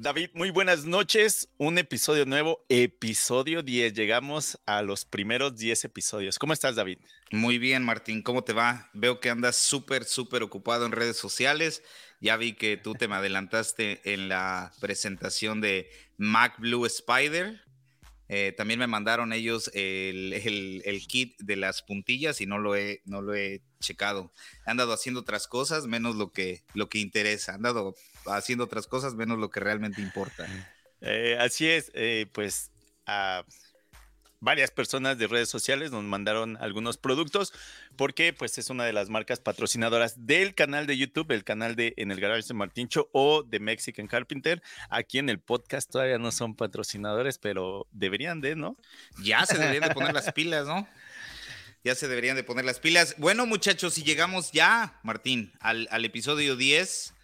David, muy buenas noches. Un episodio nuevo, episodio 10. Llegamos a los primeros 10 episodios. ¿Cómo estás, David? Muy bien, Martín. ¿Cómo te va? Veo que andas súper, súper ocupado en redes sociales. Ya vi que tú te me adelantaste en la presentación de Mac Blue Spider. Eh, también me mandaron ellos el, kit de las puntillas y no lo he, no lo he checado. He andado haciendo otras cosas, menos lo que, lo que interesa. He andado haciendo otras cosas, menos lo que realmente importa. Eh, así es, eh, pues a varias personas de redes sociales nos mandaron algunos productos porque pues es una de las marcas patrocinadoras del canal de YouTube, el canal de En el Garage de Martincho o de Mexican Carpenter. Aquí en el podcast todavía no son patrocinadores, pero deberían de, ¿no? Ya se deberían de poner las pilas, ¿no? Ya se deberían de poner las pilas. Bueno, muchachos, si llegamos ya, Martín, al, al episodio 10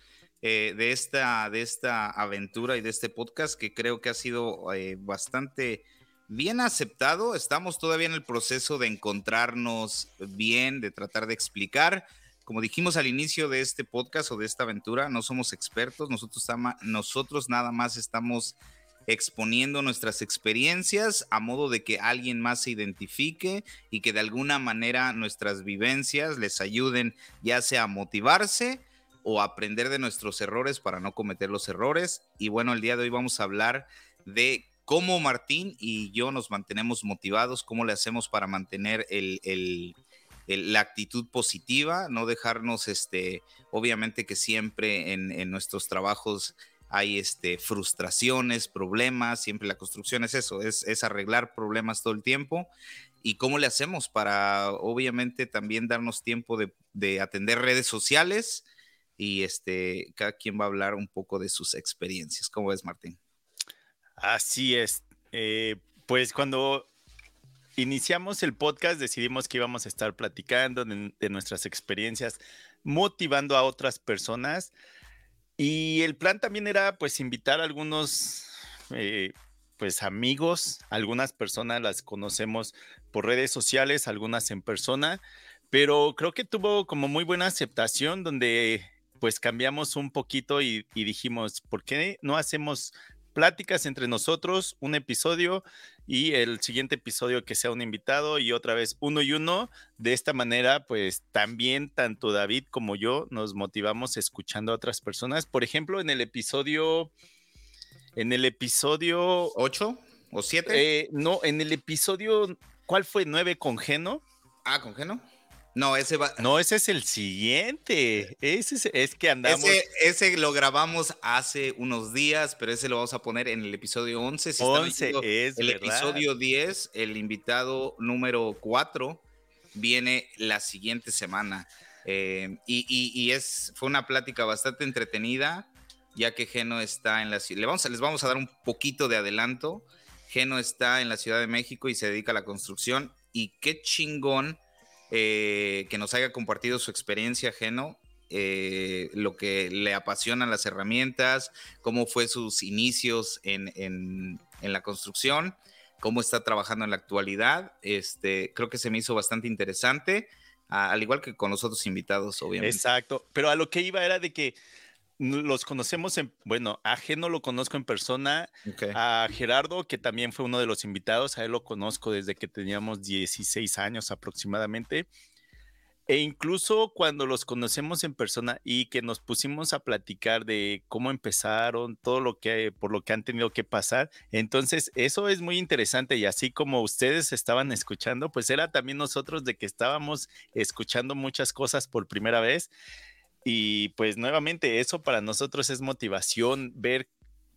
eh, de, esta, de esta aventura y de este podcast que creo que ha sido eh, bastante bien aceptado. Estamos todavía en el proceso de encontrarnos bien, de tratar de explicar. Como dijimos al inicio de este podcast o de esta aventura, no somos expertos, nosotros, nada más estamos exponiendo nuestras experiencias a modo de que alguien más se identifique y que de alguna manera nuestras vivencias les ayuden ya sea a motivarse o aprender de nuestros errores para no cometer los errores. Y bueno, el día de hoy vamos a hablar de cómo Martín y yo nos mantenemos motivados, cómo le hacemos para mantener la actitud positiva, no dejarnos, este, obviamente que siempre en, nuestros trabajos hay este, frustraciones, problemas, siempre la construcción es eso, es, arreglar problemas todo el tiempo. ¿Y cómo le hacemos para, obviamente, también darnos tiempo de, de atender redes sociales, y este, cada quien va a hablar un poco de sus experiencias. ¿Cómo ves, Martín? Así es. Eh, pues cuando iniciamos el podcast decidimos que íbamos a estar platicando de, nuestras experiencias, motivando a otras personas. Y el plan también era pues invitar a algunos eh, pues amigos, algunas personas las conocemos por redes sociales, algunas en persona, pero creo que tuvo como muy buena aceptación donde pues cambiamos un poquito y, dijimos, ¿por qué no hacemos pláticas entre nosotros, un episodio y el siguiente episodio que sea un invitado y otra vez uno y uno. De esta manera, pues también tanto David como yo nos motivamos escuchando a otras personas. Por ejemplo, en el episodio, en el episodio 8 o 7. Eh, no, en el episodio, ¿cuál fue? 9 con Geno. Ah, con Geno. No, ese va. No, ese es el siguiente. Ese es, que andamos. Ese, lo grabamos hace unos días, pero ese lo vamos a poner en el episodio 11. Si 11 es El episodio 10, el invitado número 4, viene la siguiente semana. Eh, y, es, fue una plática bastante entretenida, ya que Geno está en la ciudad. Le vamos, les vamos a dar un poquito de adelanto. Geno está en la Ciudad de México y se dedica a la construcción. Y qué chingón eh, que nos haya compartido su experiencia, Geno, eh, lo que le apasionan las herramientas, cómo fue sus inicios en, la construcción, cómo está trabajando en la actualidad. Este, creo que se me hizo bastante interesante, al igual que con los otros invitados, obviamente. Exacto, pero a lo que iba era de que los conocemos en, bueno, a Geno lo conozco en persona, a Gerardo, que también fue uno de los invitados, a él lo conozco desde que teníamos 16 años aproximadamente. E incluso cuando los conocemos en persona y que nos pusimos a platicar de cómo empezaron, todo lo que por lo que han tenido que pasar, entonces eso es muy interesante y así como ustedes estaban escuchando, pues era también nosotros de que estábamos escuchando muchas cosas por primera vez y pues nuevamente eso para nosotros es motivación, ver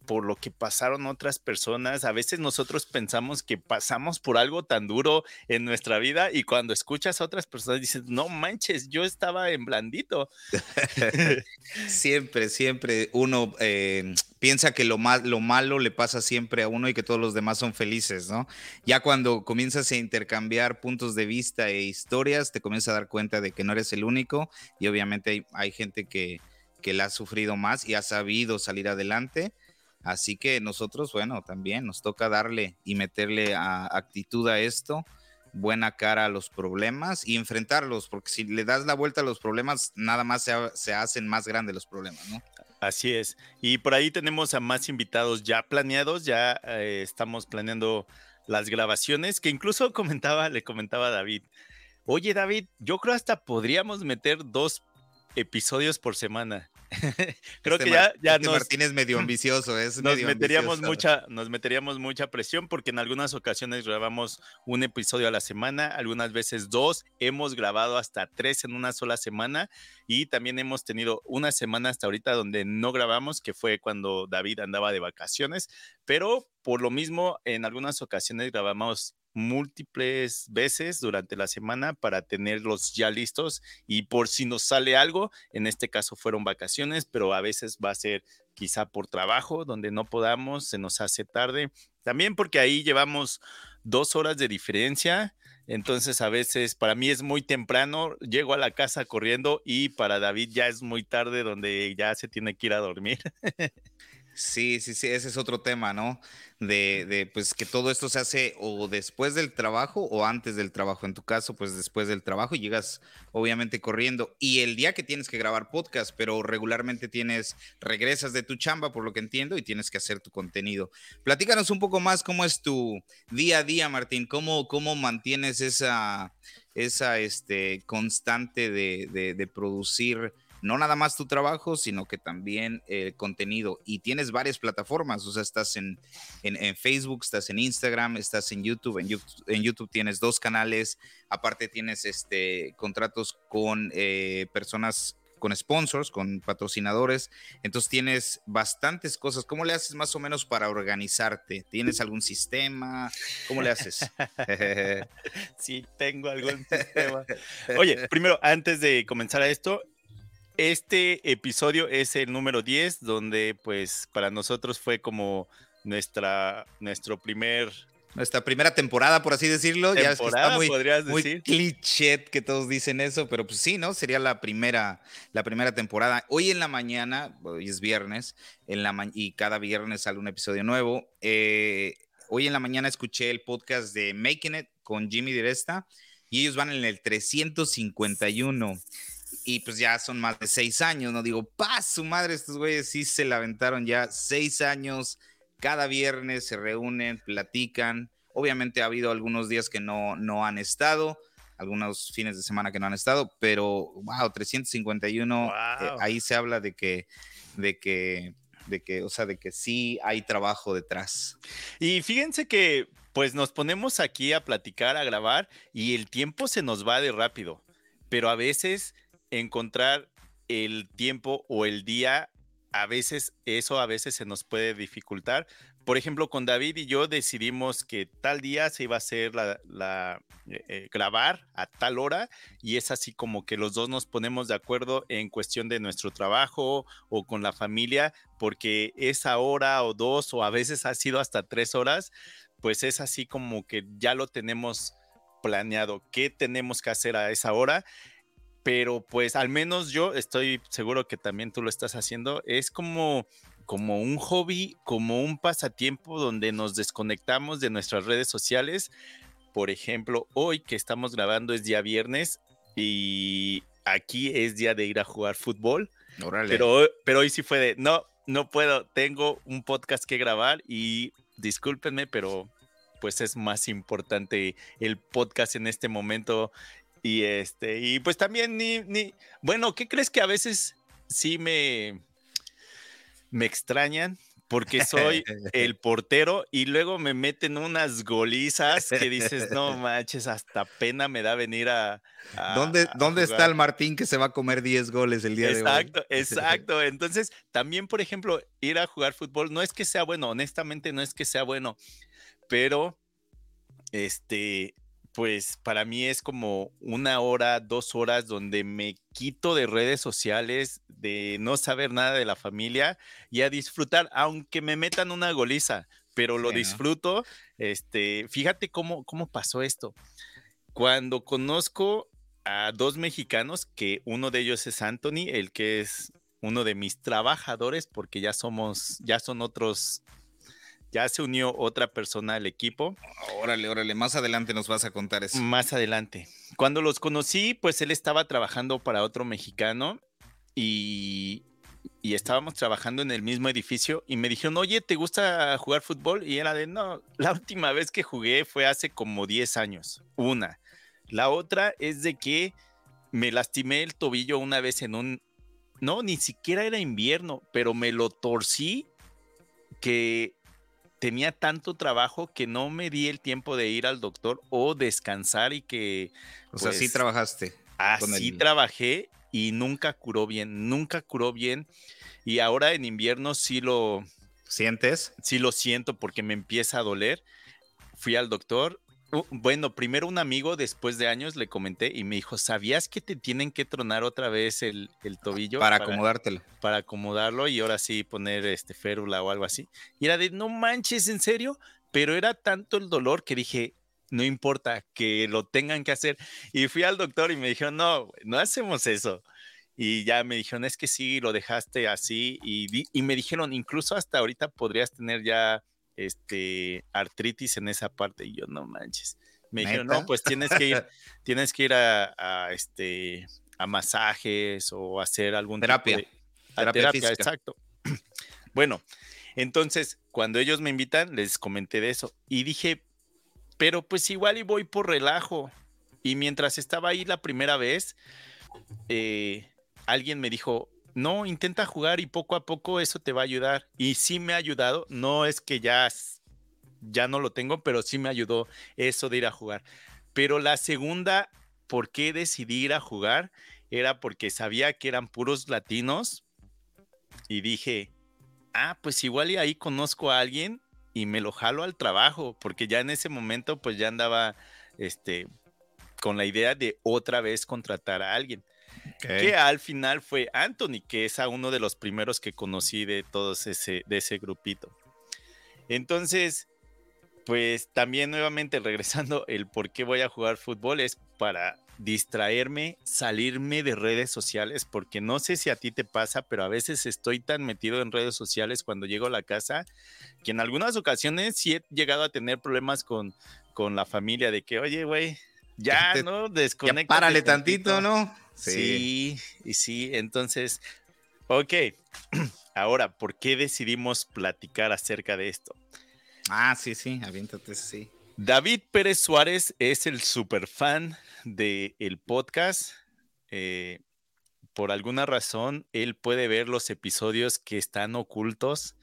por lo que pasaron otras personas. A veces nosotros pensamos que pasamos por algo tan duro en nuestra vida y cuando escuchas a otras personas dices, no manches, yo estaba en blandito. siempre, siempre uno eh, piensa que lo, lo malo le pasa siempre a uno y que todos los demás son felices, ¿no? Ya cuando comienzas a intercambiar puntos de vista e historias, te comienzas a dar cuenta de que no eres el único y obviamente hay, hay gente que, que la ha sufrido más y ha sabido salir adelante Así que nosotros, bueno, también nos toca darle y meterle actitud a esto, buena cara a los problemas y enfrentarlos, porque si le das la vuelta a los problemas, nada más se, hacen más grandes los problemas, ¿no? Así es. Y por ahí tenemos a más invitados ya planeados, ya eh, estamos planeando las grabaciones, que incluso comentaba, le comentaba a David, oye David, yo creo hasta podríamos meter dos episodios por semana. Creo Este que ya, ya este nos, Martín es medio ambicioso, es nos medio meteríamos ambicioso. mucha, nos meteríamos mucha presión porque en algunas ocasiones grabamos un episodio a la semana, algunas veces dos, hemos grabado hasta tres en una sola semana y también hemos tenido una semana hasta ahorita donde no grabamos, que fue cuando David andaba de vacaciones, pero por lo mismo en algunas ocasiones grabamos múltiples veces durante la semana para tenerlos ya listos y por si nos sale algo, en este caso fueron vacaciones, pero a veces va a ser quizá por trabajo, donde no podamos, se nos hace tarde. También porque ahí llevamos dos horas de diferencia, entonces a veces para mí es muy temprano, llego a la casa corriendo y para David ya es muy tarde, donde ya se tiene que ir a dormir. Sí, sí, sí, ese es otro tema, ¿no? De, de, pues que todo esto se hace o después del trabajo o antes del trabajo. En tu caso, pues después del trabajo y llegas obviamente corriendo. Y el día que tienes que grabar podcast, pero regularmente tienes, regresas de tu chamba, por lo que entiendo, y tienes que hacer tu contenido. Platícanos un poco más cómo es tu día a día, Martín. ¿Cómo, cómo mantienes esa, esa este, constante de, producir? No nada más tu trabajo, sino que también el contenido. Y tienes varias plataformas, o sea, estás en, en, Facebook, estás en Instagram, estás en YouTube. en YouTube. En YouTube tienes dos canales, aparte tienes este, contratos con eh, personas con sponsors, con patrocinadores, entonces tienes bastantes cosas. ¿Cómo le haces más o menos para organizarte? ¿Tienes algún sistema? ¿Cómo le haces? sí, tengo algún sistema. Oye, primero, antes de comenzar a esto, este episodio es el número 10, donde pues para nosotros fue como nuestra, nuestro primer... Nuestra primera temporada, por así decirlo. Temporada, ya es que está muy, podrías muy decir. cliché que todos dicen eso, pero pues sí, ¿no? Sería la primera, la primera temporada. Hoy en la mañana, hoy es viernes, en la ma y cada viernes sale un episodio nuevo. Eh, hoy en la mañana escuché el podcast de Making It con Jimmy Diresta y ellos van en el 351 y pues ya son más de seis años, ¿no? Digo, pa, su madre, estos güeyes sí se la aventaron ya seis años, cada viernes se reúnen, platican, obviamente ha habido algunos días que no, no han estado, algunos fines de semana que no han estado, pero wow, 351, wow. eh, ahí se habla de que, de que, de que, o sea, de que sí hay trabajo detrás. Y fíjense que pues nos ponemos aquí a platicar, a grabar y el tiempo se nos va de rápido, pero a veces encontrar el tiempo o el día, a veces eso a veces se nos puede dificultar. Por ejemplo, con David y yo decidimos que tal día se iba a hacer la, la eh, grabar a tal hora y es así como que los dos nos ponemos de acuerdo en cuestión de nuestro trabajo o con la familia, porque esa hora o dos o a veces ha sido hasta tres horas, pues es así como que ya lo tenemos planeado, qué tenemos que hacer a esa hora pero pues al menos yo estoy seguro que también tú lo estás haciendo, es como, como un hobby, como un pasatiempo donde nos desconectamos de nuestras redes sociales. Por ejemplo, hoy que estamos grabando es día viernes y aquí es día de ir a jugar fútbol, Órale. pero, pero hoy sí fue de, no, no puedo, tengo un podcast que grabar y discúlpenme, pero pues es más importante el podcast en este momento y este, y pues también ni, ni, bueno, ¿qué crees que a veces sí me, me extrañan? Porque soy el portero y luego me meten unas golizas que dices, no manches, hasta pena me da venir a. a ¿Dónde, a ¿dónde está el Martín que se va a comer 10 goles el día Exacto, de hoy? exacto. Entonces, también, por ejemplo, ir a jugar fútbol no es que sea bueno, honestamente no es que sea bueno, pero este, pues para mí es como una hora, dos horas donde me quito de redes sociales, de no saber nada de la familia y a disfrutar, aunque me metan una goliza, pero lo Sí, ¿no? disfruto. Este, fíjate cómo, cómo pasó esto. Cuando conozco a dos mexicanos, que uno de ellos es Anthony, el que es uno de mis trabajadores, porque ya somos, ya son otros, ya se unió otra persona al equipo. Órale, órale, más adelante nos vas a contar eso. Más adelante. Cuando los conocí, pues él estaba trabajando para otro mexicano y, y estábamos trabajando en el mismo edificio y me dijeron, oye, ¿te gusta jugar fútbol? Y era de, no, la última vez que jugué fue hace como 10 años, una. La otra es de que me lastimé el tobillo una vez en un, no, ni siquiera era invierno, pero me lo torcí que tenía tanto trabajo que no me di el tiempo de ir al doctor o descansar y que... O sea, sí pues, trabajaste. Así trabajé y nunca curó bien, nunca curó bien. Y ahora en invierno sí lo... ¿Sientes? Sí lo siento porque me empieza a doler. Fui al doctor, bueno, primero un amigo después de años le comenté y me dijo, ¿sabías que te tienen que tronar otra vez el, tobillo? Para, acomodártelo. Para acomodarlo y ahora sí poner este férula o algo así. Y era de, no manches, ¿en serio? Pero era tanto el dolor que dije, no importa que lo tengan que hacer. Y fui al doctor y me dijeron, no, no hacemos eso. Y ya me dijeron, es que sí, lo dejaste así. Y, y me dijeron, incluso hasta ahorita podrías tener ya este, artritis en esa parte. Y yo, no manches. Me dijeron, no, pues tienes que ir, tienes que ir a, este, a masajes o hacer algún terapia. Tipo de, terapia, exacto. Bueno, entonces, cuando ellos me invitan, les comenté de eso y dije, pero pues igual y voy por relajo. Y mientras estaba ahí la primera vez, eh, alguien me dijo, no, intenta jugar y poco a poco eso te va a ayudar. Y sí me ha ayudado, no es que ya, ya no lo tengo, pero sí me ayudó eso de ir a jugar. Pero la segunda, ¿por qué decidí ir a jugar? Era porque sabía que eran puros latinos y dije, ah, pues igual y ahí conozco a alguien y me lo jalo al trabajo, porque ya en ese momento pues ya andaba este, con la idea de otra vez contratar a alguien. Que al final fue Anthony, que es a uno de los primeros que conocí de todos ese, de ese grupito. Entonces, pues también nuevamente regresando, el por qué voy a jugar fútbol es para distraerme, salirme de redes sociales, porque no sé si a ti te pasa, pero a veces estoy tan metido en redes sociales cuando llego a la casa que en algunas ocasiones sí he llegado a tener problemas con, con la familia de que, oye, güey, ya, ¿no? Desconecta. Párale tantito, ¿no? Sí. y sí, entonces, ok. Ahora, ¿por qué decidimos platicar acerca de esto? Ah, sí, sí, aviéntate, sí. David Pérez Suárez es el super fan del el podcast. Eh, por alguna razón, él puede ver los episodios que están ocultos.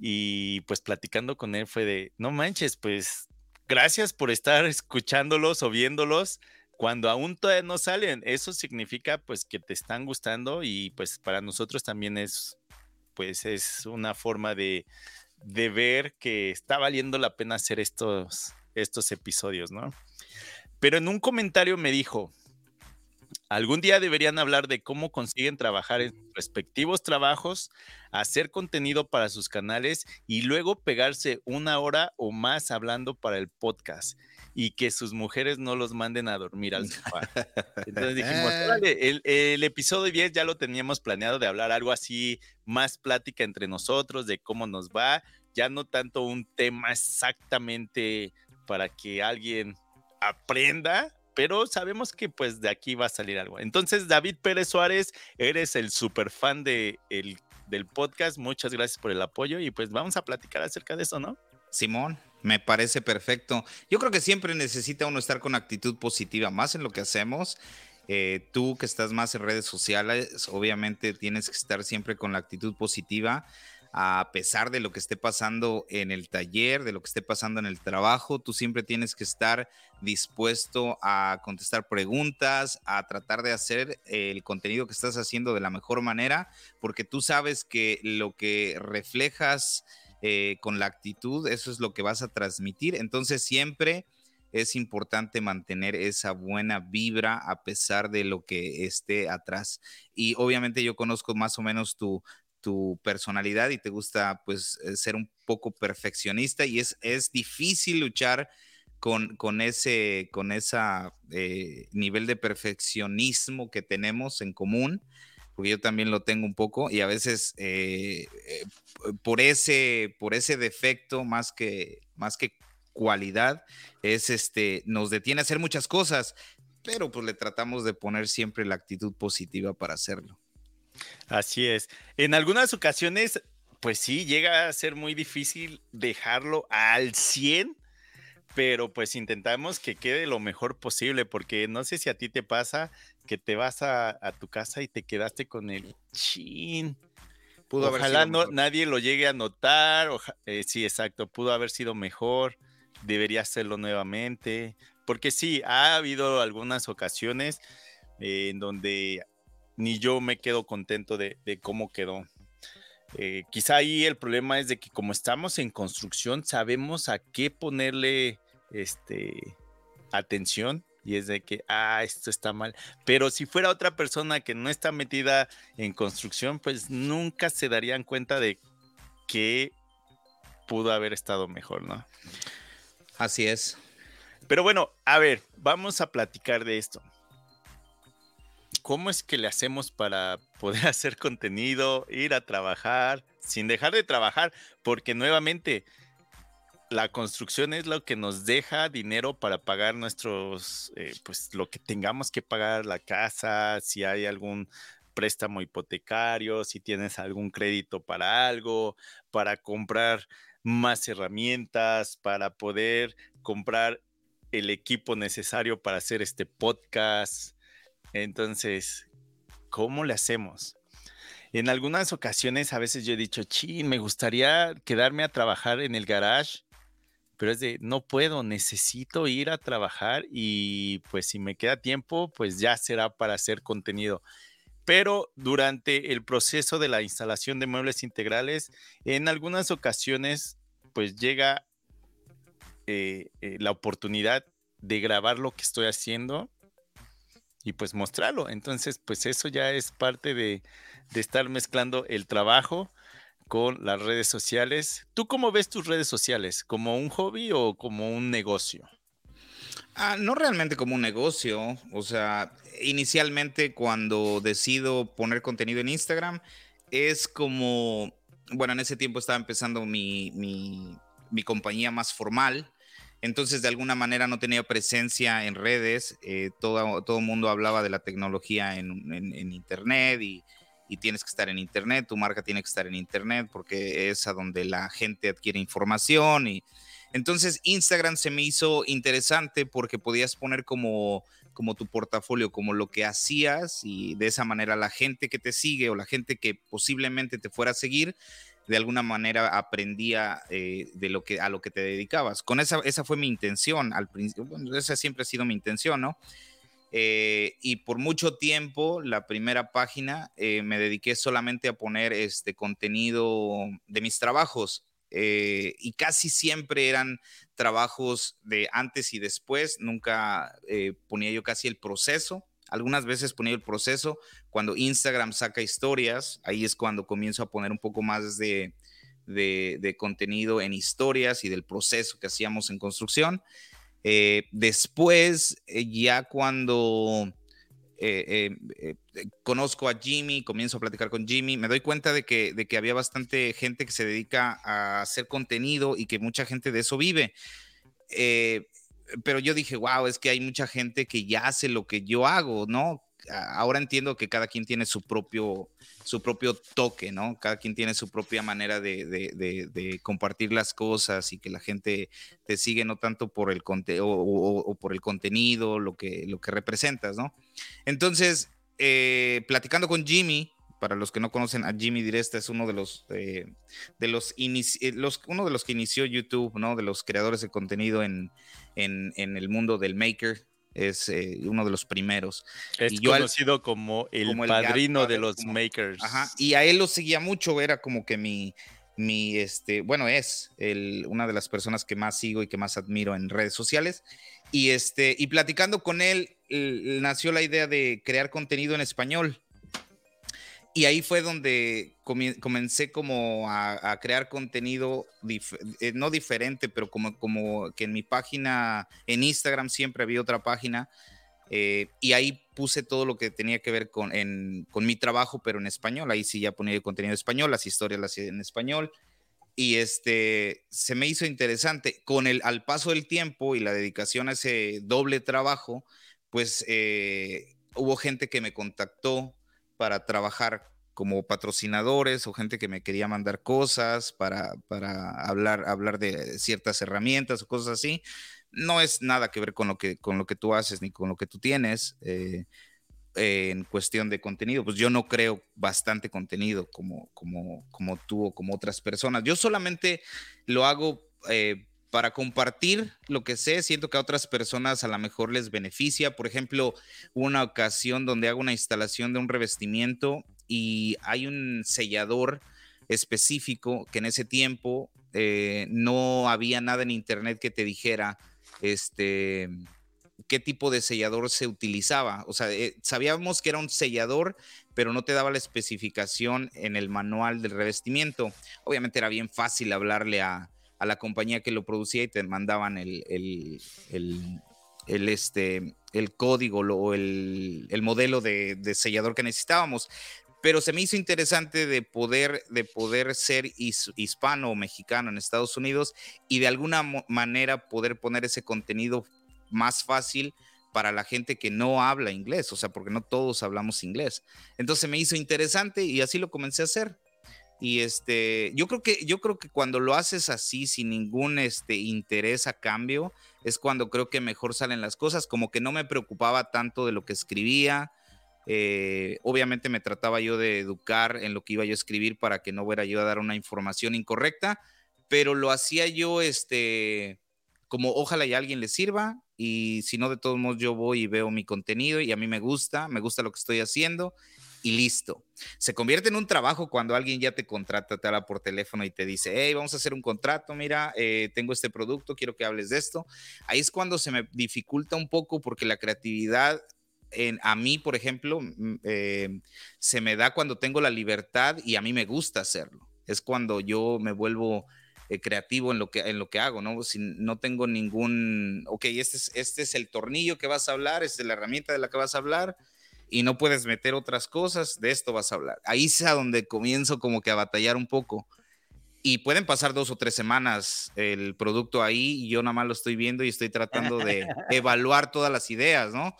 Y pues platicando con él fue de, no manches, pues gracias por estar escuchándolos o viéndolos cuando aún todavía no salen. Eso significa pues que te están gustando y pues para nosotros también es pues es una forma de, de ver que está valiendo la pena hacer estos, estos episodios, ¿no? Pero en un comentario me dijo, Algún día deberían hablar de cómo consiguen trabajar en sus respectivos trabajos, hacer contenido para sus canales y luego pegarse una hora o más hablando para el podcast y que sus mujeres no los manden a dormir al sofá. Entonces dijimos, el, el, episodio 10 ya lo teníamos planeado de hablar algo así, más plática entre nosotros, de cómo nos va, ya no tanto un tema exactamente para que alguien aprenda, pero sabemos que pues de aquí va a salir algo. Entonces, David Pérez Suárez, eres el super fan de el, del podcast. Muchas gracias por el apoyo y pues vamos a platicar acerca de eso, ¿no? Simón, me parece perfecto. Yo creo que siempre necesita uno estar con actitud positiva, más en lo que hacemos. Eh, tú que estás más en redes sociales, obviamente tienes que estar siempre con la actitud positiva a pesar de lo que esté pasando en el taller, de lo que esté pasando en el trabajo, tú siempre tienes que estar dispuesto a contestar preguntas, a tratar de hacer el contenido que estás haciendo de la mejor manera, porque tú sabes que lo que reflejas eh, con la actitud, eso es lo que vas a transmitir. Entonces siempre es importante mantener esa buena vibra a pesar de lo que esté atrás. Y obviamente yo conozco más o menos tu, tu personalidad y te gusta pues eh, ser un poco perfeccionista y es, es difícil luchar con, con ese con esa, eh, nivel de perfeccionismo que tenemos en común, porque yo también lo tengo un poco y a veces eh, por, ese, por ese defecto más que, más que cualidad es este, nos detiene a hacer muchas cosas, pero pues le tratamos de poner siempre la actitud positiva para hacerlo. Así es. En algunas ocasiones, pues sí, llega a ser muy difícil dejarlo al 100, pero pues intentamos que quede lo mejor posible, porque no sé si a ti te pasa que te vas a, tu casa y te quedaste con el chin. Pudo Ojalá no, nadie lo llegue a notar. Eh, sí, exacto, pudo haber sido mejor. Debería hacerlo nuevamente. Porque sí, ha habido algunas ocasiones eh, en donde ni yo me quedo contento de, cómo quedó. Eh, quizá ahí el problema es de que como estamos en construcción, sabemos a qué ponerle este, atención y es de que, ah, esto está mal. Pero si fuera otra persona que no está metida en construcción, pues nunca se darían cuenta de que pudo haber estado mejor, ¿no? Así es. Pero bueno, a ver, vamos a platicar de esto. ¿Cómo es que le hacemos para poder hacer contenido, ir a trabajar, sin dejar de trabajar? Porque nuevamente, la construcción es lo que nos deja dinero para pagar nuestros, eh, pues lo que tengamos que pagar, la casa, si hay algún préstamo hipotecario, si tienes algún crédito para algo, para comprar más herramientas, para poder comprar el equipo necesario para hacer este podcast. Entonces, ¿cómo le hacemos? En algunas ocasiones a veces yo he dicho, chin, me gustaría quedarme a trabajar en el garage pero es de, no puedo, necesito ir a trabajar y pues si me queda tiempo, pues ya será para hacer contenido. Pero durante el proceso de la instalación de muebles integrales, en algunas ocasiones, pues llega eh, eh, la oportunidad de grabar lo que estoy haciendo y pues mostrarlo. Entonces, pues eso ya es parte de, de estar mezclando el trabajo con las redes sociales. ¿Tú cómo ves tus redes sociales? ¿Como un hobby o como un negocio? Ah, no realmente como un negocio. O sea, inicialmente cuando decido poner contenido en Instagram, es como, bueno, en ese tiempo estaba empezando mi, mi, compañía más formal. Entonces, de alguna manera no tenía presencia en redes. Eh, todo el mundo hablaba de la tecnología en, en Internet y y tienes que estar en Internet, tu marca tiene que estar en Internet porque es a donde la gente adquiere información y entonces Instagram se me hizo interesante porque podías poner como como tu portafolio, como lo que hacías y de esa manera la gente que te sigue o la gente que posiblemente te fuera a seguir, de alguna manera aprendía eh, de lo que, a lo que te dedicabas. Con esa, esa fue mi intención al principio, esa siempre ha sido mi intención, ¿no? Eh, y por mucho tiempo, la primera página, eh, me dediqué solamente a poner este contenido de mis trabajos. Y casi siempre eran trabajos de antes y después. Nunca ponía yo casi el proceso. Algunas veces ponía el proceso. Cuando Instagram saca historias, ahí es cuando comienzo a poner un poco más de, de contenido en historias y del proceso que hacíamos en construcción. Eh, después, eh, ya cuando eh, conozco a Jimmy, comienzo a platicar con Jimmy, me doy cuenta de que, de que había bastante gente que se dedica a hacer contenido y que mucha gente de eso vive. Pero yo dije, wow, es que hay mucha gente que ya hace lo que yo hago, ¿no? Ahora entiendo que cada quien tiene su propio su propio toque, ¿no? Cada quien tiene su propia manera de, compartir las cosas y que la gente te sigue no tanto por el o, o, por el contenido, lo que, lo que representas, ¿no? Entonces, eh, platicando con Jimmy, para los que no conocen a Jimmy Diresta, es uno de los, eh, de los, eh, los, uno de los que inició YouTube, ¿no? De los creadores de contenido en, en, en el mundo del maker, es eh, uno de los primeros. Es y conocido como, el, padrino de los makers. Ajá, y a él lo seguía mucho, era como que mi, mi este, bueno, es el, una de las personas que más sigo y que más admiro en redes sociales. Y, este, y platicando con él, nació la idea de crear contenido en español. Y ahí fue donde comencé como a, crear contenido, eh, no diferente, pero como, como que en mi página, en Instagram siempre había otra página, eh, y ahí puse todo lo que tenía que ver con, con mi trabajo, pero en español. Ahí sí ya ponía el contenido en español, las historias las en español. Y este, se me hizo interesante. Con el, al paso del tiempo y la dedicación a ese doble trabajo, pues eh, hubo gente que me contactó para trabajar como patrocinadores o gente que me quería mandar cosas para, hablar, hablar de ciertas herramientas o cosas así. No es nada que ver con lo que, con lo que tú haces ni con lo que tú tienes. Eh, en cuestión de contenido, pues yo no creo bastante contenido como, como, como tú o como otras personas. Yo solamente lo hago eh, para compartir lo que sé. Siento que a otras personas a lo mejor les beneficia. Por ejemplo, una ocasión donde hago una instalación de un revestimiento y hay un sellador específico que en ese tiempo eh, no había nada en internet que te dijera este qué tipo de sellador se utilizaba. O sea, eh, sabíamos que era un sellador, pero no te daba la especificación en el manual del revestimiento. Obviamente era bien fácil hablarle a, la compañía que lo producía y te mandaban el, el, este, el código o el, modelo de, sellador que necesitábamos. Pero se me hizo interesante de poder, de poder ser hispano o mexicano en Estados Unidos y de alguna manera poder poner ese contenido más fácil para la gente que no habla inglés, o sea, porque no todos hablamos inglés. Entonces me hizo interesante y así lo comencé a hacer. Y este, yo creo que yo creo que cuando lo haces así sin ningún este interés a cambio es cuando creo que mejor salen las cosas, como que no me preocupaba tanto de lo que escribía. Eh, obviamente me trataba yo de educar en lo que iba yo a escribir para que no fuera yo a dar una información incorrecta, pero lo hacía yo este como ojalá y alguien le sirva y si no, de todos modos yo voy y veo mi contenido y a mí me gusta, me gusta lo que estoy haciendo y listo. Se convierte en un trabajo cuando alguien ya te contrata, te habla por teléfono y te dice, hey, vamos a hacer un contrato, mira, eh, tengo este producto, quiero que hables de esto. Ahí es cuando se me dificulta un poco porque la creatividad a mí, por ejemplo, mm, eh, se me da cuando tengo la libertad y a mí me gusta hacerlo. Es cuando yo me vuelvo eh, creativo en lo, que, en lo que hago, ¿no? Si no tengo ningún, ok, este es, este es el tornillo que vas a hablar, esta es la herramienta de la que vas a hablar y no puedes meter otras cosas, de esto vas a hablar. Ahí es a donde comienzo como que a batallar un poco. Y pueden pasar dos o tres semanas el producto ahí y yo nada más lo estoy viendo y estoy tratando de evaluar todas las ideas, ¿no?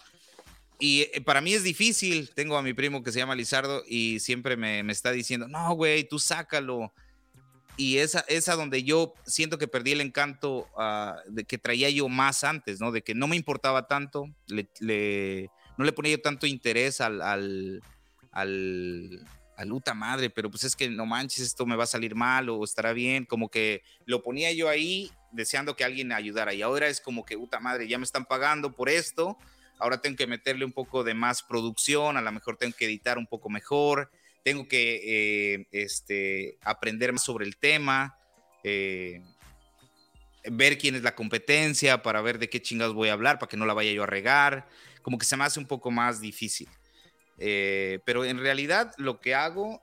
Y eh, para mí es difícil. Tengo a mi primo que se llama Lizardo y siempre me, me está diciendo, no, güey, tú sácalo y esa es a donde yo siento que perdí el encanto uh, de que traía yo más antes, ¿no? De que no me importaba tanto, le, no le ponía yo tanto interés al, al, al, Uta madre, pero pues es que no manches, esto me va a salir mal o estará bien, como que lo ponía yo ahí deseando que alguien ayudara y ahora es como que Uta madre, ya me están pagando por esto, ahora tengo que meterle un poco de más producción, a lo mejor tengo que editar un poco mejor tengo que eh, este, aprender más sobre el tema, eh, ver quién es la competencia para ver de qué chingados voy a hablar, para que no la vaya yo a regar, como que se me hace un poco más difícil. Eh, pero en realidad lo que hago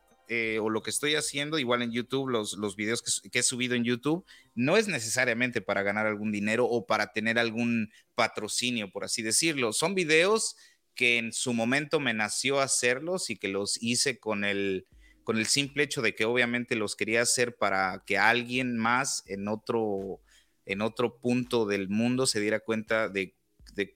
o lo que estoy haciendo, igual en YouTube, los, los videos que, que, he subido en YouTube, no es necesariamente para ganar algún dinero o para tener algún patrocinio, por así decirlo. Son videos que en su momento me nació hacerlos y que los hice con el, con el simple hecho de que obviamente los quería hacer para que alguien más en otro, en otro punto del mundo se diera cuenta de,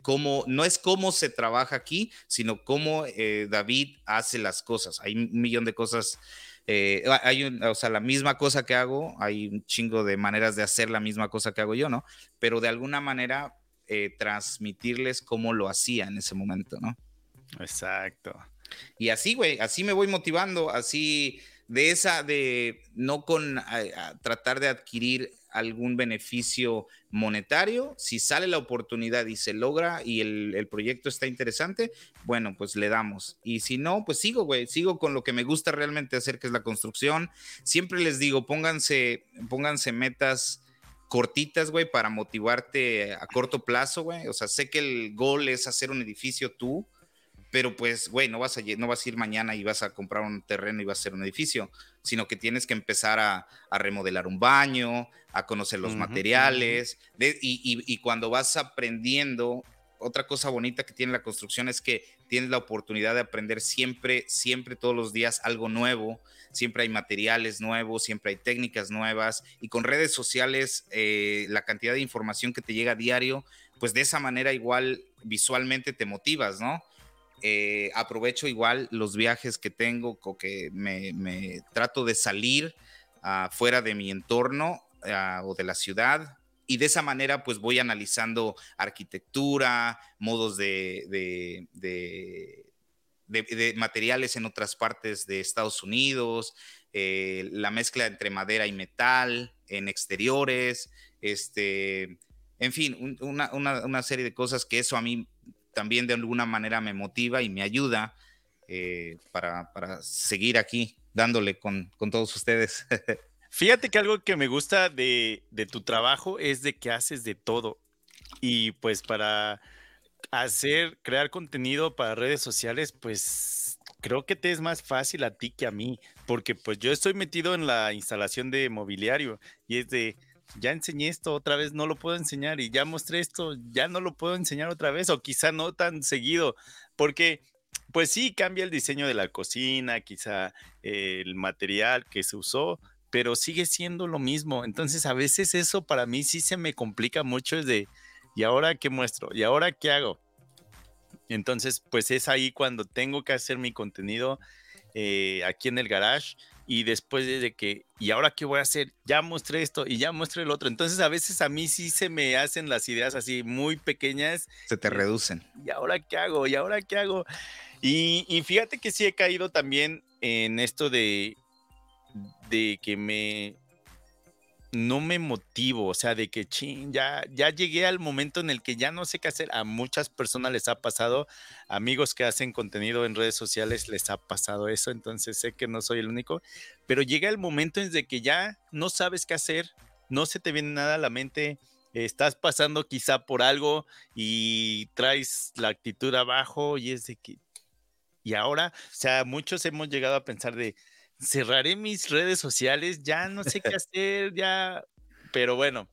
cómo, no es cómo se trabaja aquí, sino cómo eh, David hace las cosas. Hay un millón de cosas. Eh, hay o sea, la misma cosa que hago, hay un chingo de maneras de hacer la misma cosa que hago yo, ¿no? Pero de alguna manera eh, transmitirles cómo lo hacía en ese momento, ¿no? Exacto. Y así, güey, así me voy motivando, así de esa, de no con tratar de adquirir algún beneficio monetario, si sale la oportunidad y se logra y el, proyecto está interesante, bueno, pues le damos. Y si no, pues sigo, güey, sigo con lo que me gusta realmente hacer, que es la construcción. Siempre les digo, pónganse, pónganse metas cortitas, güey, para motivarte a corto plazo, güey. O sea, sé que el gol es hacer un edificio tú, pero pues, güey, no vas a, no vas a ir mañana y vas a comprar un terreno y vas a hacer un edificio, sino que tienes que empezar a, remodelar un baño, a conocer los materiales, y, cuando vas aprendiendo, otra cosa bonita que tiene la construcción es que tienes la oportunidad de aprender siempre, siempre, todos los días algo nuevo, siempre hay materiales nuevos, siempre hay técnicas nuevas y con redes sociales eh, la cantidad de información que te llega a diario, pues de esa manera igual visualmente te motivas, ¿no? Eh, aprovecho igual los viajes que tengo que me, trato de salir uh, fuera de mi entorno ah, o de la ciudad y de esa manera pues voy analizando arquitectura, modos de, materiales en otras partes de Estados Unidos, eh, la mezcla entre madera y metal en exteriores, este, en fin, una, serie de cosas que eso a mí también de alguna manera me motiva y me ayuda eh, para, seguir aquí dándole con, con todos ustedes. Fíjate que algo que me gusta de, tu trabajo es de que haces de todo. Y pues para hacer, crear contenido para redes sociales, pues creo que te es más fácil a ti que a mí, porque pues yo estoy metido en la instalación de mobiliario y es de, ya enseñé esto otra vez, no lo puedo enseñar y ya mostré esto, ya no lo puedo enseñar otra vez o quizá no tan seguido, porque pues sí cambia el diseño de la cocina, quizá el material que se usó, pero sigue siendo lo mismo. Entonces a veces eso para mí sí se me complica mucho, es de, ¿y ahora qué muestro? ¿Y ahora qué hago? Entonces, pues es ahí cuando tengo que hacer mi contenido eh, aquí en el garage y después de que, ¿y ahora qué voy a hacer? Ya mostré esto y ya mostré el otro. Entonces a veces a mí sí se me hacen las ideas así muy pequeñas. Se te reducen. ¿Y ahora qué hago? ¿Y ahora qué hago? Y, y fíjate que sí he caído también en esto de de que me no me motivo, o sea, de que ching, ya, ya llegué al momento en el que ya no sé qué hacer. A muchas personas les ha pasado, amigos que hacen contenido en redes sociales les ha pasado eso, entonces sé que no soy el único, pero llega el momento en el que ya no sabes qué hacer, no se te viene nada a la mente, estás pasando quizá por algo y traes la actitud abajo y es de que, y ahora, o sea, muchos hemos llegado a pensar de, cerraré mis redes sociales, ya no sé qué hacer, ya, pero bueno,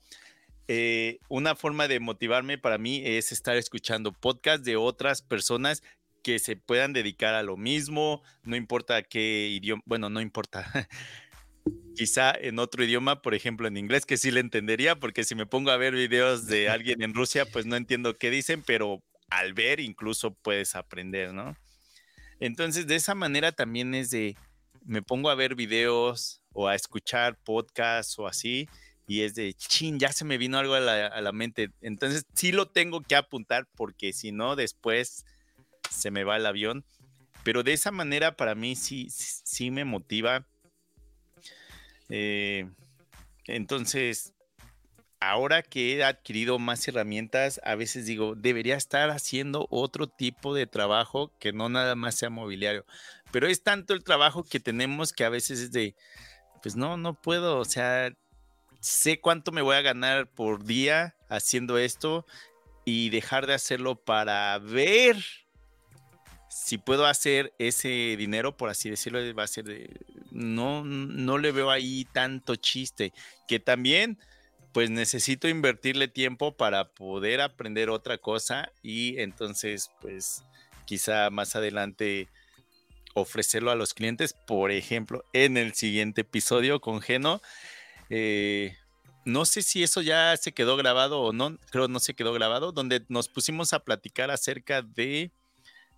eh, una forma de motivarme para mí es estar escuchando podcasts de otras personas que se puedan dedicar a lo mismo, no importa qué idioma, bueno, no importa. Quizá en otro idioma, por ejemplo en inglés, que sí le entendería, porque si me pongo a ver videos de alguien en Rusia, pues no entiendo qué dicen, pero al ver incluso puedes aprender, ¿no? Entonces, de esa manera también es de, me pongo a ver videos o a escuchar podcasts o así, y es de, chin, ya se me vino algo a la, mente. Entonces sí lo tengo que apuntar porque si no, después se me va el avión. Pero de esa manera para mí sí, sí me motiva. Eh, entonces, ahora que he adquirido más herramientas, a veces digo, debería estar haciendo otro tipo de trabajo que no nada más sea mobiliario. Pero es tanto el trabajo que tenemos que a veces es de, pues no, no puedo, o sea, sé cuánto me voy a ganar por día haciendo esto y dejar de hacerlo para ver si puedo hacer ese dinero, por así decirlo, va a ser no, no le veo ahí tanto chiste, que también pues necesito invertirle tiempo para poder aprender otra cosa y entonces pues quizá más adelante ofrecerlo a los clientes, por ejemplo, en el siguiente episodio con Geno. Eh, no sé si eso ya se quedó grabado o no, creo no se quedó grabado, donde nos pusimos a platicar acerca de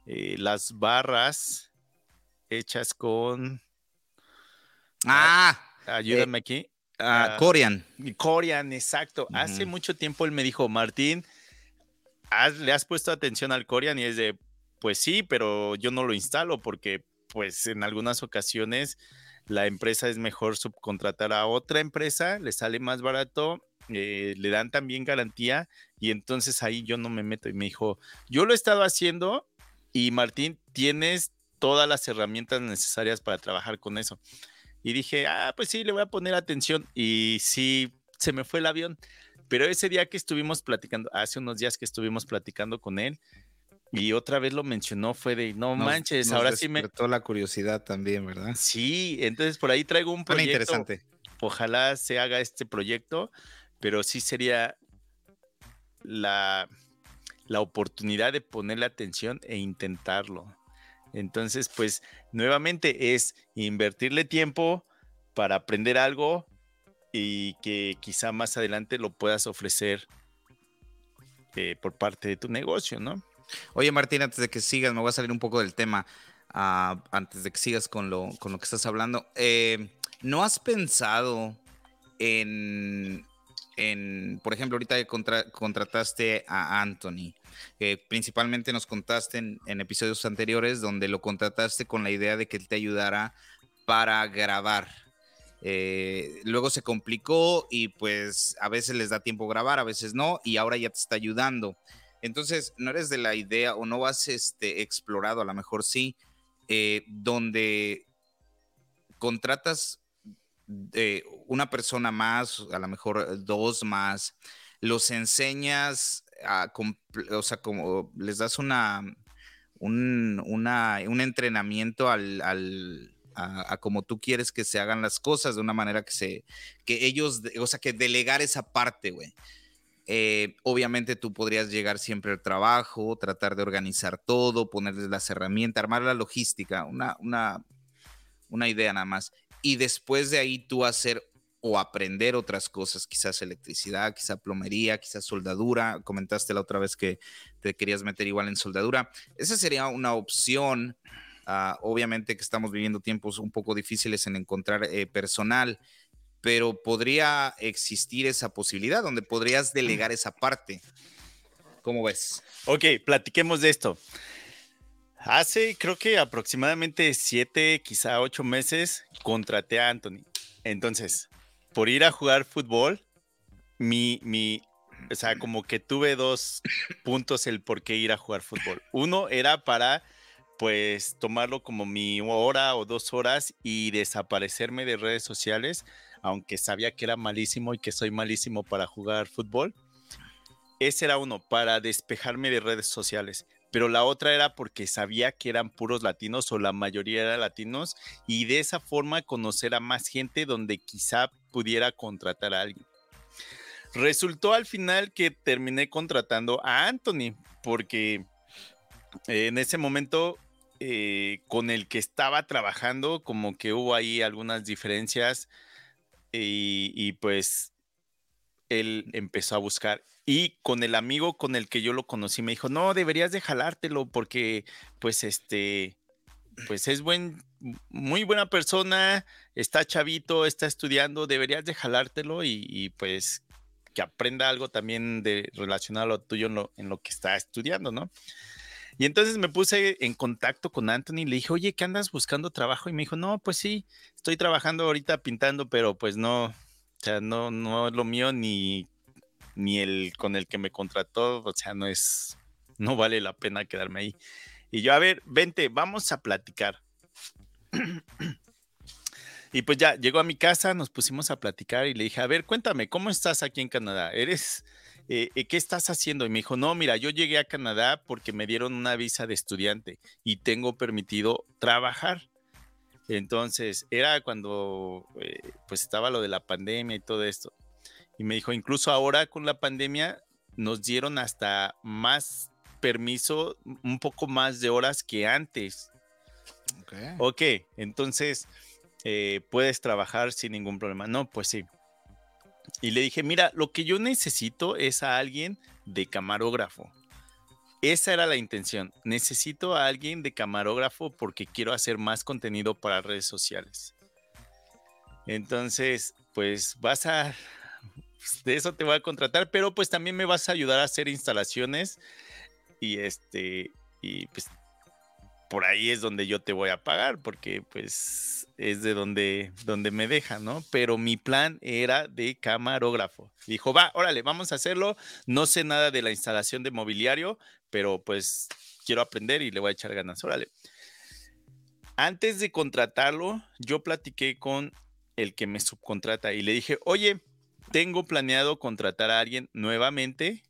eh, las barras hechas con... Ah, ayúdame aquí. Uh, Corian. Corian, exacto. Hace mucho tiempo él me dijo, Martín, ¿le has puesto atención al Corian? Y es de, pues sí, pero yo no lo instalo porque pues en algunas ocasiones la empresa es mejor subcontratar a otra empresa, le sale más barato, eh, le dan también garantía y entonces ahí yo no me meto. Y me dijo, yo lo he estado haciendo y Martín, tienes todas las herramientas necesarias para trabajar con eso. Y dije, ah, pues sí, le voy a poner atención. Y sí, se me fue el avión. Pero ese día que estuvimos platicando, hace unos días que estuvimos platicando con él, y otra vez lo mencionó, fue de, no manches, ahora sí me... la curiosidad también, ¿verdad? Sí, entonces por ahí traigo un proyecto. interesante. Ojalá se haga este proyecto, pero sí sería la, la oportunidad de ponerle atención e intentarlo. Entonces, pues nuevamente es invertirle tiempo para aprender algo y que quizá más adelante lo puedas ofrecer eh, por parte de tu negocio, ¿no? Oye, Martín, antes de que sigas, me voy a salir un poco del tema. Ah, antes de que sigas con lo, con lo que estás hablando. Eh, ¿No has pensado en, en, por ejemplo, ahorita que contrataste a Anthony? principalmente nos contaste en, en, episodios anteriores donde lo contrataste con la idea de que él te ayudara para grabar. Eh, luego se complicó y pues a veces les da tiempo grabar, a veces no, y ahora ya te está ayudando. Entonces, no eres de la idea o no has este, explorado, a lo mejor sí, eh, donde contratas de una persona más, a lo mejor dos más, los enseñas, a, o sea, como les das una, un, un entrenamiento al, a, como tú quieres que se hagan las cosas de una manera que se, que ellos, o sea, que delegar esa parte, güey. Eh, obviamente tú podrías llegar siempre al trabajo, tratar de organizar todo, ponerles las herramientas, armar la logística, una, una, una idea nada más. Y después de ahí tú hacer o aprender otras cosas, quizás electricidad, quizás plomería, quizás soldadura. Comentaste la otra vez que te querías meter igual en soldadura. Esa sería una opción Ah, obviamente que estamos viviendo tiempos un poco difíciles en encontrar eh, personal, pero podría existir esa posibilidad donde podrías delegar esa parte. ¿Cómo ves? Ok, platiquemos de esto. Hace creo que aproximadamente siete, quizá ocho meses, contraté a Anthony. Entonces, por ir a jugar fútbol, mi, mi, o sea, como que tuve dos puntos el por qué ir a jugar fútbol. Uno era para pues tomarlo como mi hora o dos horas y desaparecerme de redes sociales, aunque sabía que era malísimo y que soy malísimo para jugar fútbol. Ese era uno, para despejarme de redes sociales. Pero la otra era porque sabía que eran puros latinos o la mayoría eran latinos y de esa forma conocer a más gente donde quizá pudiera contratar a alguien. Resultó al final que terminé contratando a Anthony porque en ese momento eh, con el que estaba trabajando, como que hubo ahí algunas diferencias y, pues él empezó a buscar. Y con el amigo con el que yo lo conocí me dijo, no, deberías de jalártelo porque pues este, pues es buen, muy buena persona, está chavito, está estudiando, deberías de jalártelo y, pues que aprenda algo también de relacionado a lo tuyo en lo, en lo que está estudiando, ¿no? Y entonces me puse en contacto con Anthony y le dije, oye, ¿qué andas buscando trabajo? Y me dijo, no, pues sí, estoy trabajando ahorita pintando, pero pues no, o sea, no, no es lo mío ni, ni el con el que me contrató, o sea, no es, no vale la pena quedarme ahí. Y yo, a ver, vente, vamos a platicar. y pues ya, llegó a mi casa, nos pusimos a platicar y le dije, a ver, cuéntame, ¿cómo estás aquí en Canadá? ¿Eres eh, eh, ¿qué estás haciendo? Y me dijo, no, mira, yo llegué a Canadá porque me dieron una visa de estudiante y tengo permitido trabajar. Entonces, era cuando eh, pues estaba lo de la pandemia y todo esto. Y me dijo, incluso ahora con la pandemia nos dieron hasta más permiso, un poco más de horas que antes. Ok, okay entonces puedes trabajar sin ningún problema. No, pues sí. Y le dije, mira, lo que yo necesito es a alguien de camarógrafo. Esa era la intención. Necesito a alguien de camarógrafo porque quiero hacer más contenido para redes sociales. Entonces, pues vas a... De eso te voy a contratar, pero pues también me vas a ayudar a hacer instalaciones y este... Y pues por ahí es donde yo te voy a pagar, porque pues es de donde, donde me dejan, ¿no? Pero mi plan era de camarógrafo. Dijo, va, órale, vamos a hacerlo. No sé nada de la instalación de mobiliario, pero pues quiero aprender y le voy a echar ganas, órale. Antes de contratarlo, yo platiqué con el que me subcontrata y le dije, oye, tengo planeado contratar a alguien nuevamente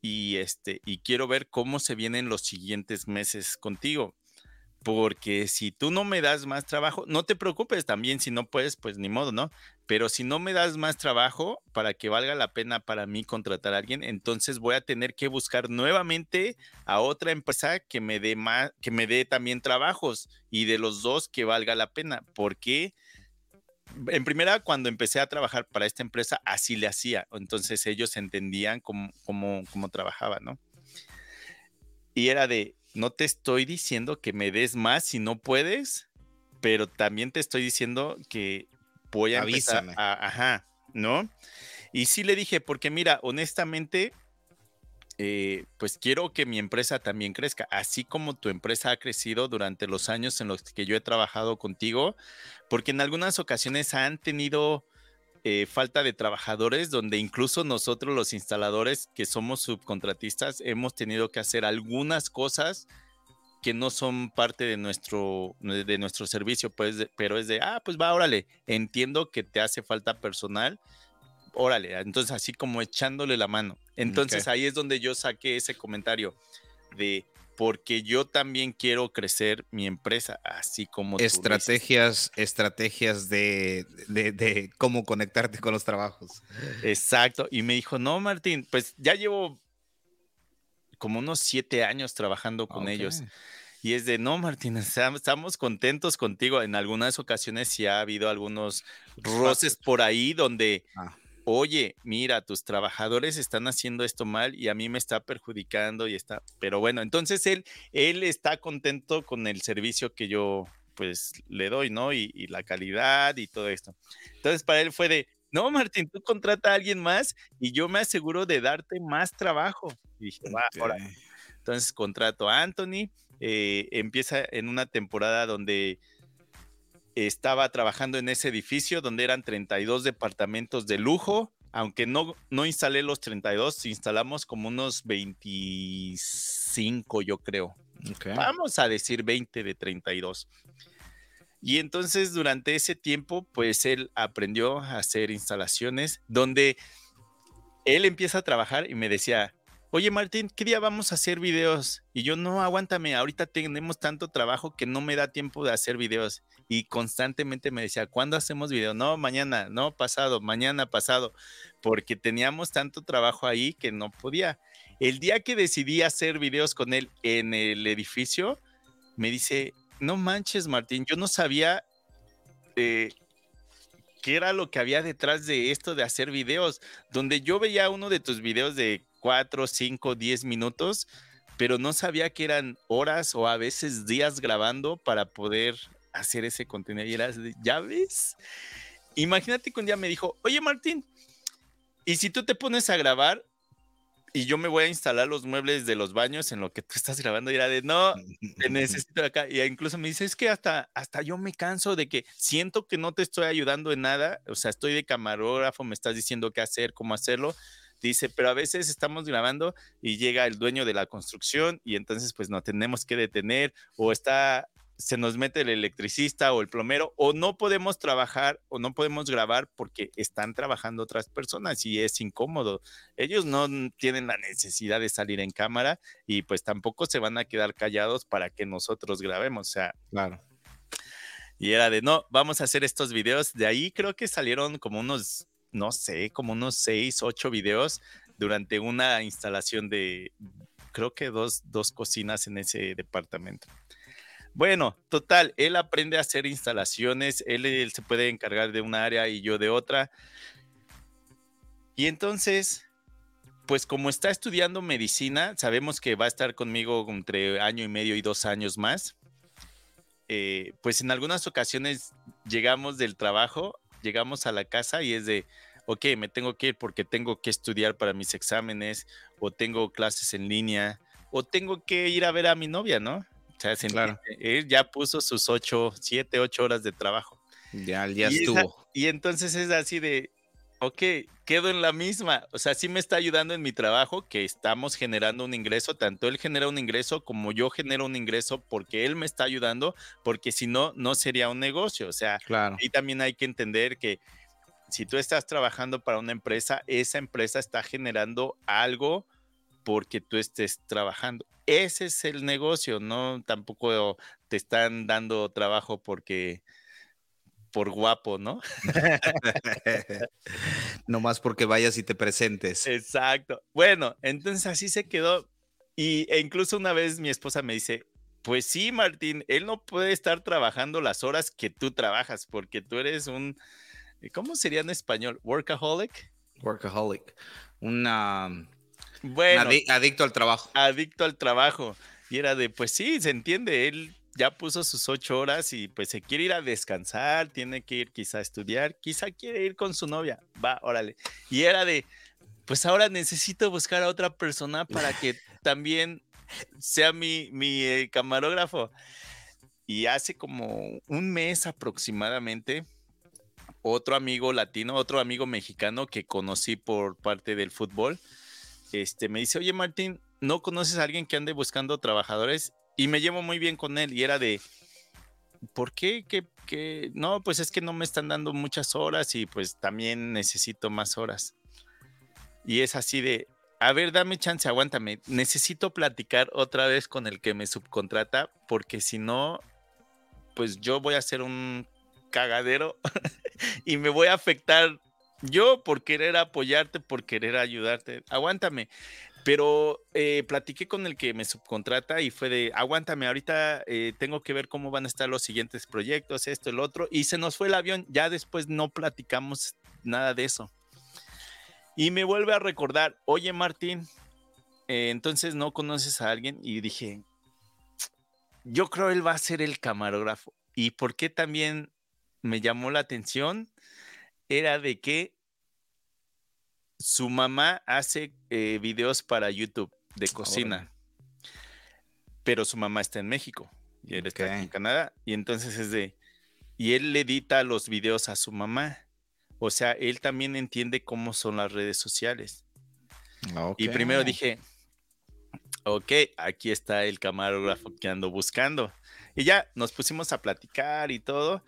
y este y quiero ver cómo se vienen los siguientes meses contigo porque si tú no me das más trabajo, no te preocupes también, si no puedes, pues ni modo, ¿no? Pero si no me das más trabajo para que valga la pena para mí contratar a alguien, entonces voy a tener que buscar nuevamente a otra empresa que me dé más, que me dé también trabajos y de los dos que valga la pena, porque en primera, cuando empecé a trabajar para esta empresa, así le hacía. Entonces ellos entendían cómo, cómo, trabajaba, ¿no? Y era de, no te estoy diciendo que me des más si no puedes, pero también te estoy diciendo que voy a Avísame. empezar a, ajá, ¿no? Y sí le dije, porque mira, honestamente, eh, pues quiero que mi empresa también crezca, así como tu empresa ha crecido durante los años en los que yo he trabajado contigo, porque en algunas ocasiones han tenido eh, falta de trabajadores, donde incluso nosotros los instaladores que somos subcontratistas hemos tenido que hacer algunas cosas que no son parte de nuestro, de nuestro servicio, pues, pero es de, ah, pues va, órale, entiendo que te hace falta personal, órale, entonces así como echándole la mano. Entonces ahí es donde yo saqué ese comentario de, porque yo también quiero crecer mi empresa, así como tú lo hiciste". Estrategias, estrategias de, de- de cómo conectarte con los trabajos. Exacto. Y me dijo, no, Martín, pues ya llevo como unos siete años trabajando con ellos. Y es de, no, Martín, estam- estamos contentos contigo. En algunas ocasiones sí ha habido algunos roces por ahí donde, Ah. Oye, mira, tus trabajadores están haciendo esto mal y a mí me está perjudicando y está, pero bueno, entonces él, él está contento con el servicio que yo pues le doy, ¿no? Y, y la calidad y todo esto. Entonces para él fue de, no, Martín, tú contrata a alguien más y yo me aseguro de darte más trabajo. Y dije, va, ahora. Entonces contrato a Anthony, eh, empieza en una temporada donde estaba trabajando en ese edificio, donde eran 32 departamentos de lujo, aunque no, no instalé los 32, instalamos como unos 25, yo creo. Vamos a decir 20 de 32. Y entonces durante ese tiempo, pues él aprendió a hacer instalaciones donde él empieza a trabajar y me decía, oye Martín, ¿qué día vamos a hacer videos? Y yo, no, aguántame, ahorita tenemos tanto trabajo que no me da tiempo de hacer videos. Y constantemente me decía, ¿cuándo hacemos video? No, mañana, no, pasado, mañana, pasado, porque teníamos tanto trabajo ahí que no podía. El día que decidí hacer videos con él en el edificio, me dice, no manches, Martín, yo no sabía eh, qué era lo que había detrás de esto de hacer videos, donde yo veía uno de tus videos de 4, 5, 10 minutos, pero no sabía que eran horas o a veces días grabando para poder hacer ese contenido. Y era, de, ¿ya ves? Imagínate que un día me dijo, oye Martín, ¿y si tú te pones a grabar y yo me voy a instalar los muebles de los baños en lo que tú estás grabando? Y era de, no, te necesito acá. Y incluso me dice, es que hasta, hasta yo me canso de que siento que no te estoy ayudando en nada. O sea, estoy de camarógrafo, me estás diciendo qué hacer, cómo hacerlo. Dice, pero a veces estamos grabando y llega el dueño de la construcción y entonces pues nos tenemos que detener o está, se nos mete el electricista o el plomero o no podemos trabajar o no podemos grabar porque están trabajando otras personas y es incómodo. Ellos no tienen la necesidad de salir en cámara y pues tampoco se van a quedar callados para que nosotros grabemos. O sea, Claro. y era de, no, vamos a hacer estos videos. De ahí creo que salieron como unos, no sé, como unos seis, ocho videos durante una instalación de, creo que dos, dos cocinas en ese departamento. Bueno, total, él aprende a hacer instalaciones, él, se puede encargar de una área y yo de otra. Y entonces, pues como está estudiando medicina, sabemos que va a estar conmigo entre año y medio y dos años más. Eh, pues en algunas ocasiones llegamos del trabajo, llegamos a la casa y es de, ok, me tengo que ir porque tengo que estudiar para mis exámenes o tengo clases en línea o tengo que ir a ver a mi novia, ¿no? O sea, se Claro. él ya puso sus ocho, siete, ocho horas de trabajo. Ya, ya Y esa- estuvo. Y entonces es así de, ok, quedo en la misma. O sea, sí me está ayudando en mi trabajo, que estamos generando un ingreso. Tanto él genera un ingreso como yo genero un ingreso porque él me está ayudando, porque si no, no sería un negocio. O sea, Claro. y también hay que entender que si tú estás trabajando para una empresa, esa empresa está generando algo porque tú estés trabajando. Ese es el negocio, no tampoco te están dando trabajo porque por guapo, ¿no? no más porque vayas y te presentes. Exacto. Bueno, entonces así se quedó. Y, e incluso una vez mi esposa me dice, pues sí, Martín, él no puede estar trabajando las horas que tú trabajas porque tú eres un, ¿cómo sería en español? Workaholic. Workaholic. Una. Bueno. adicto al trabajo. Adicto al trabajo. Y era de, pues sí, se entiende, él ya puso sus ocho horas y pues se quiere ir a descansar, tiene que ir quizá a estudiar, quizá quiere ir con su novia, va, órale. Y era de, pues ahora necesito buscar a otra persona para que también sea mi, mi eh, camarógrafo. Y hace como un mes aproximadamente, otro amigo latino, otro amigo mexicano que conocí por parte del fútbol, este, me dice, oye Martín, ¿no conoces a alguien que ande buscando trabajadores? Y me llevo muy bien con él y era de, ¿por qué? que No, pues es que no me están dando muchas horas y pues también necesito más horas. Y es así de, a ver, dame chance, aguántame. Necesito platicar otra vez con el que me subcontrata porque si no, pues yo voy a ser un cagadero y me voy a afectar yo por querer apoyarte, por querer ayudarte. Aguántame. Pero eh, platiqué con el que me subcontrata y fue de, aguántame, ahorita eh, tengo que ver cómo van a estar los siguientes proyectos, esto, el otro. Y se nos fue el avión, ya después no platicamos nada de eso. Y me vuelve a recordar, oye Martín, eh, entonces no conoces a alguien y dije, yo creo él va a ser el camarógrafo. ¿Y por qué también me llamó la atención? Era de que su mamá hace eh, videos para YouTube de cocina, pero su mamá está en México y él está en Canadá. Y entonces es de, y él le edita los videos a su mamá. O sea, él también entiende cómo son las redes sociales. Y primero dije, ok, aquí está el camarógrafo que ando buscando. Y ya nos pusimos a platicar y todo.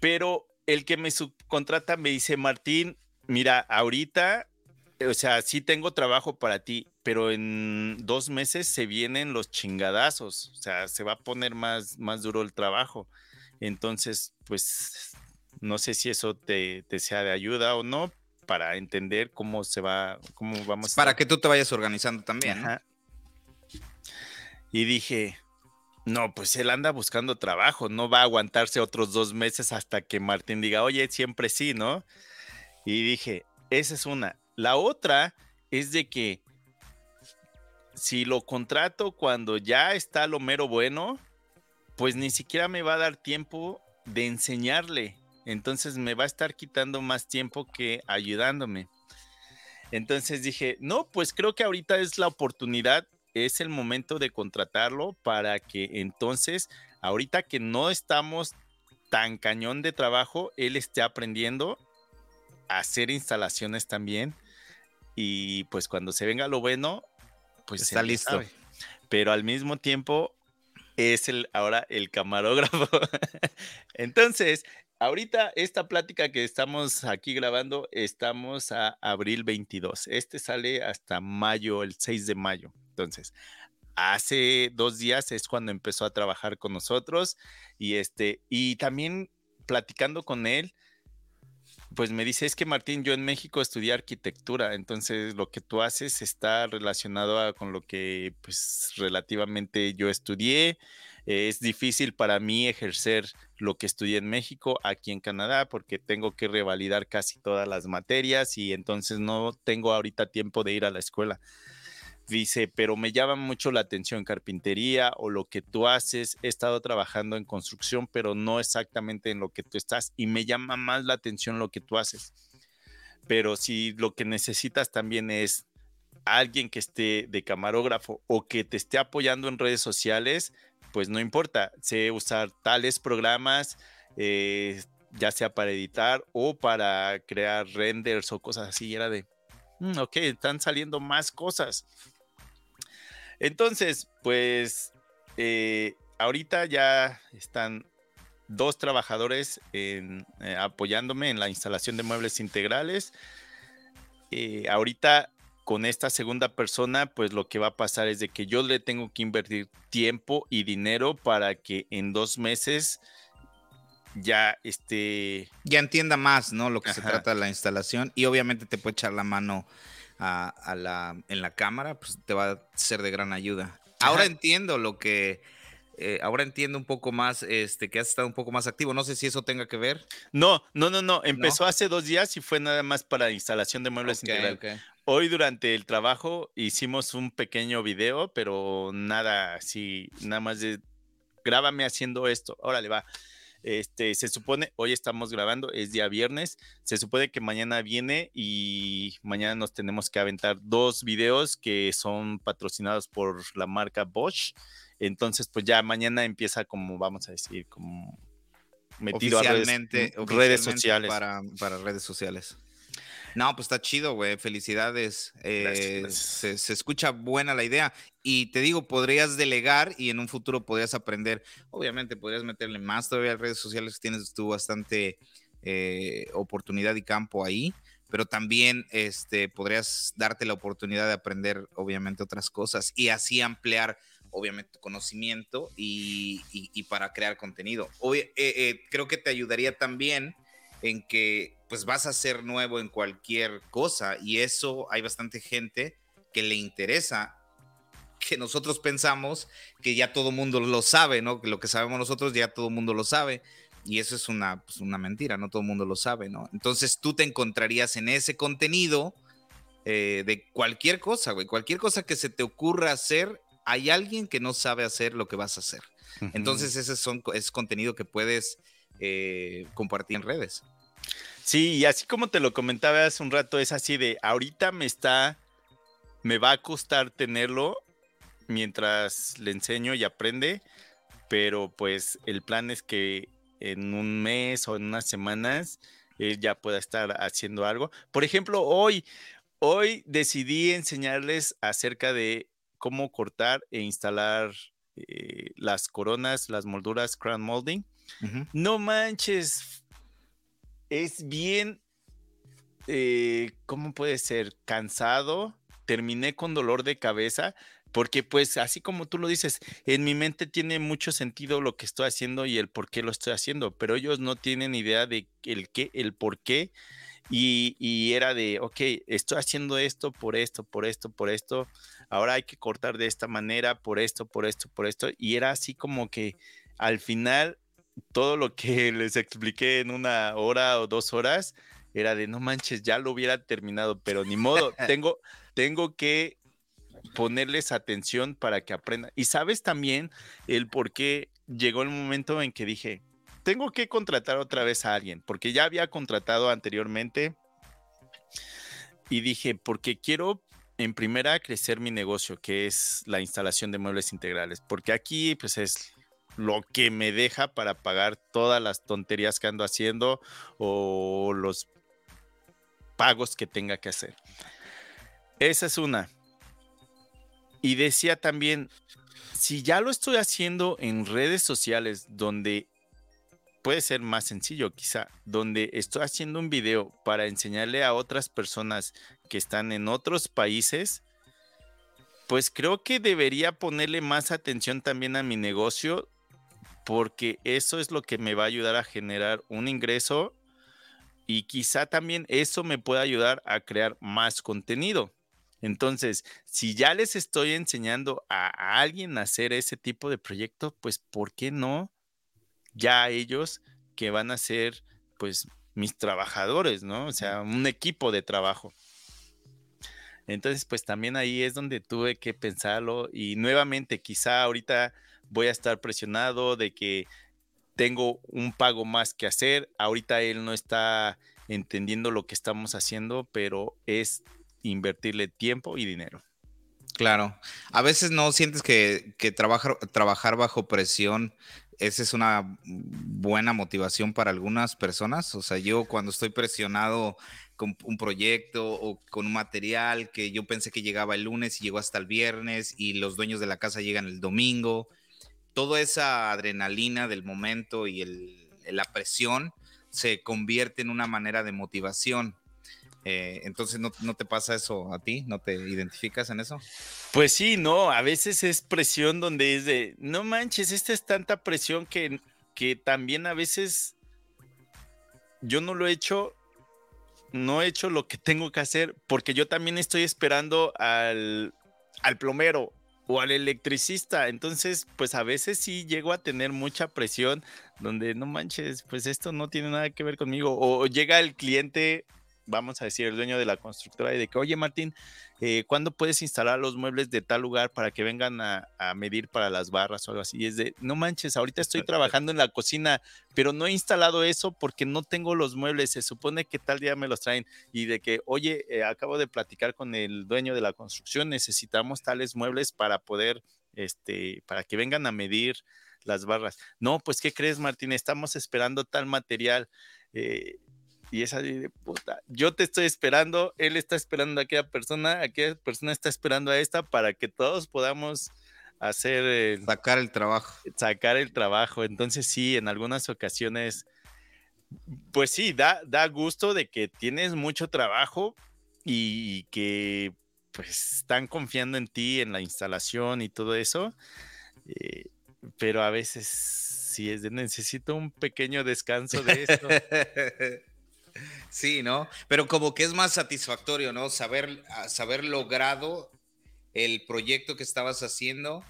Pero el que me subcontrata me dice, Martín, mira, ahorita, o sea, sí tengo trabajo para ti, pero en dos meses se vienen los chingadazos, o sea, se va a poner más, más duro el trabajo. Entonces, pues, no sé si eso te, sea de ayuda o no para entender cómo se va, cómo vamos. Para que tú te vayas organizando también. Y dije, no, pues él anda buscando trabajo, no va a aguantarse otros dos meses hasta que Martín diga, oye, siempre sí, ¿no? Y dije, esa es una. La otra es de que si lo contrato cuando ya está lo mero bueno, pues ni siquiera me va a dar tiempo de enseñarle. Entonces me va a estar quitando más tiempo que ayudándome. Entonces dije, no, pues creo que ahorita es la oportunidad, es el momento de contratarlo para que entonces, ahorita que no estamos tan cañón de trabajo, él esté aprendiendo hacer instalaciones también. Y pues cuando se venga lo bueno, pues está listo. Pero al mismo tiempo es el ahora el camarógrafo. Entonces, ahorita esta plática que estamos aquí grabando, estamos a abril 22. Este sale hasta mayo, el 6 de mayo. Entonces, hace dos días es cuando empezó a trabajar con nosotros y este, y también platicando con él, pues me dice, es que Martín, yo en México estudié arquitectura, entonces lo que tú haces está relacionado con lo que pues relativamente yo estudié. Es difícil para mí ejercer lo que estudié en México aquí en Canadá porque tengo que revalidar casi todas las materias y entonces no tengo ahorita tiempo de ir a la escuela. Dice, pero me llama mucho la atención carpintería o lo que tú haces. He estado trabajando en construcción, pero no exactamente en lo que tú estás. Y me llama más la atención lo que tú haces. Pero si lo que necesitas también es alguien que esté de camarógrafo o que te esté apoyando en redes sociales, pues no importa. Sé usar tales programas, eh, ya sea para editar o para crear renders o cosas así. era de, mm, ok, están saliendo más cosas. Entonces, pues eh, ahorita ya están dos trabajadores eh, apoyándome en la instalación de muebles integrales. Ahorita con esta segunda persona, pues lo que va a pasar es de que yo le tengo que invertir tiempo y dinero para que en dos meses ya esté... Ya entienda más, ¿no? Lo que se trata de la instalación y obviamente te puede echar la mano a, la, en la cámara, pues te va a ser de gran ayuda. Ahora entiendo lo que eh, ahora entiendo un poco más este, que has estado un poco más activo. No sé si eso tenga que ver. No, no, no, no. Empezó hace dos días y fue nada más para instalación de muebles integral. Hoy durante el trabajo hicimos un pequeño video, pero nada así, nada más de grábame haciendo esto. Órale, va. Este, se supone, hoy estamos grabando, es día viernes, se supone que mañana viene y mañana nos tenemos que aventar dos videos que son patrocinados por la marca Bosch. Entonces, pues ya mañana empieza como, vamos a decir, como metido a redes, sociales. Para, para redes sociales. No, pues está chido, güey. Felicidades. Eh, se, escucha buena la idea. Y te digo, podrías delegar y en un futuro podrías aprender. Obviamente, podrías meterle más todavía a redes sociales. Tienes tú bastante eh, oportunidad y campo ahí. Pero también este, podrías darte la oportunidad de aprender, obviamente, otras cosas y así ampliar obviamente conocimiento y, para crear contenido. Eh, creo que te ayudaría también en que pues vas a ser nuevo en cualquier cosa y eso hay bastante gente que le interesa que nosotros pensamos que ya todo mundo lo sabe, ¿no? Que lo que sabemos nosotros ya todo mundo lo sabe y eso es una, pues, una mentira, no todo el mundo lo sabe, ¿no? Entonces tú te encontrarías en ese contenido eh, de cualquier cosa, güey, cualquier cosa que se te ocurra hacer, hay alguien que no sabe hacer lo que vas a hacer. Entonces ese son, es contenido que puedes eh, compartir en redes. Sí, y así como te lo comentaba hace un rato, es así de ahorita me está, me va a costar tenerlo mientras le enseño y aprende, pero pues el plan es que en un mes o en unas semanas él ya pueda estar haciendo algo. Por ejemplo, hoy, hoy decidí enseñarles acerca de cómo cortar e instalar eh, las coronas, las molduras crown molding no manches, es bien, eh, ¿cómo puede ser? Cansado, terminé con dolor de cabeza, porque pues así como tú lo dices, en mi mente tiene mucho sentido lo que estoy haciendo y el por qué lo estoy haciendo, pero ellos no tienen idea de el qué, el por qué. Y, y era de, ok, estoy haciendo esto por esto, por esto, por esto. Ahora hay que cortar de esta manera, por esto, por esto, por esto. Y era así como que al final todo lo que les expliqué en una hora o dos horas era de no manches, ya lo hubiera terminado, pero ni modo, tengo, tengo que ponerles atención para que aprendan. Y sabes también el por qué llegó el momento en que dije, tengo que contratar otra vez a alguien, porque ya había contratado anteriormente y dije, porque quiero en primera crecer mi negocio, que es la instalación de muebles integrales, porque aquí pues es lo que me deja para pagar todas las tonterías que ando haciendo o los pagos que tenga que hacer. Esa es una. Y decía también, si ya lo estoy haciendo en redes sociales donde puede ser más sencillo quizá, donde estoy haciendo un video para enseñarle a otras personas que están en otros países, pues creo que debería ponerle más atención también a mi negocio porque eso es lo que me va a ayudar a generar un ingreso y quizá también eso me pueda ayudar a crear más contenido. Entonces, si ya les estoy enseñando a, alguien a hacer ese tipo de proyecto, pues ¿por qué no ya ellos que van a ser pues mis trabajadores, ¿no? O sea, un equipo de trabajo. Entonces, pues también ahí es donde tuve que pensarlo y nuevamente quizá ahorita voy a estar presionado de que tengo un pago más que hacer. Ahorita él no está entendiendo lo que estamos haciendo, pero es invertirle tiempo y dinero. Claro. A veces no sientes que, trabajar, trabajar bajo presión, esa es una buena motivación para algunas personas. O sea, yo cuando estoy presionado con un proyecto o con un material que yo pensé que llegaba el lunes y llegó hasta el viernes y los dueños de la casa llegan el domingo toda esa adrenalina del momento y la presión se convierte en una manera de motivación. Eh, entonces, ¿no, te pasa eso a ti? ¿No te identificas en eso? Pues sí, no, a veces es presión donde es de, no manches, esta es tanta presión que, también a veces yo no lo he hecho, no he hecho lo que tengo que hacer porque yo también estoy esperando al, al plomero o al electricista. Entonces, pues a veces sí llego a tener mucha presión donde no manches, pues esto no tiene nada que ver conmigo. O, llega el cliente, vamos a decir, el dueño de la constructora y de que, oye Martín, eh, ¿cuándo puedes instalar los muebles de tal lugar para que vengan a, medir para las barras o algo así? Y es de, no manches, ahorita estoy trabajando en la cocina, pero no he instalado eso porque no tengo los muebles, se supone que tal día me los traen y de que, oye, eh, acabo de platicar con el dueño de la construcción, necesitamos tales muebles para poder, este, para que vengan a medir las barras. No, pues, ¿qué crees, Martín? Estamos esperando tal material. Eh, y esa de puta, yo te estoy esperando, él está esperando a aquella persona, aquella persona está esperando a esta para que todos podamos hacer... sacar el trabajo. Sacar el trabajo. Entonces sí, en algunas ocasiones, pues sí, da, da gusto de que tienes mucho trabajo y que pues están confiando en ti, en la instalación y todo eso. Eh, pero a veces sí es de necesito un pequeño descanso de esto. Sí, ¿no? Pero como que es más satisfactorio, ¿no? Saber, ah, saber logrado el proyecto que estabas haciendo,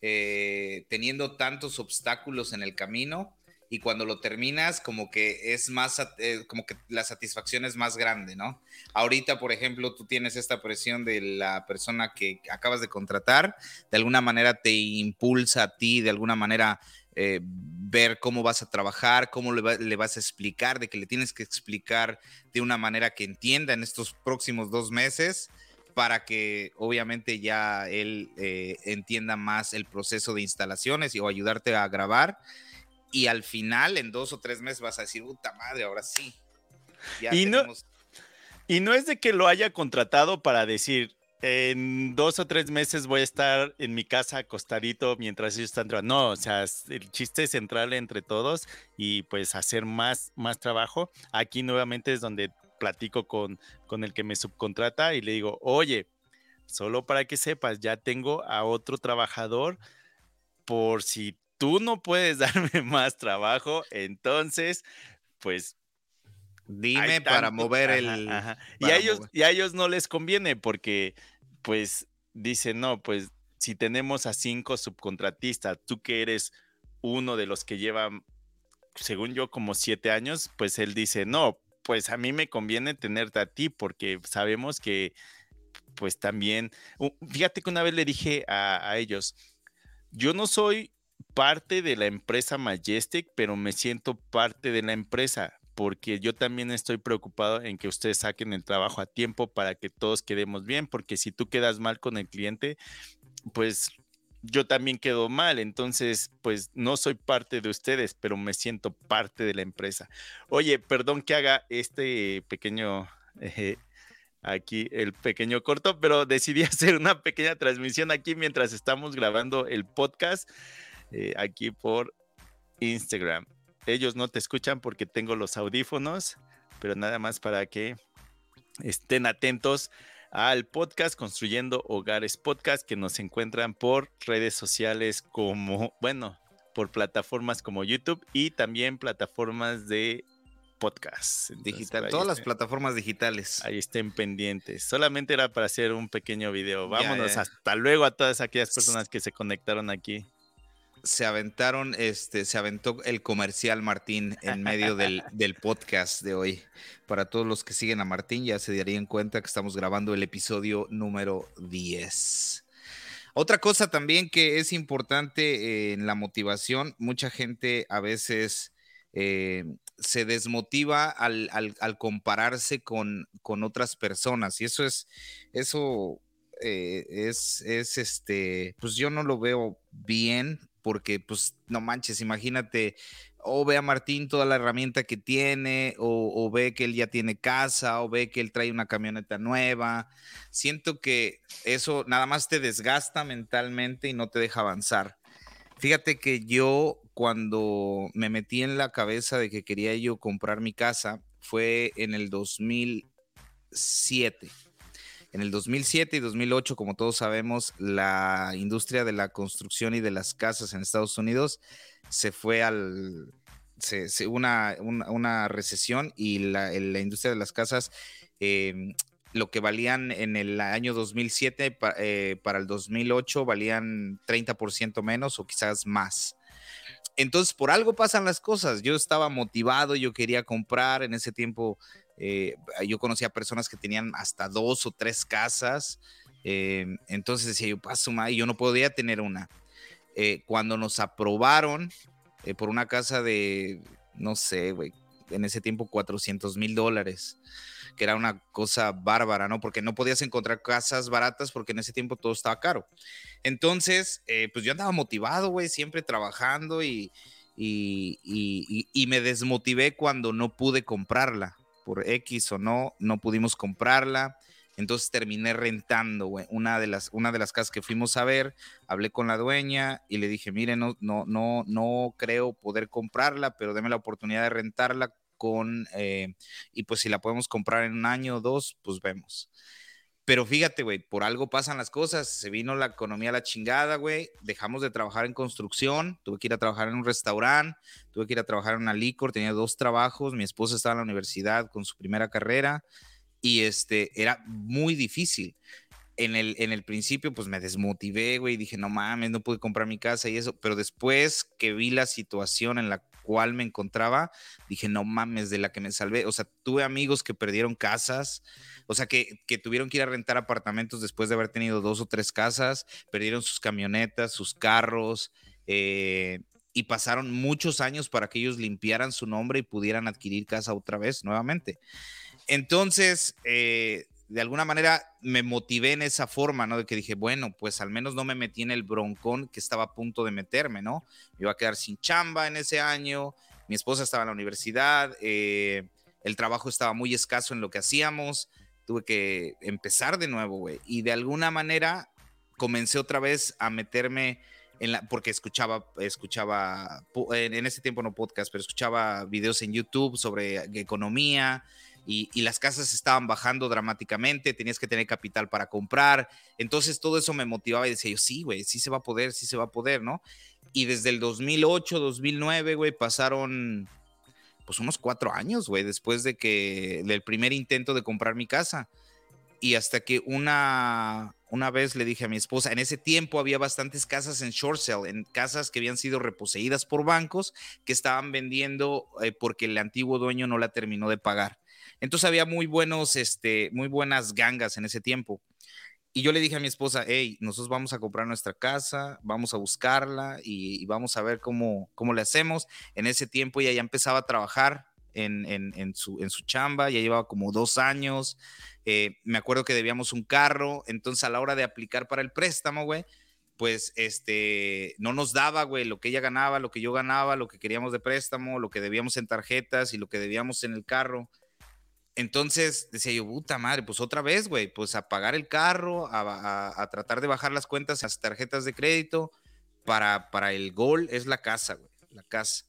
eh, teniendo tantos obstáculos en el camino y cuando lo terminas como que es más, eh, como que la satisfacción es más grande, ¿no? Ahorita, por ejemplo, tú tienes esta presión de la persona que acabas de contratar, de alguna manera te impulsa a ti, de alguna manera eh, ver cómo vas a trabajar, cómo le, vas a explicar, de que le tienes que explicar de una manera que entienda en estos próximos dos meses para que obviamente ya él eh, entienda más el proceso de instalaciones y, o ayudarte a grabar. Y al final, en dos o tres meses, vas a decir, puta madre, ahora sí. y, no, y no es de que lo haya contratado para decir, en dos o tres meses voy a estar en mi casa acostadito mientras ellos están trabajando. No, o sea, el chiste es central entre todos y pues hacer más, más trabajo. Aquí nuevamente es donde platico con, con el que me subcontrata y le digo, oye, solo para que sepas, ya tengo a otro trabajador por si tú no puedes darme más trabajo, entonces, pues Dime para mover el. y, a ellos, y a ellos no les conviene porque pues dice, no, pues si tenemos a cinco subcontratistas, tú que eres uno de los que llevan, según yo, como siete años, pues él dice, no, pues a mí me conviene tenerte a ti porque sabemos que, pues también, fíjate que una vez le dije a, a ellos, yo no soy parte de la empresa Majestic, pero me siento parte de la empresa porque yo también estoy preocupado en que ustedes saquen el trabajo a tiempo para que todos quedemos bien, porque si tú quedas mal con el cliente, pues yo también quedo mal, entonces pues no soy parte de ustedes, pero me siento parte de la empresa. Oye, perdón que haga este pequeño, eh, aquí el pequeño corto, pero decidí hacer una pequeña transmisión aquí mientras estamos grabando el podcast, eh, aquí por Instagram ellos no te escuchan porque tengo los audífonos, pero nada más para que estén atentos al podcast Construyendo Hogares Podcast que nos encuentran por redes sociales como, bueno, por plataformas como YouTube y también plataformas de podcast. Digital, todas las plataformas digitales. Ahí estén pendientes. Solamente era para hacer un pequeño video. Vámonos, hasta luego a todas aquellas personas que se conectaron aquí se aventaron, este, se aventó el comercial Martín en medio del, del, podcast de hoy. Para todos los que siguen a Martín, ya se darían cuenta que estamos grabando el episodio número 10. Otra cosa también que es importante eh, en la motivación, mucha gente a veces eh, se desmotiva al, al, compararse con, con, otras personas y eso es, eso eh, es, es este, pues yo no lo veo bien porque pues no manches, imagínate, o ve a Martín toda la herramienta que tiene, o, ve que él ya tiene casa, o ve que él trae una camioneta nueva. Siento que eso nada más te desgasta mentalmente y no te deja avanzar. Fíjate que yo cuando me metí en la cabeza de que quería yo comprar mi casa fue en el 2007 en el 2007 y 2008, como todos sabemos, la industria de la construcción y de las casas en Estados Unidos se fue al... Se, una, recesión y la, industria de las casas em, lo que valían en el año 2007 eh, para el 2008 valían 30% menos o quizás más. Entonces, por algo pasan las cosas. Yo estaba motivado, yo quería comprar. En ese tiempo, eh, yo conocía personas que tenían hasta dos o tres casas. Eh, entonces decía yo, paso, y yo no podía tener una. cuando nos aprobaron por una casa de, no sé, güey, en ese tiempo 400 mil dólares que era una cosa bárbara, ¿no? Porque no podías encontrar casas baratas porque en ese tiempo todo estaba caro. Entonces, eh, pues yo andaba motivado, güey, siempre trabajando y, y, me desmotivé cuando no pude comprarla. Por X o no, no pudimos comprarla. Entonces terminé rentando. Una de las, una de las casas que fuimos a ver, hablé con la dueña y le dije, mire, no, no, no, no creo poder comprarla, pero deme la oportunidad de rentarla con, eh, y pues si la podemos comprar en un año o dos, pues vemos. Pero fíjate, güey, por algo pasan las cosas. Se vino la economía a la chingada, güey. Dejamos de trabajar en construcción. Tuve que ir a trabajar en un restaurante. Tuve que ir a trabajar en una licor. Tenía dos trabajos. Mi esposa estaba en la universidad con su primera carrera. Y este, era muy difícil. En el, en el principio, pues me desmotivé, güey. Dije, no mames, no pude comprar mi casa y eso. Pero después que vi la situación en la cual me encontraba, dije, no mames, de la que me salvé. O sea, tuve amigos que perdieron casas, o sea, que, que tuvieron que ir a rentar apartamentos después de haber tenido dos o tres casas, perdieron sus camionetas, sus carros. Eh, y pasaron muchos años para que ellos limpiaran su nombre y pudieran adquirir casa otra vez nuevamente. Entonces, eh, de alguna manera me motivé en esa forma, ¿no? De que dije, bueno, pues al menos no me metí en el broncón que estaba a punto de meterme, ¿no? Me iba a quedar sin chamba en ese año, mi esposa estaba en la universidad, eh, el trabajo estaba muy escaso en lo que hacíamos, tuve que empezar de nuevo, güey. Y de alguna manera comencé otra vez a meterme en la, porque escuchaba, escuchaba, en, ese tiempo no podcast, pero escuchaba videos en YouTube sobre economía, y, las casas estaban bajando dramáticamente, tenías que tener capital para comprar. Entonces todo eso me motivaba y decía yo, sí, güey, sí se va a poder, sí se va a poder, ¿no? Y desde el 2008, 2009, güey, pasaron pues unos cuatro años, güey, después de que, del primer intento de comprar mi casa. Y hasta que una, una vez le dije a mi esposa, en ese tiempo había bastantes casas en short sale, en casas que habían sido reposeídas por bancos que estaban vendiendo eh, porque el antiguo dueño no la terminó de pagar. Entonces había muy buenos, este, muy buenas gangas en ese tiempo. Y yo le dije a mi esposa, hey, nosotros vamos a comprar nuestra casa, vamos a buscarla y, vamos a ver cómo, cómo le hacemos. En ese tiempo ella ya empezaba a trabajar en, en, su, en su chamba, ya llevaba como dos años. Eh, me acuerdo que debíamos un carro, entonces a la hora de aplicar para el préstamo, güey, pues este, no nos daba, güey, lo que ella ganaba, lo que yo ganaba, lo que queríamos de préstamo, lo que debíamos en tarjetas y lo que debíamos en el carro. Entonces decía yo, puta madre, pues otra vez, güey, pues a pagar el carro, a, tratar de bajar las cuentas, las tarjetas de crédito, para, para el gol es la casa, güey, la casa.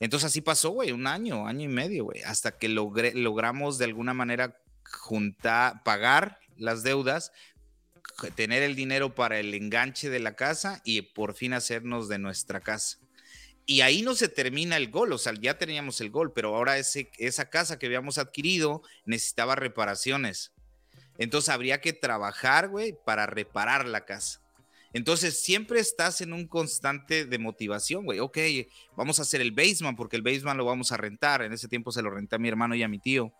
Entonces así pasó, güey, un año, año y medio, güey, hasta que logramos de alguna manera juntar, pagar las deudas, tener el dinero para el enganche de la casa y por fin hacernos de nuestra casa. Y ahí no se termina el gol, o sea, ya teníamos el gol, pero ahora ese, esa casa que habíamos adquirido necesitaba reparaciones. Entonces habría que trabajar, güey, para reparar la casa. Entonces siempre estás en un constante de motivación, güey. Ok, vamos a hacer el basement porque el basement lo vamos a rentar. En ese tiempo se lo renté a mi hermano y a mi tío.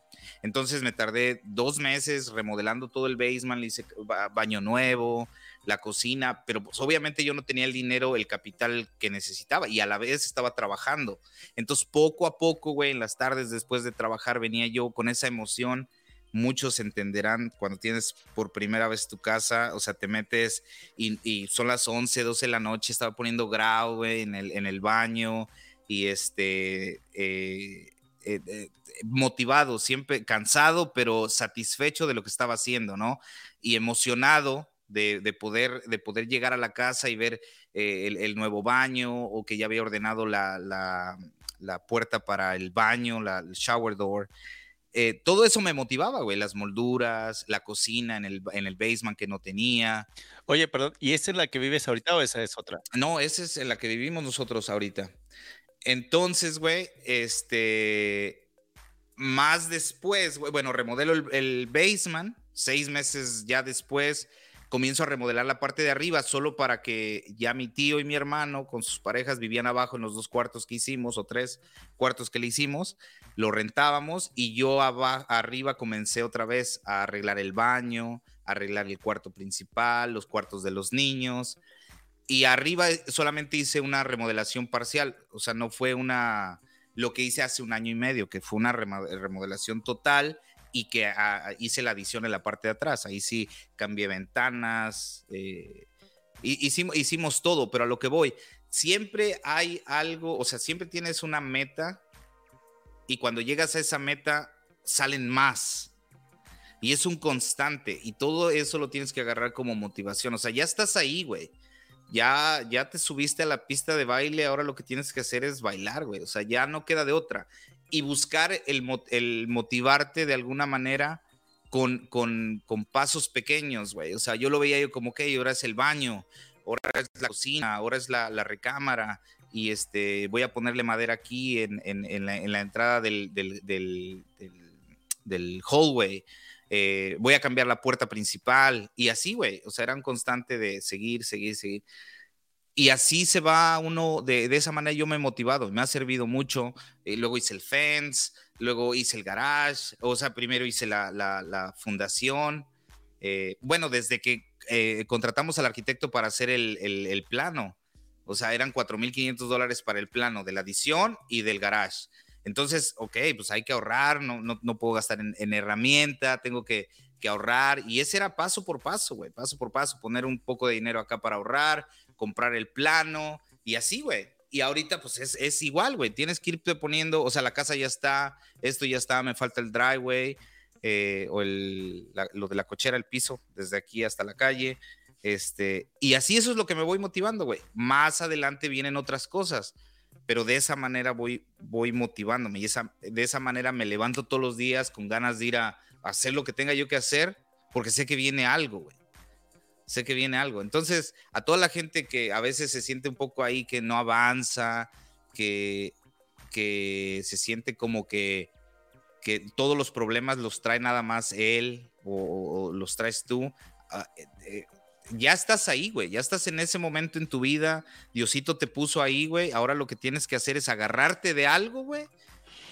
Entonces me tardé dos meses remodelando todo el basement, le hice baño nuevo, la cocina, pero pues obviamente yo no tenía el dinero, el capital que necesitaba y a la vez estaba trabajando. Entonces poco a poco, güey, en las tardes después de trabajar venía yo con esa emoción. Muchos entenderán cuando tienes por primera vez tu casa, o sea, te metes y, son las 11, 12 de la noche, estaba poniendo grau, güey, en el, baño y este, eh, eh, eh, motivado, siempre cansado, pero satisfecho de lo que estaba haciendo, ¿no? Y emocionado de, poder, de poder llegar a la casa y ver eh, el, nuevo baño o que ya había ordenado la, puerta para el baño, la, el shower door. Eh, todo eso me motivaba, güey, las molduras, la cocina en el, en el basement que no tenía. Oye, perdón, ¿y esa es la que vives ahorita o esa es otra? No, esa es la que vivimos nosotros ahorita. Entonces, güey, este, más después, bueno, remodelo el, el basement, seis meses ya después comienzo a remodelar la parte de arriba solo para que ya mi tío y mi hermano con sus parejas vivían abajo en los dos cuartos que hicimos o tres cuartos que le hicimos, lo rentábamos y yo arriba comencé otra vez a arreglar el baño, arreglar el cuarto principal, los cuartos de los niños y arriba solamente hice una remodelación parcial, o sea, no fue una lo que hice hace un año y medio, que fue una remodelación total y que hice la adición en la parte de atrás. Ahí sí cambié ventanas, eh, hicimos, hicimos todo, pero a lo que voy, siempre hay algo, o sea, siempre tienes una meta y cuando llegas a esa meta salen más. Y es un constante y todo eso lo tienes que agarrar como motivación. O sea, ya estás ahí, güey. Ya, ya te subiste a la pista de baile, ahora lo que tienes que hacer es bailar, güey. O sea, ya no queda de otra y buscar el, motivarte de alguna manera con, con, pasos pequeños, güey. O sea, yo lo veía yo como, ok, ahora es el baño, ahora es la cocina, ahora es la, recámara, y este, voy a ponerle madera aquí en, la, entrada del, del, hallway. Eh, voy a cambiar la puerta principal y así, güey. O sea, era un constante de seguir, seguir, seguir. Y así se va uno, de, esa manera yo me he motivado, me ha servido mucho. Eh, luego hice el fence, luego hice el garage, o sea, primero hice la, fundación. Eh, bueno, desde que eh, contratamos al arquitecto para hacer el, plano, o sea, eran 4.500 dólares para el plano de la adición y del garage. Entonces, ok, pues hay que ahorrar, no, no, puedo gastar en, en herramienta, tengo que, que ahorrar. Y ese era paso por paso, güey, paso por paso, poner un poco de dinero acá para ahorrar, comprar el plano y así, güey. Y ahorita pues es, igual, güey. Tienes que irte poniendo, o sea, la casa ya está, esto ya está, me falta el driveway eh, o el, lo de la cochera, el piso, desde aquí hasta la calle. Este, y así eso es lo que me voy motivando, güey. Más adelante vienen otras cosas, pero de esa manera voy, voy motivándome y esa, de esa manera me levanto todos los días con ganas de ir a hacer lo que tenga yo que hacer porque sé que viene algo, güey sé que viene algo. Entonces, a toda la gente que a veces se siente un poco ahí, que no avanza, que, que se siente como que, que todos los problemas los trae nada más él o, los traes tú, ah, eh, eh, ya estás ahí, güey, ya estás en ese momento en tu vida, Diosito te puso ahí, güey, ahora lo que tienes que hacer es agarrarte de algo, güey,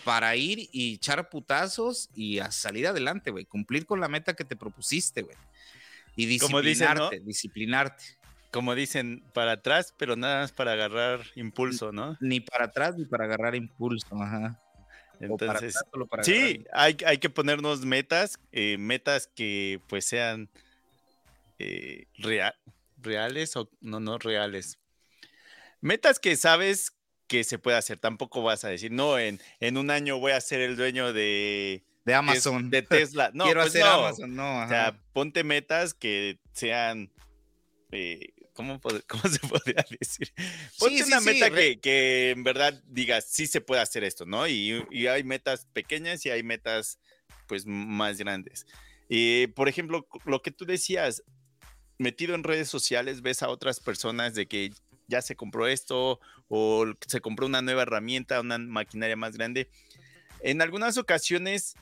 para ir y echar putazos y a salir adelante, güey, cumplir con la meta que te propusiste, güey. Y disciplinarte, disciplinarte. Como dicen, para atrás, pero nada más para agarrar impulso, ¿no? Ni para atrás ni para agarrar impulso, ajá. Entonces, sí, hay, hay, que ponernos metas, eh, metas que pues sean eh, reales o no, no reales. Metas que sabes que se puede hacer. Tampoco vas a decir, no, en, en un año voy a ser el dueño de de Amazon. De Tesla. No, Quiero pues hacer Amazon, no. O sea, ponte metas que sean. Eh, ¿cómo, se podría decir? Ponte una meta que, en verdad digas, sí se puede hacer esto, ¿no? Y, hay metas pequeñas y hay metas, pues, más grandes. y por ejemplo, lo que tú decías, metido en redes sociales, ves a otras personas de que ya se compró esto o se compró una nueva herramienta, una maquinaria más grande. En algunas ocasiones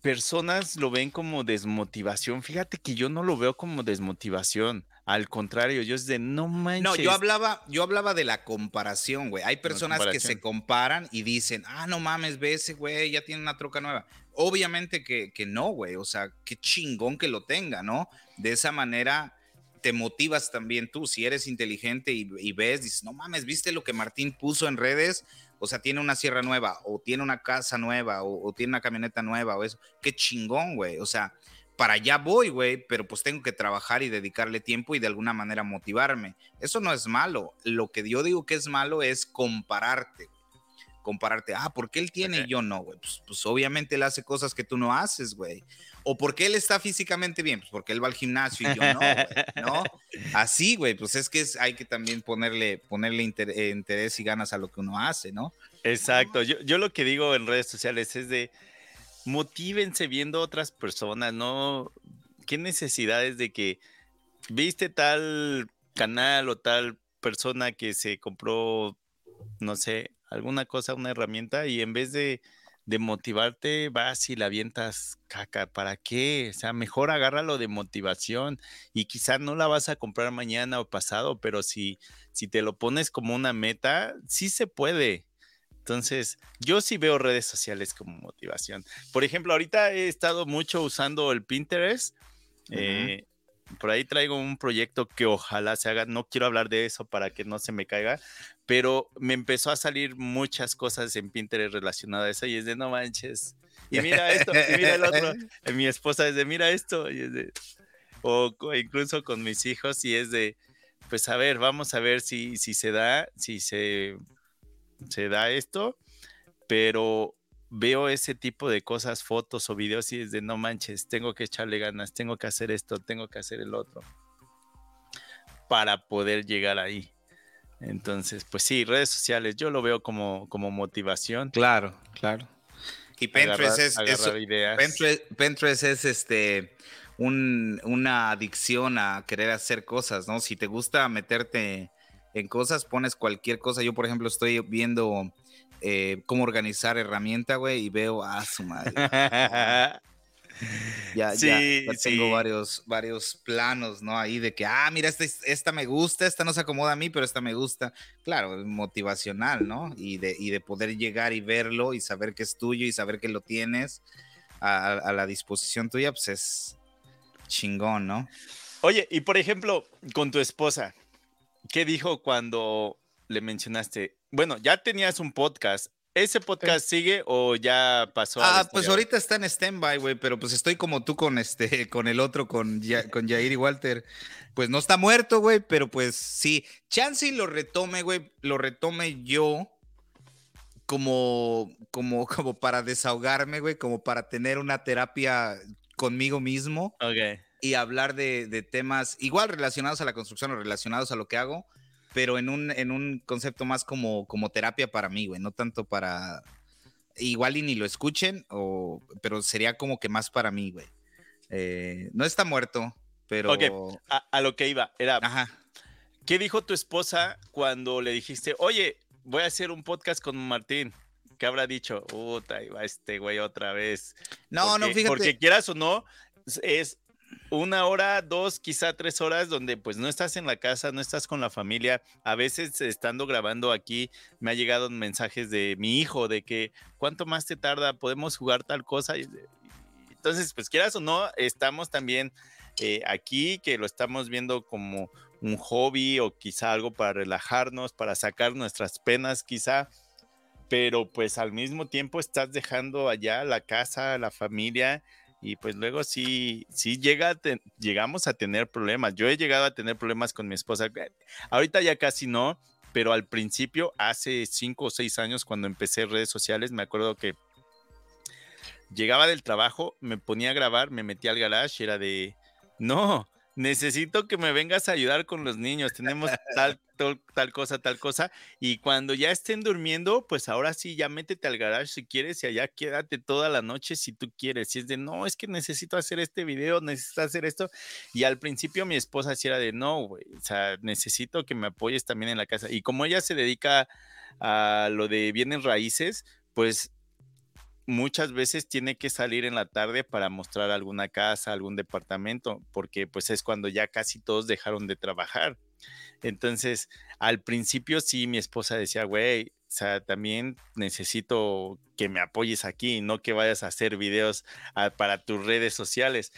personas lo ven como desmotivación. Fíjate que yo no lo veo como desmotivación. Al contrario, yo es de no manches. No, yo hablaba, yo hablaba de la comparación, güey. Hay personas que se comparan y dicen, ah, no mames, ve ese güey, ya tiene una troca nueva. Obviamente que, que no, güey. O sea, qué chingón que lo tenga, ¿no? De esa manera te motivas también tú. Si eres inteligente y, y ves, dices, no mames, ¿viste lo que Martín puso en redes? O sea, tiene una sierra nueva, o tiene una casa nueva, o, tiene una camioneta nueva, o eso. Qué chingón, güey. O sea, para allá voy, güey, pero pues tengo que trabajar y dedicarle tiempo y de alguna manera motivarme. Eso no es malo. Lo que yo digo que es malo es compararte. Compararte, ah, ¿por qué él tiene y yo no, güey? Pues, pues obviamente él hace cosas que tú no haces, güey. ¿O porque él está físicamente bien? Pues porque él va al gimnasio y yo no, ¿no? Así, güey, pues es que hay que también ponerle, ponerle interés y ganas a lo que uno hace, ¿no? Exacto. Yo, yo lo que digo en redes sociales es de motívense viendo otras personas, ¿no? ¿Qué necesidades de que viste tal canal o tal persona que se compró, no sé, alguna cosa, una herramienta y en vez de de motivarte vas y la avientas caca. ¿Para qué? O sea, mejor agárralo de motivación y quizá no la vas a comprar mañana o pasado, pero si, si te lo pones como una meta, sí se puede. Entonces, yo sí veo redes sociales como motivación. Por ejemplo, ahorita he estado mucho usando el Pinterest. Eh, por ahí traigo un proyecto que ojalá se haga. No quiero hablar de eso para que no se me caiga, pero me empezó a salir muchas cosas en Pinterest relacionadas a eso y es de no manches. Y mira esto, y mira el otro. Mi esposa es de mira esto. Y es de, o incluso con mis hijos y es de, pues a ver, vamos a ver si, si se da, si se, se da esto, pero veo ese tipo de cosas, fotos o videos y es de no manches, tengo que echarle ganas, tengo que hacer esto, tengo que hacer el otro para poder llegar ahí. Entonces, pues sí, redes sociales, yo lo veo como, como motivación. Claro, claro. Y Pinterest es, Pinterest, es este una adicción a querer hacer cosas, ¿no? Si te gusta meterte en cosas, pones cualquier cosa. Yo, por ejemplo, estoy viendo eh, cómo organizar herramienta, güey, y veo, a ah, su madre. ya, ya, tengo varios, varios planos, ¿no? Ahí de que, ah, mira, esta, esta me gusta, esta no se acomoda a mí, pero esta me gusta. Claro, motivacional, ¿no? Y de, y de poder llegar y verlo y saber que es tuyo y saber que lo tienes a, a la disposición tuya, pues es chingón, ¿no? Oye, y por ejemplo, con tu esposa, ¿qué dijo cuando le mencionaste, bueno, ya tenías un podcast. ¿Ese podcast sigue o ya pasó? Ah, pues ahorita está en stand-by, güey, pero pues estoy como tú con este, con el otro, con, con Jair y Walter. Pues no está muerto, güey, pero pues sí. Chansey lo retome, güey, lo retome yo como, como, como para desahogarme, güey, como para tener una terapia conmigo mismo. Ok. Y hablar de, de temas igual relacionados a la construcción o relacionados a lo que hago pero en un, en un concepto más como, como terapia para mí, güey, no tanto para... Igual y ni lo escuchen, o, pero sería como que más para mí, güey. Eh, no está muerto, pero... Ok, a, lo que iba, era... Ajá. ¿Qué dijo tu esposa cuando le dijiste, oye, voy a hacer un podcast con Martín? ¿Qué habrá dicho? Puta, ahí va este güey otra vez. No, no, fíjate. Porque quieras o no, es una hora, dos, quizá tres horas donde pues no estás en la casa, no estás con la familia. A veces estando grabando aquí me ha llegado mensajes de mi hijo de que cuánto más te tarda, podemos jugar tal cosa. Entonces, pues quieras o no, estamos también eh, aquí que lo estamos viendo como un hobby o quizá algo para relajarnos, para sacar nuestras penas quizá. Pero pues al mismo tiempo estás dejando allá la casa, la familia y pues luego sí, sí llega llegamos a tener problemas. Yo he llegado a tener problemas con mi esposa. Eh, ahorita ya casi no, pero al principio, hace cinco o seis años, cuando empecé redes sociales, me acuerdo que llegaba del trabajo, me ponía a grabar, me metía al garage y era de, no, necesito que me vengas a ayudar con los niños, tenemos tal, tal, cosa, tal cosa, y cuando ya estén durmiendo, pues ahora sí, ya métete al garage si quieres y allá quédate toda la noche si tú quieres, y es de, no, es que necesito hacer este video, necesito hacer esto, y al principio mi esposa sí era de, no, güey, o sea, necesito que me apoyes también en la casa, y como ella se dedica a lo de bienes raíces, pues muchas veces tiene que salir en la tarde para mostrar alguna casa, algún departamento, porque pues es cuando ya casi todos dejaron de trabajar. Entonces, al principio sí, mi esposa decía, güey, o sea, también necesito que me apoyes aquí, no que vayas a hacer videos ah, para tus redes sociales.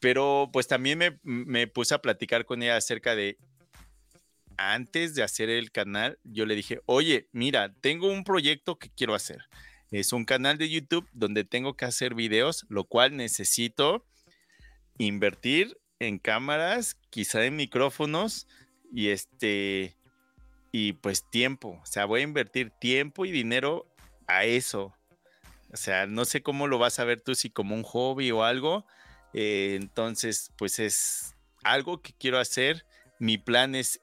Pero pues también me, me puse a platicar con ella acerca de, antes de hacer el canal, yo le dije, oye, mira, tengo un proyecto que quiero hacer es un canal de YouTube donde tengo que hacer videos, lo cual necesito invertir en cámaras, quizá en micrófonos y este y pues tiempo, o sea, voy a invertir tiempo y dinero a eso. O sea, no sé cómo lo vas a ver tú si como un hobby o algo. Eh, entonces, pues es algo que quiero hacer. Mi plan es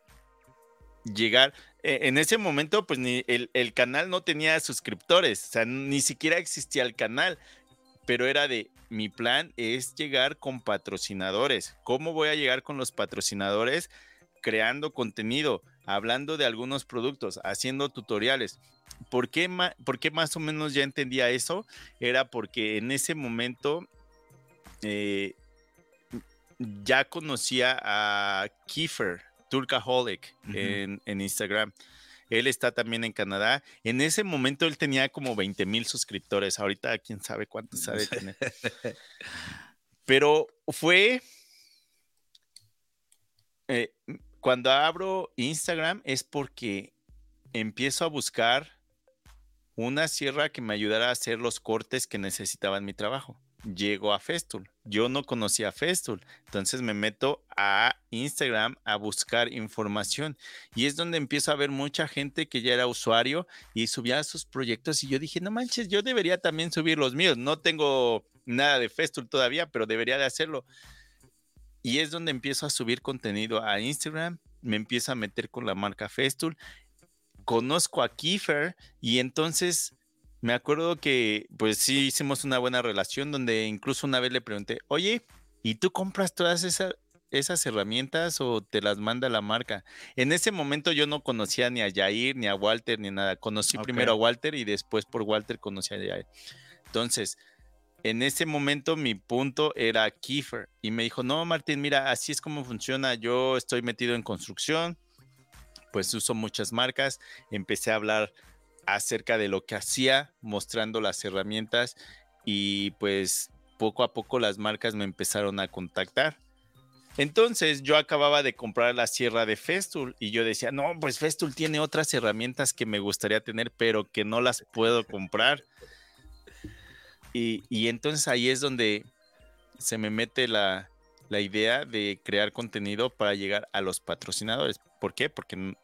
llegar. E, en ese momento, pues ni el, canal no tenía suscriptores, o sea, ni siquiera existía el canal, pero era de, mi plan es llegar con patrocinadores. ¿Cómo voy a llegar con los patrocinadores? Creando contenido. hablando de algunos productos, haciendo tutoriales. ¿Por qué, ¿Por qué más o menos ya entendía eso? Era porque en ese momento eh, ya conocía a Kiefer, Turkaholic, en, en, Instagram. Él está también en Canadá. En ese momento él tenía como 20 mil suscriptores. Ahorita quién sabe cuántos sabe tener. Pero fue... Eh, cuando abro Instagram es porque empiezo a buscar una sierra que me ayudara a hacer los cortes que necesitaba en mi trabajo llego a Festool. Yo no conocía Festool, entonces me meto a Instagram a buscar información y es donde empiezo a ver mucha gente que ya era usuario y subía sus proyectos y yo dije, no manches, yo debería también subir los míos. No tengo nada de Festool todavía, pero debería de hacerlo. Y es donde empiezo a subir contenido a Instagram, me empiezo a meter con la marca Festool, conozco a Kiefer y entonces me acuerdo que pues sí hicimos una buena relación donde incluso una vez le pregunté, oye, ¿y tú compras todas esas, esas herramientas o te las manda la marca? En ese momento yo no conocía ni a Jair, ni a Walter, ni nada. Conocí primero a Walter y después por Walter conocí a Jair. Entonces, en ese momento mi punto era Kiefer y me dijo, no, Martín, mira, así es como funciona. Yo estoy metido en construcción, pues uso muchas marcas. Empecé a hablar acerca de lo que hacía, mostrando las herramientas y pues poco a poco las marcas me empezaron a contactar. Entonces yo acababa de comprar la sierra de Festool y yo decía, no, pues Festool tiene otras herramientas que me gustaría tener, pero que no las puedo comprar. Y, y entonces ahí es donde se me mete la, la idea de crear contenido para llegar a los patrocinadores. ¿Por qué? Porque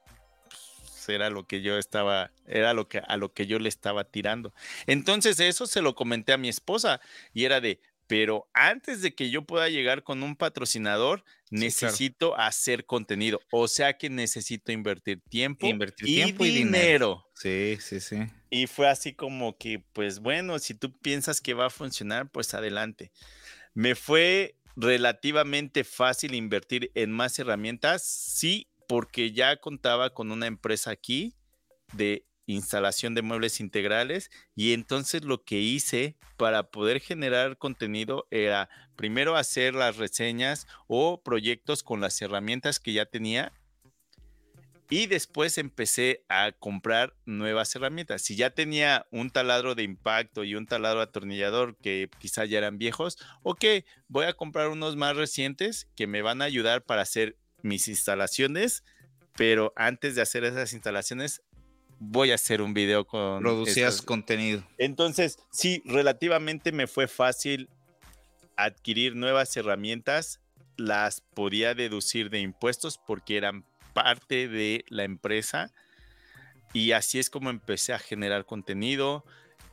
era lo que yo estaba, era lo que a lo que yo le estaba tirando. Entonces eso se lo comenté a mi esposa y era de, pero antes de que yo pueda llegar con un patrocinador, necesito hacer contenido. O sea que necesito invertir tiempo, invertir y, tiempo y dinero. Sí, sí, sí. Y fue así como que, pues bueno, si tú piensas que va a funcionar, pues adelante. Me fue relativamente fácil invertir en más herramientas, sí porque ya contaba con una empresa aquí de instalación de muebles integrales y entonces lo que hice para poder generar contenido era primero hacer las reseñas o proyectos con las herramientas que ya tenía y después empecé a comprar nuevas herramientas. Si ya tenía un taladro de impacto y un taladro atornillador que quizá ya eran viejos, ok, voy a comprar unos más recientes que me van a ayudar para hacer mis instalaciones, pero antes de hacer esas instalaciones voy a hacer un video con... Producías contenido. Entonces, sí, relativamente me fue fácil adquirir nuevas herramientas, las podía deducir de impuestos porque eran parte de la empresa y así es como empecé a generar contenido,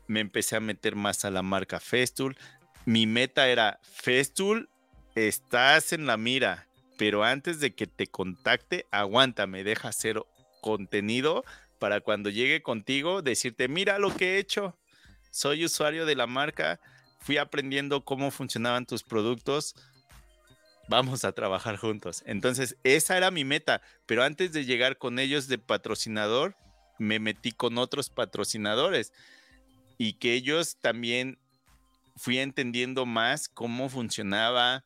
me empecé a meter más a la marca Festool. Mi meta era Festool, estás en la mira, pero antes de que te contacte, aguántame, deja hacer contenido para cuando llegue contigo decirte, mira lo que he hecho, soy usuario de la marca, fui aprendiendo cómo funcionaban tus productos, vamos a trabajar juntos. Entonces, esa era mi meta, pero antes de llegar con ellos de patrocinador, me metí con otros patrocinadores y que ellos también fui entendiendo más cómo funcionaba,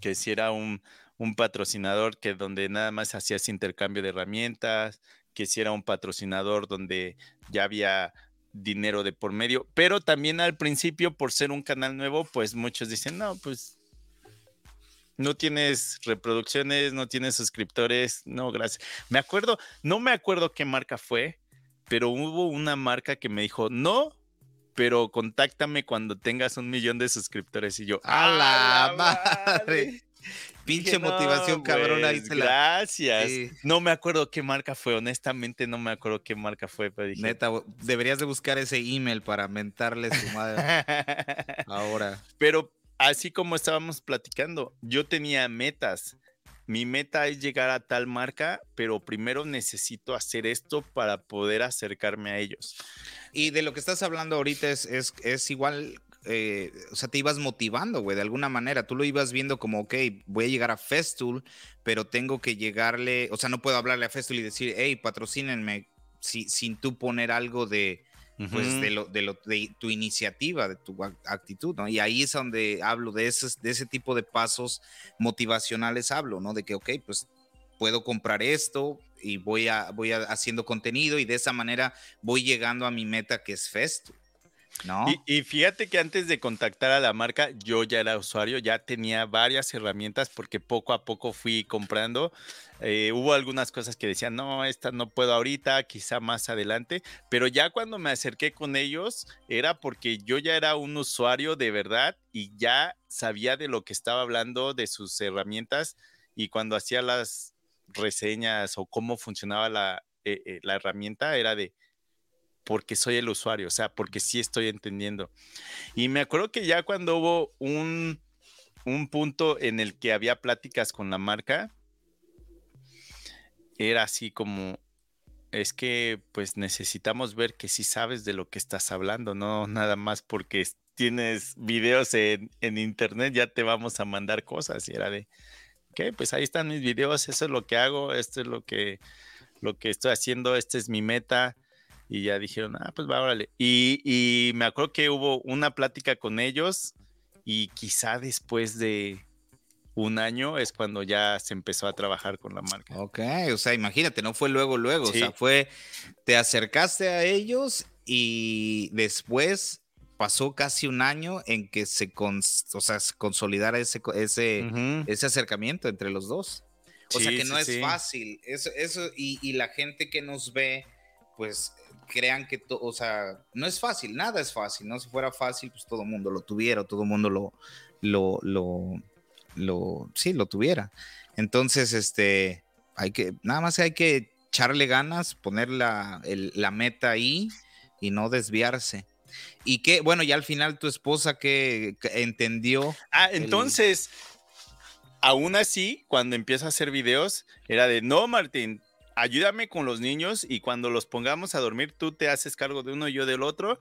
que si era un, un patrocinador que donde nada más hacías intercambio de herramientas, que si era un patrocinador donde ya había dinero de por medio, pero también al principio por ser un canal nuevo, pues muchos dicen, no, pues no tienes reproducciones, no tienes suscriptores, no, gracias. Me acuerdo, no me acuerdo qué marca fue, pero hubo una marca que me dijo, no, pero contáctame cuando tengas un millón de suscriptores y yo, a la madre. Pinche motivación cabrona. gracias. No me acuerdo qué marca fue, honestamente no me acuerdo qué marca fue. Pero Neta, deberías de buscar ese email para mentarle su madre. Ahora. Pero así como estábamos platicando, yo tenía metas. Mi meta es llegar a tal marca, pero primero necesito hacer esto para poder acercarme a ellos. Y de lo que estás hablando ahorita es, igual eh, o sea, te ibas motivando, güey, de alguna manera. Tú lo ibas viendo como, ok, voy a llegar a Festool, pero tengo que llegarle, o sea, no puedo hablarle a Festool y decir, hey, patrocínenme, sin tú poner algo de, pues, de, lo, de, lo, de tu iniciativa, de tu actitud, ¿no? Y ahí es donde hablo de ese, de ese tipo de pasos motivacionales, hablo, ¿no? De que, ok, pues puedo comprar esto y voy, a, voy haciendo contenido y de esa manera voy llegando a mi meta que es Festool. ¿No? Y, fíjate que antes de contactar a la marca, yo ya era usuario, ya tenía varias herramientas porque poco a poco fui comprando. Eh, hubo algunas cosas que decían, no, esta no puedo ahorita, quizá más adelante, pero ya cuando me acerqué con ellos era porque yo ya era un usuario de verdad y ya sabía de lo que estaba hablando, de sus herramientas y cuando hacía las reseñas o cómo funcionaba la, eh, eh, la herramienta era de, porque soy el usuario, o sea, porque sí estoy entendiendo. Y me acuerdo que ya cuando hubo un, un punto en el que había pláticas con la marca, era así como, es que pues necesitamos ver que sí sabes de lo que estás hablando, no nada más porque tienes videos en, en internet, ya te vamos a mandar cosas. Y era de, ok, pues ahí están mis videos, eso es lo que hago, esto es lo que, lo que estoy haciendo, esta es mi meta y ya dijeron, ah, pues va, órale. Y, y me acuerdo que hubo una plática con ellos y quizá después de un año es cuando ya se empezó a trabajar con la marca. Ok, o sea, imagínate, no fue luego, luego, o sea, fue, te acercaste a ellos y después pasó casi un año en que se, o sea, consolidara ese, ese, ese acercamiento entre los dos. O sea que no es fácil. Eso, eso y, y, la gente que nos ve, pues crean que, o sea, no es fácil, nada es fácil, ¿no? Si fuera fácil, pues todo el mundo lo tuviera, todo el mundo lo, lo, lo, lo, sí, lo tuviera. Entonces, este, hay que, nada más hay que echarle ganas, poner la, la meta ahí y no desviarse. Y que, bueno, ya al final tu esposa que, entendió. Ah, entonces, aún así, cuando empieza a hacer videos, era de, no, Martín, ayúdame con los niños y cuando los pongamos a dormir, tú te haces cargo de uno y yo del otro.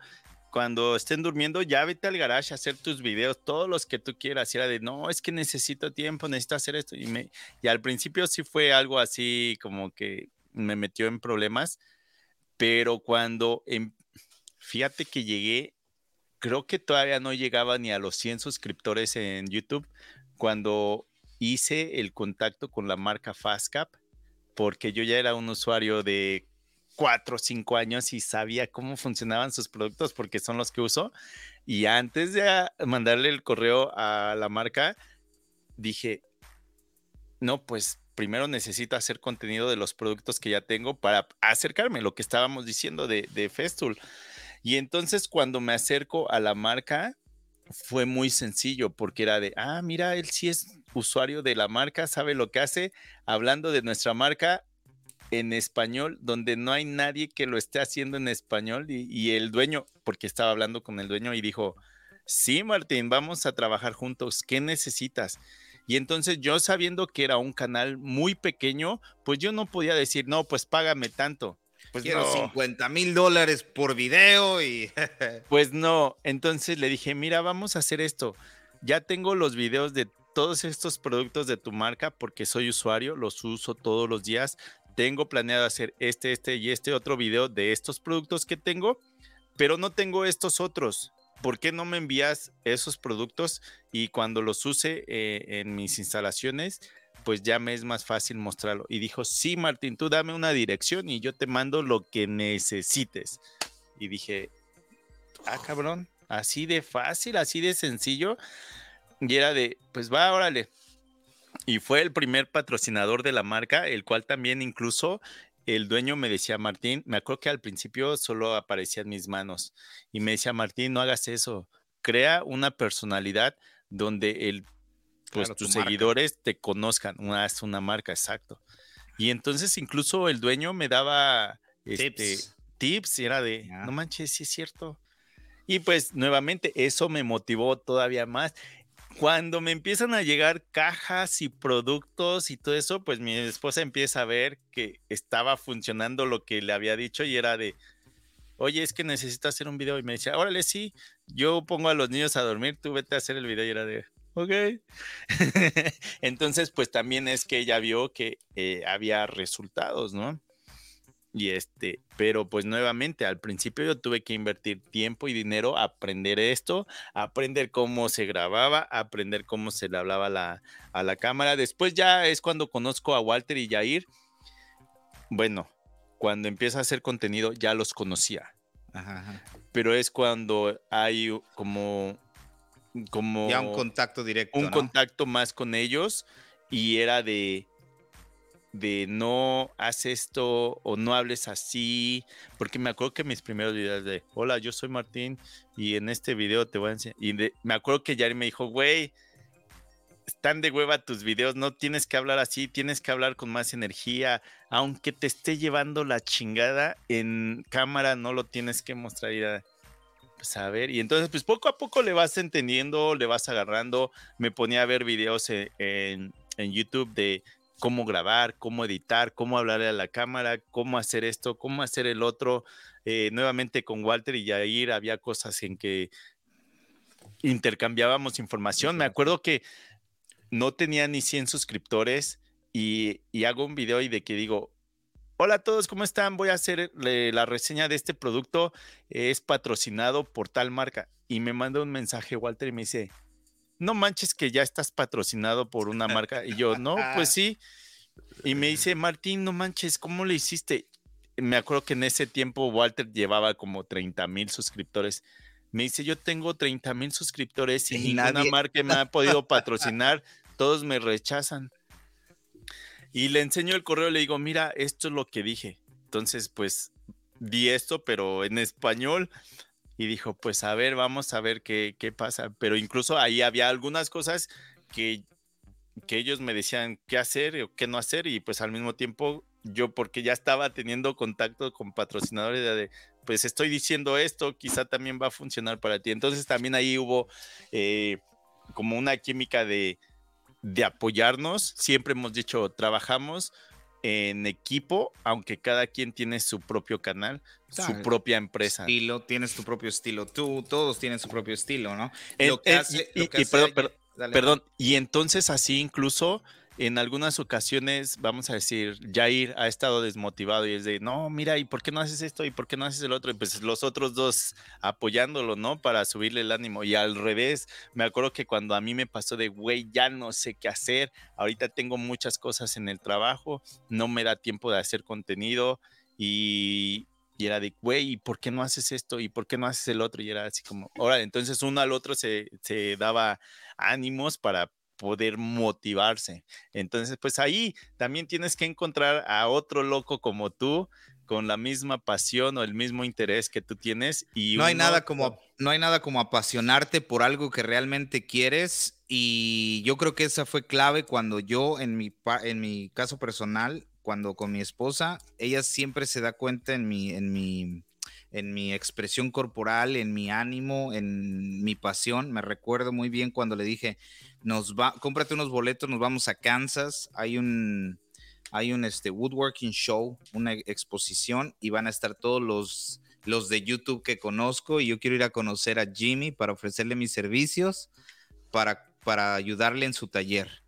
Cuando estén durmiendo, ya vete al garage a hacer tus videos, todos los que tú quieras. Y era de, no, es que necesito tiempo, necesito hacer esto. Y, me, y al principio sí fue algo así como que me metió en problemas, pero cuando, em, fíjate que llegué, creo que todavía no llegaba ni a los 100 suscriptores en YouTube, cuando hice el contacto con la marca Fastcap porque yo ya era un usuario de cuatro o cinco años y sabía cómo funcionaban sus productos porque son los que uso. Y antes de ah, mandarle el correo a la marca, dije, no, pues primero necesito hacer contenido de los productos que ya tengo para acercarme, lo que estábamos diciendo de, de Festool. Y entonces cuando me acerco a la marca, fue muy sencillo porque era de, ah, mira, él sí es usuario de la marca, sabe lo que hace, hablando de nuestra marca en español, donde no hay nadie que lo esté haciendo en español y, el dueño, porque estaba hablando con el dueño y dijo, sí, Martín, vamos a trabajar juntos, ¿qué necesitas? Y entonces yo sabiendo que era un canal muy pequeño, pues yo no podía decir, no, pues págame tanto. Pues Quiero 50 mil dólares por video y... pues no, entonces le dije, mira, vamos a hacer esto. Ya tengo los videos de todos estos productos de tu marca porque soy usuario, los uso todos los días. Tengo planeado hacer este, este y este otro video de estos productos que tengo, pero no tengo estos otros. ¿Por qué no me envías esos productos y cuando los use eh, en mis instalaciones, pues ya me es más fácil mostrarlo? Y dijo, sí, Martín, tú dame una dirección y yo te mando lo que necesites. Y dije, ah, cabrón, así de fácil, así de sencillo. Y era de, pues va, órale. Y fue el primer patrocinador de la marca, el cual también incluso el dueño me decía, Martín, me acuerdo que al principio solo aparecían mis manos y me decía, Martín, no hagas eso, crea una personalidad donde el, pues tus seguidores te conozcan, una, es una marca, exacto. Y entonces incluso el dueño me daba este, tips. y era de, no manches, sí es cierto. Y pues nuevamente eso me motivó todavía más cuando me empiezan a llegar cajas y productos y todo eso, pues mi esposa empieza a ver que estaba funcionando lo que le había dicho y era de, oye, es que necesito hacer un video. Y me decía, órale, sí, yo pongo a los niños a dormir, tú vete a hacer el video. Y era de, ok. Entonces, pues también es que ella vio que eh, había resultados, ¿no? Y este, pero pues nuevamente al principio yo tuve que invertir tiempo y dinero a aprender esto, a aprender cómo se grababa, a aprender cómo se le hablaba la, a la cámara. Después ya es cuando conozco a Walter y Jair. Bueno, cuando empieza a hacer contenido ya los conocía. Pero es cuando hay como, como... Ya un contacto directo. Un contacto más con ellos y era de de no haz esto o no hables así, porque me acuerdo que mis primeros videos de, hola, yo soy Martín y en este video te voy a enseñar, y me acuerdo que Yari me dijo, güey, están de hueva tus videos, no tienes que hablar así, tienes que hablar con más energía, aunque te esté llevando la chingada en cámara, no lo tienes que mostrar pues a ver, y entonces pues poco a poco le vas entendiendo, le vas agarrando, me ponía a ver videos e, en, en YouTube de cómo grabar, cómo editar, cómo hablarle a la cámara, cómo hacer esto, cómo hacer el otro. Eh, nuevamente con Walter y Jair había cosas en que intercambiábamos información. Me acuerdo que no tenía ni 100 suscriptores y, hago un video y de que digo, hola a todos, ¿cómo están? Voy a hacer la reseña de este producto, es patrocinado por tal marca. Y me manda un mensaje Walter y me dice, no manches que ya estás patrocinado por una marca. Y yo, no, pues sí. Y me dice, Martín, no manches, ¿cómo le hiciste? Me acuerdo que en ese tiempo Walter llevaba como 30 mil suscriptores. Me dice, yo tengo 30 mil suscriptores y, ninguna marca me ha podido patrocinar, todos me rechazan. Y le enseño el correo, le digo, mira, esto es lo que dije. Entonces, pues di esto, pero en español y dijo, pues a ver, vamos a ver qué, qué pasa. Pero incluso ahí había algunas cosas que, que ellos me decían qué hacer o qué no hacer y pues al mismo tiempo yo porque ya estaba teniendo contacto con patrocinadores de, pues estoy diciendo esto, quizá también va a funcionar para ti. Entonces también ahí hubo eh, como una química de, de apoyarnos. Siempre hemos dicho, trabajamos en equipo, aunque cada quien tiene su propio canal, su propia empresa. Estilo, tienes tu propio estilo. Tú, todos tienen su propio estilo, ¿no? y, perdón, y entonces así incluso en algunas ocasiones, vamos a decir, Jair ha estado desmotivado y es de, no, mira, ¿y por qué no haces esto? ¿Y por qué no haces el otro? Y pues los otros dos apoyándolo, ¿no? Para subirle el ánimo. Y al revés, me acuerdo que cuando a mí me pasó de, güey, ya no sé qué hacer, ahorita tengo muchas cosas en el trabajo, no me da tiempo de hacer contenido y, y era de, güey, ¿y por qué no haces esto? ¿Y por qué no haces el otro? Y era así como, ahora, entonces uno al otro se, se daba ánimos para poder motivarse. Entonces, pues ahí también tienes que encontrar a otro loco como tú con la misma pasión o el mismo interés que tú tienes y no hay nada como no hay nada como apasionarte por algo que realmente quieres y yo creo que esa fue clave cuando yo en mi en mi caso personal cuando con mi esposa ella siempre se da cuenta en mi en mi en mi expresión corporal, en mi ánimo, en mi pasión. Me recuerdo muy bien cuando le dije, nos va, cómprate unos boletos, nos vamos a Kansas, hay un, hay un este, woodworking show, una exposición y van a estar todos los, los de YouTube que conozco y yo quiero ir a conocer a Jimmy para ofrecerle mis servicios, para, para ayudarle en su taller.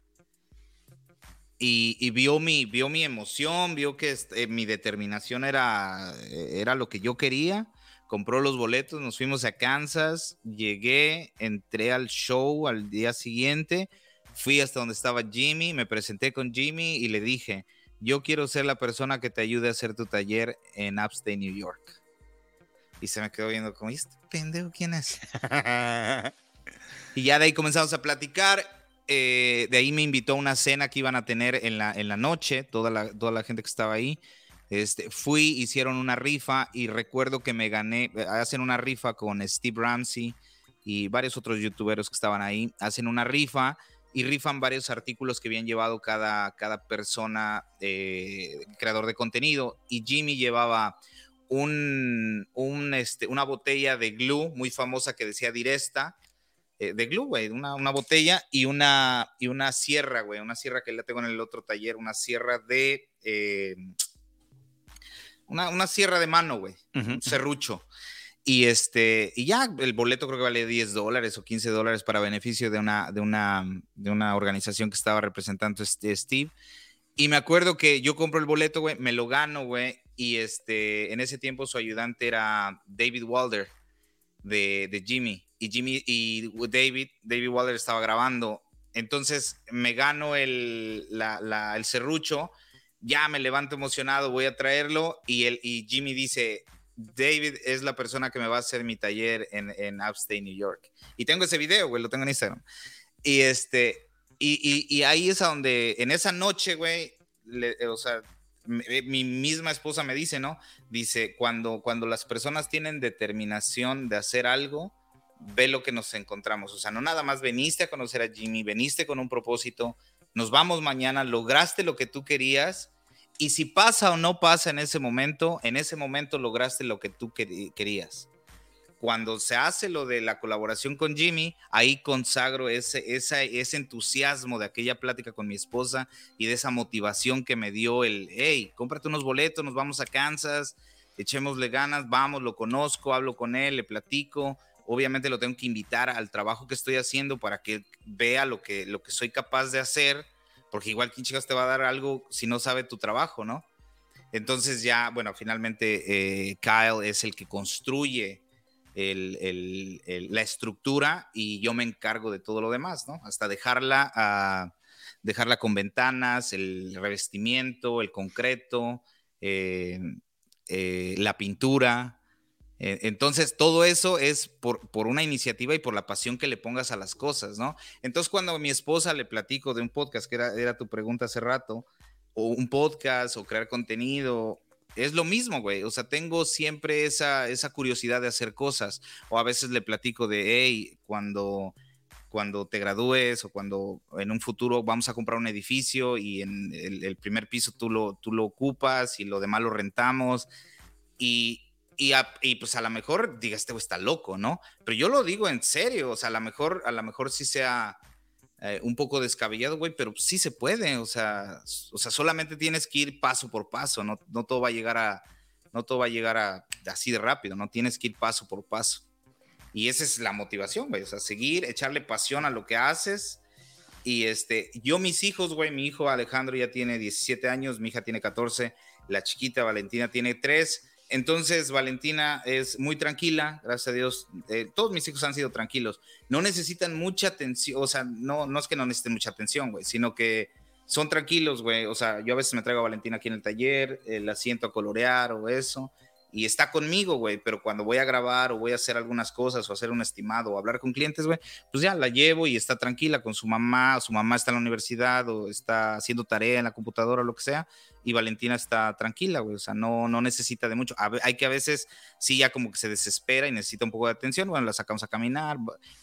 Y, vio, mi, vio mi emoción, vio que este, mi determinación era, era lo que yo quería compró los boletos, nos fuimos a Kansas, llegué, entré al show al día siguiente, fui hasta donde estaba Jimmy, me presenté con Jimmy y le dije, yo quiero ser la persona que te ayude a hacer tu taller en Upstate New York. Y se me quedó viendo como, este pendejo quién es? y ya de ahí comenzamos a platicar. Eh, de ahí me invitó a una cena que iban a tener en la, en la noche, toda la, toda la gente que estaba ahí. Este, fui, hicieron una rifa y recuerdo que me gané, eh, hacen una rifa con Steve Ramsey y varios otros youtuberos que estaban ahí, hacen una rifa y rifan varios artículos que habían llevado cada, cada persona eh, creador de contenido y Jimmy llevaba un, un, este, una botella de glue muy famosa que decía Diresta, eh, de glue, güey, una, una, botella y una, y una sierra, güey, una sierra que la tengo en el otro taller, una sierra de una, sierra de mano, güey, un serrucho. Y este, y ya el boleto creo que vale 10 dólares o 15 dólares para beneficio de una, de una, de una organización que estaba representando este Steve. Y me acuerdo que yo compro el boleto, güey, me lo gano, güey. Y este, en ese tiempo su ayudante era David Walder de, de Jimmy. Y Jimmy y David, David Walder estaba grabando. Entonces me gano el, el serrucho, ya me levanto emocionado, voy a traerlo. Y, el, y Jimmy dice, David es la persona que me va a hacer mi taller en, en Upstate, New York. Y tengo ese video, güey, lo tengo en Instagram. Y este, y, y, ahí es donde, en esa noche, güey, o sea, mi, mi, misma esposa me dice, ¿no? Dice, cuando, cuando las personas tienen determinación de hacer algo, ve lo que nos encontramos. O sea, no nada más veniste a conocer a Jimmy, veniste con un propósito, nos vamos mañana, lograste lo que tú querías y si pasa o no pasa en ese momento, en ese momento lograste lo que tú querías. Cuando se hace lo de la colaboración con Jimmy, ahí consagro ese, ese entusiasmo de aquella plática con mi esposa y de esa motivación que me dio el, hey, cómprate unos boletos, nos vamos a Kansas, echémosle ganas, vamos, lo conozco, hablo con él, le platico. Obviamente lo tengo que invitar al trabajo que estoy haciendo para que vea lo que, lo que soy capaz de hacer porque igual quién chicas te va a dar algo si no sabe tu trabajo, ¿no? Entonces ya, bueno, finalmente eh, Kyle es el que construye la estructura y yo me encargo de todo lo demás, ¿no? Hasta dejarla, a, dejarla con ventanas, el revestimiento, el concreto, eh, eh, la pintura, entonces, todo eso es por, una iniciativa y por la pasión que le pongas a las cosas, ¿no? Entonces, cuando a mi esposa le platico de un podcast, que era, era tu pregunta hace rato, o un podcast, o crear contenido, es lo mismo, güey. O sea, tengo siempre esa, esa curiosidad de hacer cosas. O a veces le platico de, hey, cuando, cuando te gradúes o cuando en un futuro vamos a comprar un edificio y en el, el primer piso tú lo, tú lo ocupas y lo demás lo rentamos. Y, y, pues a lo mejor diga, este está loco, ¿no? Pero yo lo digo en serio, o sea, a lo mejor, a lo mejor sí sea eh, un poco descabellado, güey, pero sí se puede, o sea, o sea, solamente tienes que ir paso por paso, no, no todo va a llegar a, no todo va a llegar a así de rápido, no tienes que ir paso por paso. Y esa es la motivación, güey, o sea, seguir, echarle pasión a lo que haces. Y este, yo mis hijos, güey, mi hijo Alejandro ya tiene 17 años, mi hija tiene 14, la chiquita Valentina tiene 3 entonces, Valentina es muy tranquila, gracias a Dios. Eh, todos mis hijos han sido tranquilos. No necesitan mucha atención, o sea, no, no es que no necesiten mucha atención, güey, sino que son tranquilos, güey. O sea, yo a veces me traigo a Valentina aquí en el taller, eh, la siento a colorear o eso y está conmigo, güey, pero cuando voy a grabar o voy a hacer algunas cosas o hacer un estimado o hablar con clientes, güey, pues ya la llevo y está tranquila con su mamá, su mamá está en la universidad o está haciendo tarea en la computadora o lo que sea, y Valentina está tranquila, güey, o sea, no, no necesita de mucho. hay que a veces sí ya como que se desespera y necesita un poco de atención, bueno, la sacamos a caminar,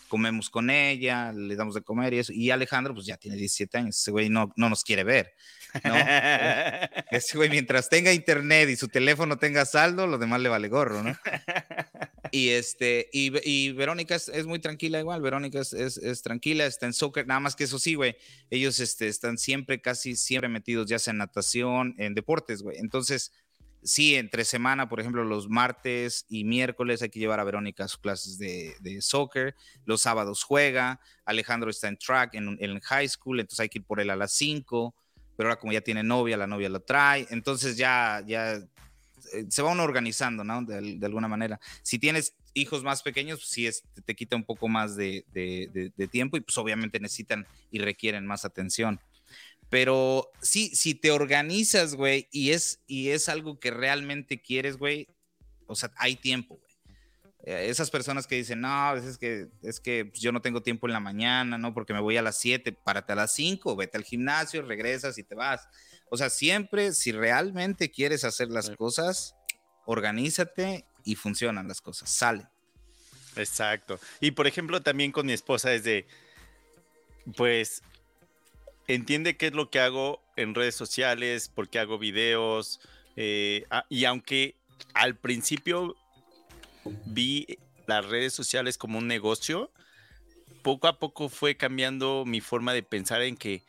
comemos con ella, le damos de comer y eso, y Alejandro pues ya tiene 17 años, ese güey no, no nos quiere ver. ¿No? Ese güey, mientras tenga internet y su teléfono tenga saldo, lo demás le vale gorro, ¿no? Y, este, y, y Verónica es, es, muy tranquila igual, Verónica es, es, tranquila, está en soccer, nada más que eso sí, güey, ellos este, están siempre, casi siempre metidos ya sea en natación, en deportes, güey. Entonces, sí, entre semana, por ejemplo, los martes y miércoles hay que llevar a Verónica a sus clases de, de soccer, los sábados juega, Alejandro está en track en, en high school, entonces hay que ir por él a las 5 pero ahora como ya tiene novia, la novia lo trae, entonces ya, ya eh, se va uno organizando, ¿no? De, alguna manera. Si tienes hijos más pequeños, pues sí es, te quita un poco más de, de, tiempo y pues obviamente necesitan y requieren más atención. Pero sí, si te organizas, güey, y es, y es algo que realmente quieres, güey, o sea, hay tiempo, güey. Eh, esas personas que dicen, no, es que, es que pues, yo no tengo tiempo en la mañana, ¿no? Porque me voy a las 7, párate a las 5, vete al gimnasio, regresas y te vas. O sea, siempre, si realmente quieres hacer las cosas, organízate y funcionan las cosas, sale. Exacto. Y por ejemplo, también con mi esposa es de, pues, entiende qué es lo que hago en redes sociales, porque hago videos, eh, y aunque al principio vi las redes sociales como un negocio, poco a poco fue cambiando mi forma de pensar en que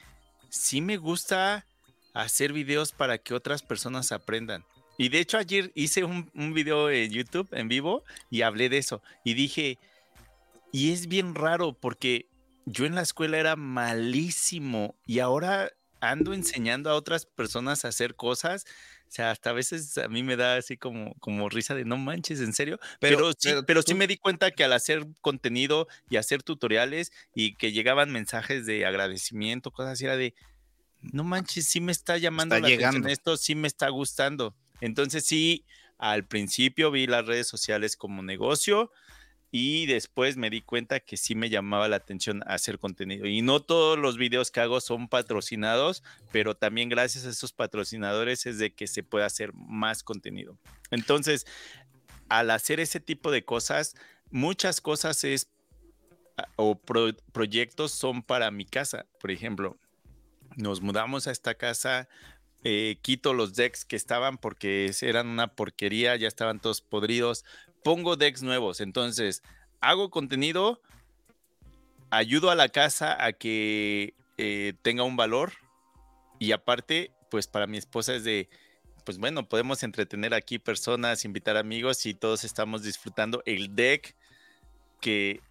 sí me gusta hacer videos para que otras personas aprendan. Y de hecho ayer hice un, un video en YouTube en vivo y hablé de eso. Y dije, y es bien raro porque yo en la escuela era malísimo y ahora ando enseñando a otras personas a hacer cosas. O sea, hasta a veces a mí me da así como, como risa de no manches, en serio. Pero, sí, pero, sí me di cuenta que al hacer contenido y hacer tutoriales y que llegaban mensajes de agradecimiento, cosas así, era de no manches, sí me está llamando la atención esto, sí me está gustando. Entonces sí, al principio vi las redes sociales como negocio, y después me di cuenta que sí me llamaba la atención hacer contenido. Y no todos los videos que hago son patrocinados, pero también gracias a esos patrocinadores es de que se puede hacer más contenido. Entonces, al hacer ese tipo de cosas, muchas cosas es ah, o proyectos son para mi casa. Por ejemplo, nos mudamos a esta casa, eh, quito los decks que estaban porque eran una porquería, ya estaban todos podridos, pongo decks nuevos. Entonces, hago contenido, ayudo a la casa a que eh, tenga un valor y aparte, pues para mi esposa es de, pues bueno, podemos entretener aquí personas, invitar amigos y todos estamos disfrutando el deck que...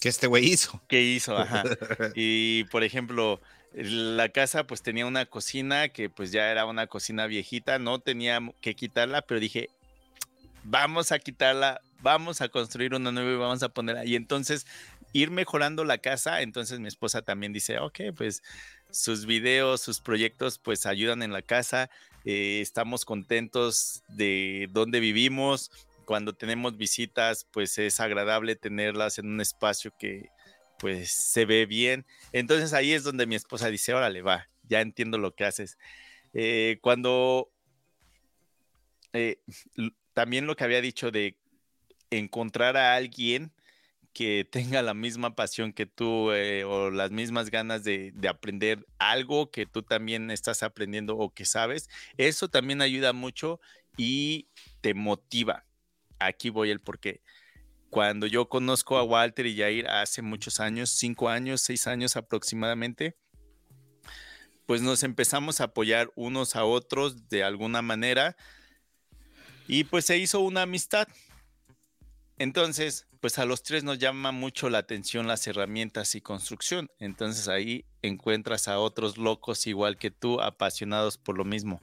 Que este güey hizo. Que hizo, ajá. y por ejemplo, la casa pues tenía una cocina que pues ya era una cocina viejita, no tenía que quitarla, pero dije, vamos a quitarla, vamos a construir una nueva y vamos a ponerla. Y entonces ir mejorando la casa, entonces mi esposa también dice, ok, pues sus videos, sus proyectos, pues ayudan en la casa, eh, estamos contentos de dónde vivimos, cuando tenemos visitas, pues es agradable tenerlas en un espacio que pues se ve bien. Entonces ahí es donde mi esposa dice, órale, va, ya entiendo lo que haces. Eh, cuando eh, también lo que había dicho de encontrar a alguien que tenga la misma pasión que tú eh, o las mismas ganas de, aprender algo que tú también estás aprendiendo o que sabes, eso también ayuda mucho y te motiva. Aquí voy el porqué. Cuando yo conozco a Walter y Jair hace muchos años, cinco años, seis años aproximadamente, pues nos empezamos a apoyar unos a otros de alguna manera y pues se hizo una amistad. Entonces, pues a los tres nos llama mucho la atención las herramientas y construcción. Entonces ahí encuentras a otros locos igual que tú, apasionados por lo mismo.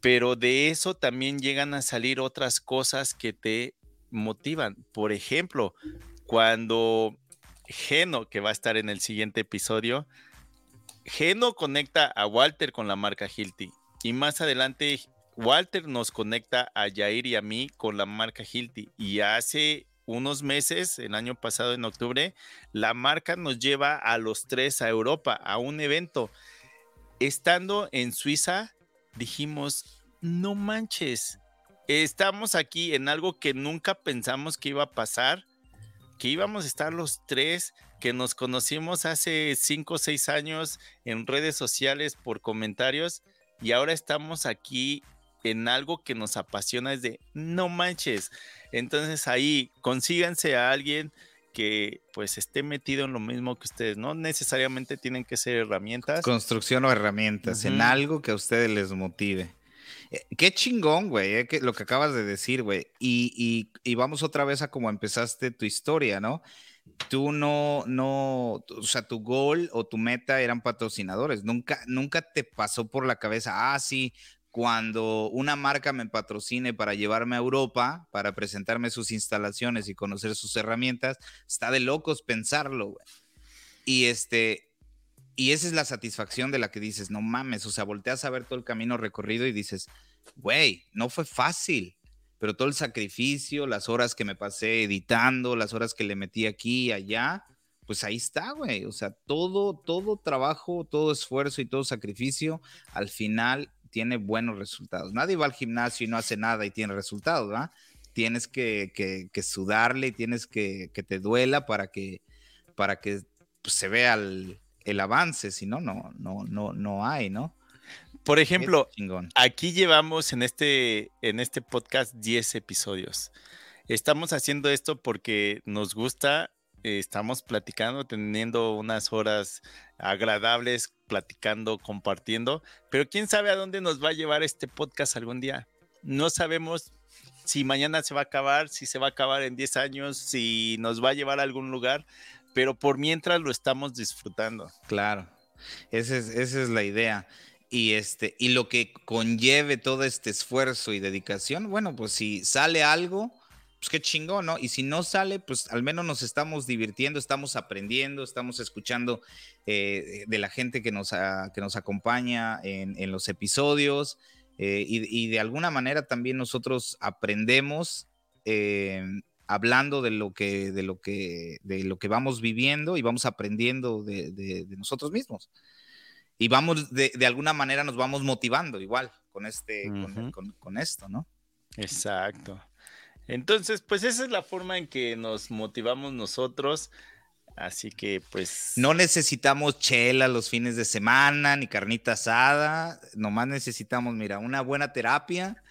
Pero de eso también llegan a salir otras cosas que te motivan. Por ejemplo, cuando Geno, que va a estar en el siguiente episodio, Geno conecta a Walter con la marca Hilti. Y más adelante Walter nos conecta a Jair y a mí con la marca Hilti y hace unos meses, el año pasado en octubre, la marca nos lleva a los tres a Europa, a un evento. Estando en Suiza, dijimos, no manches, estamos aquí en algo que nunca pensamos que iba a pasar, que íbamos a estar los tres, que nos conocimos hace cinco o seis años en redes sociales por comentarios y ahora estamos aquí en algo que nos apasiona es de no manches. Entonces ahí consíganse a alguien que pues esté metido en lo mismo que ustedes. No necesariamente tienen que ser herramientas. Construcción o herramientas, en algo que a ustedes les motive. Eh, qué chingón, güey, eh, lo que acabas de decir, güey. Y, y, vamos otra vez a cómo empezaste tu historia, ¿no? Tú no, no, o sea, tu gol o tu meta eran patrocinadores. Nunca, nunca te pasó por la cabeza, ah, sí, cuando una marca me patrocine para llevarme a Europa, para presentarme sus instalaciones y conocer sus herramientas, está de locos pensarlo, güey. Y este, y esa es la satisfacción de la que dices, no mames, o sea, volteas a ver todo el camino recorrido y dices, güey, no fue fácil, pero todo el sacrificio, las horas que me pasé editando, las horas que le metí aquí y allá, pues ahí está, güey. O sea, todo, todo trabajo, todo esfuerzo y todo sacrificio, al final tiene buenos resultados. Nadie va al gimnasio y no hace nada y tiene resultados, ¿verdad? Tienes que, que, sudarle y tienes que que te duela para que, para que pues, se vea el, el, avance, si no, no, no, no, no hay, ¿no? Por ejemplo, aquí llevamos en este, en este podcast 10 episodios. Estamos haciendo esto porque nos gusta estamos platicando, teniendo unas horas agradables, platicando, compartiendo, pero quién sabe a dónde nos va a llevar este podcast algún día. no sabemos si mañana se va a acabar, si se va a acabar en 10 años, si nos va a llevar a algún lugar, pero por mientras lo estamos disfrutando. Claro, esa es, esa es la idea. Y, este, y lo que conlleve todo este esfuerzo y dedicación, bueno, pues si sale algo, pues qué chingón, ¿no? Y si no sale, pues al menos nos estamos divirtiendo, estamos aprendiendo, estamos escuchando eh, de la gente que nos, que nos acompaña en, en los episodios. Eh, y, de alguna manera también nosotros aprendemos eh, hablando de lo que de lo que de lo que vamos viviendo y vamos aprendiendo de, nosotros mismos y vamos de, alguna manera nos vamos motivando igual con este con, esto no exacto entonces pues esa es la forma en que nos motivamos nosotros Así que pues... No necesitamos chela los fines de semana, ni carnita asada, nomás necesitamos, mira, una buena terapia,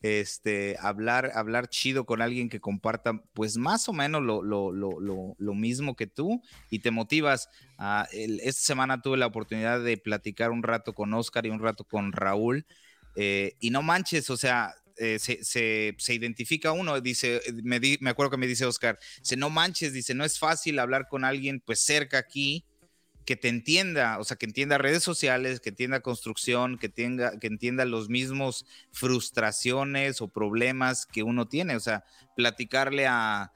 este, hablar, hablar chido con alguien que comparta pues más o menos lo, lo, lo, lo mismo que tú y te motivas. a esta semana tuve la oportunidad de platicar un rato con Oscar y un rato con Raúl. Eh, y no manches, o sea, eh, se, identifica uno, dice, eh, me, me, acuerdo que me dice Oscar, dice, no manches, dice, no es fácil hablar con alguien pues cerca aquí que te entienda, o sea, que entienda redes sociales, que entienda construcción, que, tenga, que entienda los mismos frustraciones o problemas que uno tiene, o sea, platicarle a,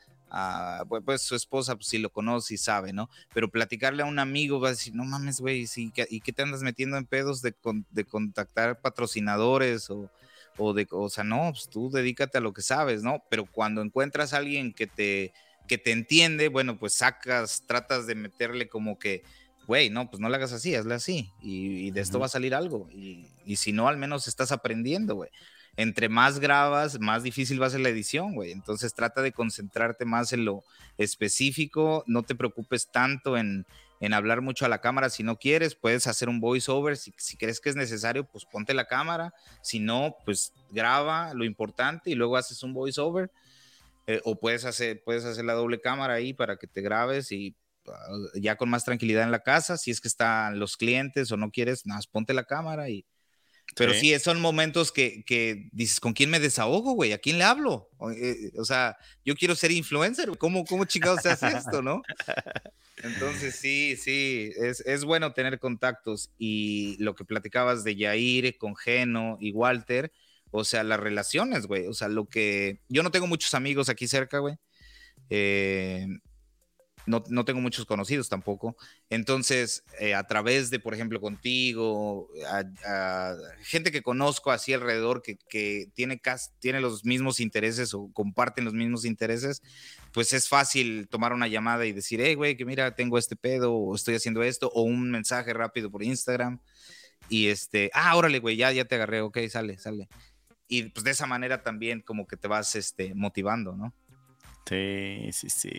pues, pues, su esposa, pues si lo conoce y sabe, ¿no? Pero platicarle a un amigo va a decir, no mames, güey, ¿y qué te andas metiendo en pedos de, de contactar patrocinadores o, o de, o sea, no, pues tú dedícate a lo que sabes, ¿no? Pero cuando encuentras a alguien que te, que te entiende, bueno, pues sacas, tratas de meterle como que, güey, no, pues no le hagas así, hazle así, y, de esto va a salir algo, y, y, si no, al menos estás aprendiendo, güey. Entre más grabas, más difícil va a ser la edición, güey. Entonces trata de concentrarte más en lo específico, no te preocupes tanto en, en hablar mucho a la cámara. Si no quieres, puedes hacer un voiceover. Si, si crees que es necesario, pues ponte la cámara. Si no, pues graba lo importante y luego haces un voiceover. Eh, o puedes hacer, puedes hacer la doble cámara ahí para que te grabes y ah, ya con más tranquilidad en la casa. Si es que están los clientes o no quieres, nada, ponte la cámara y. Pero sí, son momentos que, que, dices, ¿con quién me desahogo, güey? ¿A quién le hablo? O, eh, sea, yo quiero ser influencer. ¿Cómo, cómo chingados se hace esto, no? Entonces, sí, sí, es, es, bueno tener contactos y lo que platicabas de Yair con Geno y Walter, o sea, las relaciones, güey, o sea, lo que yo no tengo muchos amigos aquí cerca, güey. Eh, no, tengo muchos conocidos tampoco. Entonces, eh, a través de, por ejemplo, contigo, a, gente que conozco así alrededor, que, que tiene, tiene los mismos intereses o comparten los mismos intereses, pues es fácil tomar una llamada y decir, hey, güey, que mira, tengo este pedo, o estoy haciendo esto, o un mensaje rápido por Instagram. Y este, ah, órale, güey, ya, ya te agarré, ok, sale, sale. Y pues de esa manera también como que te vas este, motivando, ¿no? Sí, sí, sí.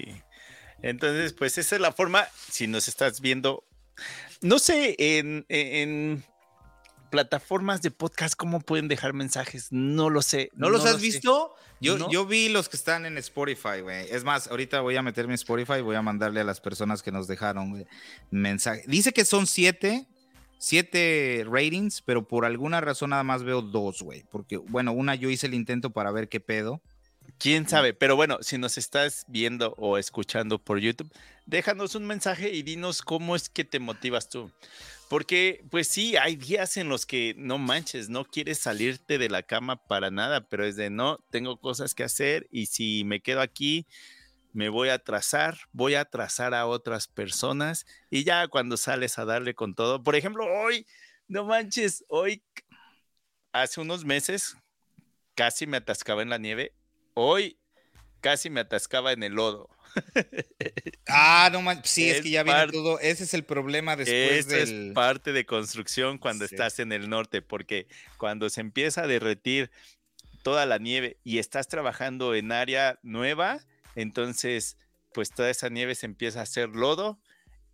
Entonces, pues esa es la forma, si nos estás viendo, no sé, en, plataformas de podcast, ¿cómo pueden dejar mensajes? No lo sé. ¿No, los has visto? Yo, yo vi los que están en Spotify, güey. Es más, ahorita voy a meterme en Spotify y voy a mandarle a las personas que nos dejaron mensaje. Dice que son siete, siete ratings, pero por alguna razón nada más veo dos, güey. Porque, bueno, una yo hice el intento para ver qué pedo. Quién sabe, pero bueno, si nos estás viendo o escuchando por YouTube, déjanos un mensaje y dinos cómo es que te motivas tú. Porque, pues sí, hay días en los que no manches, no quieres salirte de la cama para nada, pero es de no, tengo cosas que hacer y si me quedo aquí, me voy a atrasar, voy a atrasar a otras personas y ya cuando sales a darle con todo, por ejemplo, hoy, no manches, hoy, hace unos meses, casi me atascaba en la nieve Hoy casi me atascaba en el lodo. Ah, no manches, sí, es, que ya viene todo. Ese es el problema después del... es parte de construcción cuando estás en el norte, porque cuando se empieza a derretir toda la nieve y estás trabajando en área nueva, entonces pues toda esa nieve se empieza a hacer lodo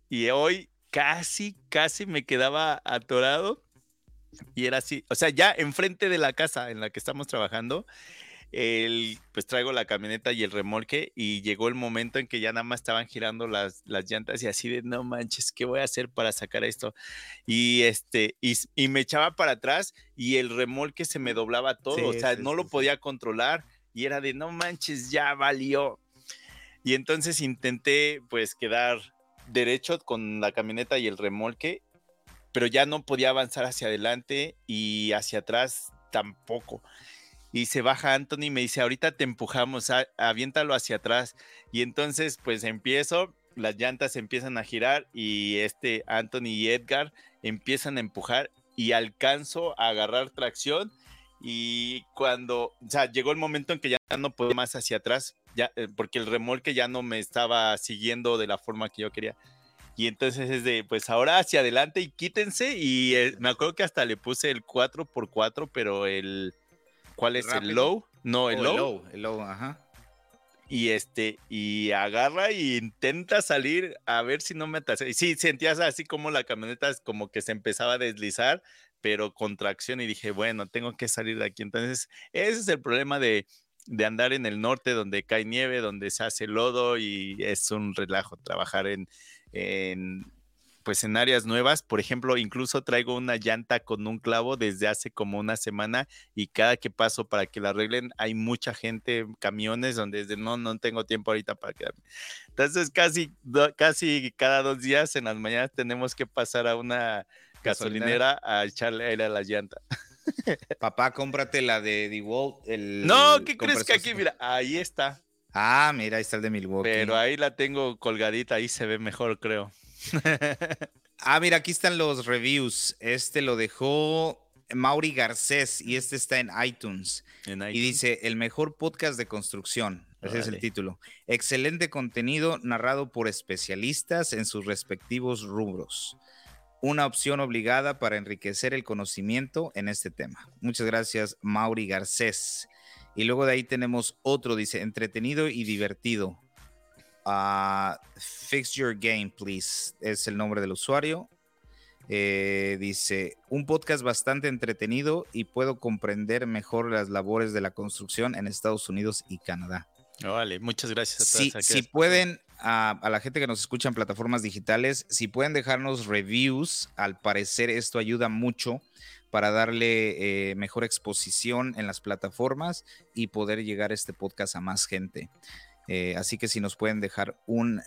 y hoy casi, casi me quedaba atorado y era así, o sea, ya enfrente de la casa en la que estamos trabajando el, pues traigo la camioneta y el remolque y llegó el momento en que ya nada más estaban girando las, las llantas y así de, no manches, ¿qué voy a hacer para sacar esto? Y este, y, y me echaba para atrás y el remolque se me doblaba todo, o sea, no lo podía controlar y era de, no manches, ya valió. Y entonces intenté pues quedar derecho con la camioneta y el remolque, pero ya no podía avanzar hacia adelante y hacia atrás tampoco. Y se baja Anthony y me dice, ahorita te empujamos, aviéntalo hacia atrás. Y entonces pues empiezo, las llantas empiezan a girar y este Anthony y Edgar empiezan a empujar y alcanzo a agarrar tracción. Y cuando, o llegó el momento en que ya no podía más hacia atrás, ya, eh, porque el remolque ya no me estaba siguiendo de la forma que yo quería. Y entonces es de, pues ahora hacia adelante y quítense. Y eh, me acuerdo que hasta le puse el 4x4, pero el. ¿Cuál es? ¿El low? No, el, oh, low. el low. ajá. Y este, y agarra y intenta salir a ver si no me atasé. Y sí, sentías así como la camioneta como que se empezaba a deslizar, pero con tracción. Y dije, bueno, tengo que salir de aquí. Entonces, ese es el problema de, de andar en el norte donde cae nieve, donde se hace lodo y es un relajo trabajar en, en pues en áreas nuevas. Por ejemplo, incluso traigo una llanta con un clavo desde hace como una semana y cada que paso para que la arreglen hay mucha gente, camiones donde desde no, no tengo tiempo ahorita para quedarme. Entonces casi, casi cada dos días en las mañanas tenemos que pasar a una gasolinera, a echarle aire a la llanta. Papá, cómprate la de DeWalt. El no, ¿qué crees que aquí? Mira, ahí está. Ah, mira, ahí está el de Milwaukee. Pero ahí la tengo colgadita, ahí se ve mejor, creo. ah, mira, aquí están los reviews. Este lo dejó Mauri Garcés y este está en iTunes. Y dice, el mejor podcast de construcción. Ese es el título. Excelente contenido narrado por especialistas en sus respectivos rubros. Una opción obligada para enriquecer el conocimiento en este tema. Muchas gracias, Mauri Garcés. Y luego de ahí tenemos otro, dice, entretenido y divertido. Ah, fix Your Game, please. Es el nombre del usuario. Eh, dice, un podcast bastante entretenido y puedo comprender mejor las labores de la construcción en Estados Unidos y Canadá. Vale, muchas gracias a todos. Si, pueden, a, la gente que nos escucha en plataformas digitales, si pueden dejarnos reviews, al parecer esto ayuda mucho para darle eh, mejor exposición en las plataformas y poder llegar este podcast a más gente. Eh, así que si nos pueden dejar una,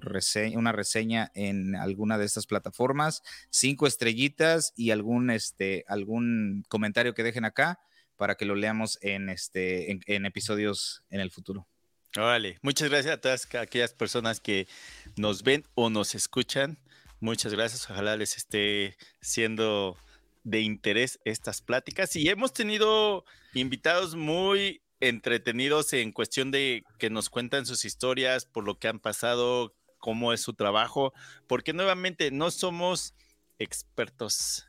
reseña, una, reseña, en alguna de estas plataformas, cinco estrellitas y algún, este, algún comentario que dejen acá para que lo leamos en, este, episodios en el futuro. Vale, muchas gracias a todas aquellas personas que nos ven o nos escuchan. Muchas gracias. Ojalá les esté siendo de interés estas pláticas y hemos tenido invitados muy entretenidos en cuestión de que nos cuentan sus historias, por lo que han pasado, cómo es su trabajo, porque nuevamente no somos expertos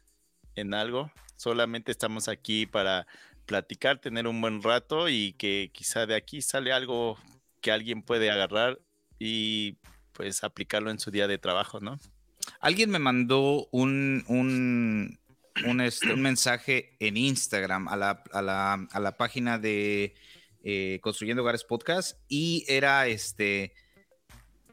en algo, solamente estamos aquí para platicar, tener un buen rato y que quizá de aquí sale algo que alguien puede agarrar y pues aplicarlo en su día de trabajo, ¿no? Alguien me mandó un, un, este, un, mensaje en Instagram a la, a la, a la página de eh, Construyendo Hogares Podcast y era este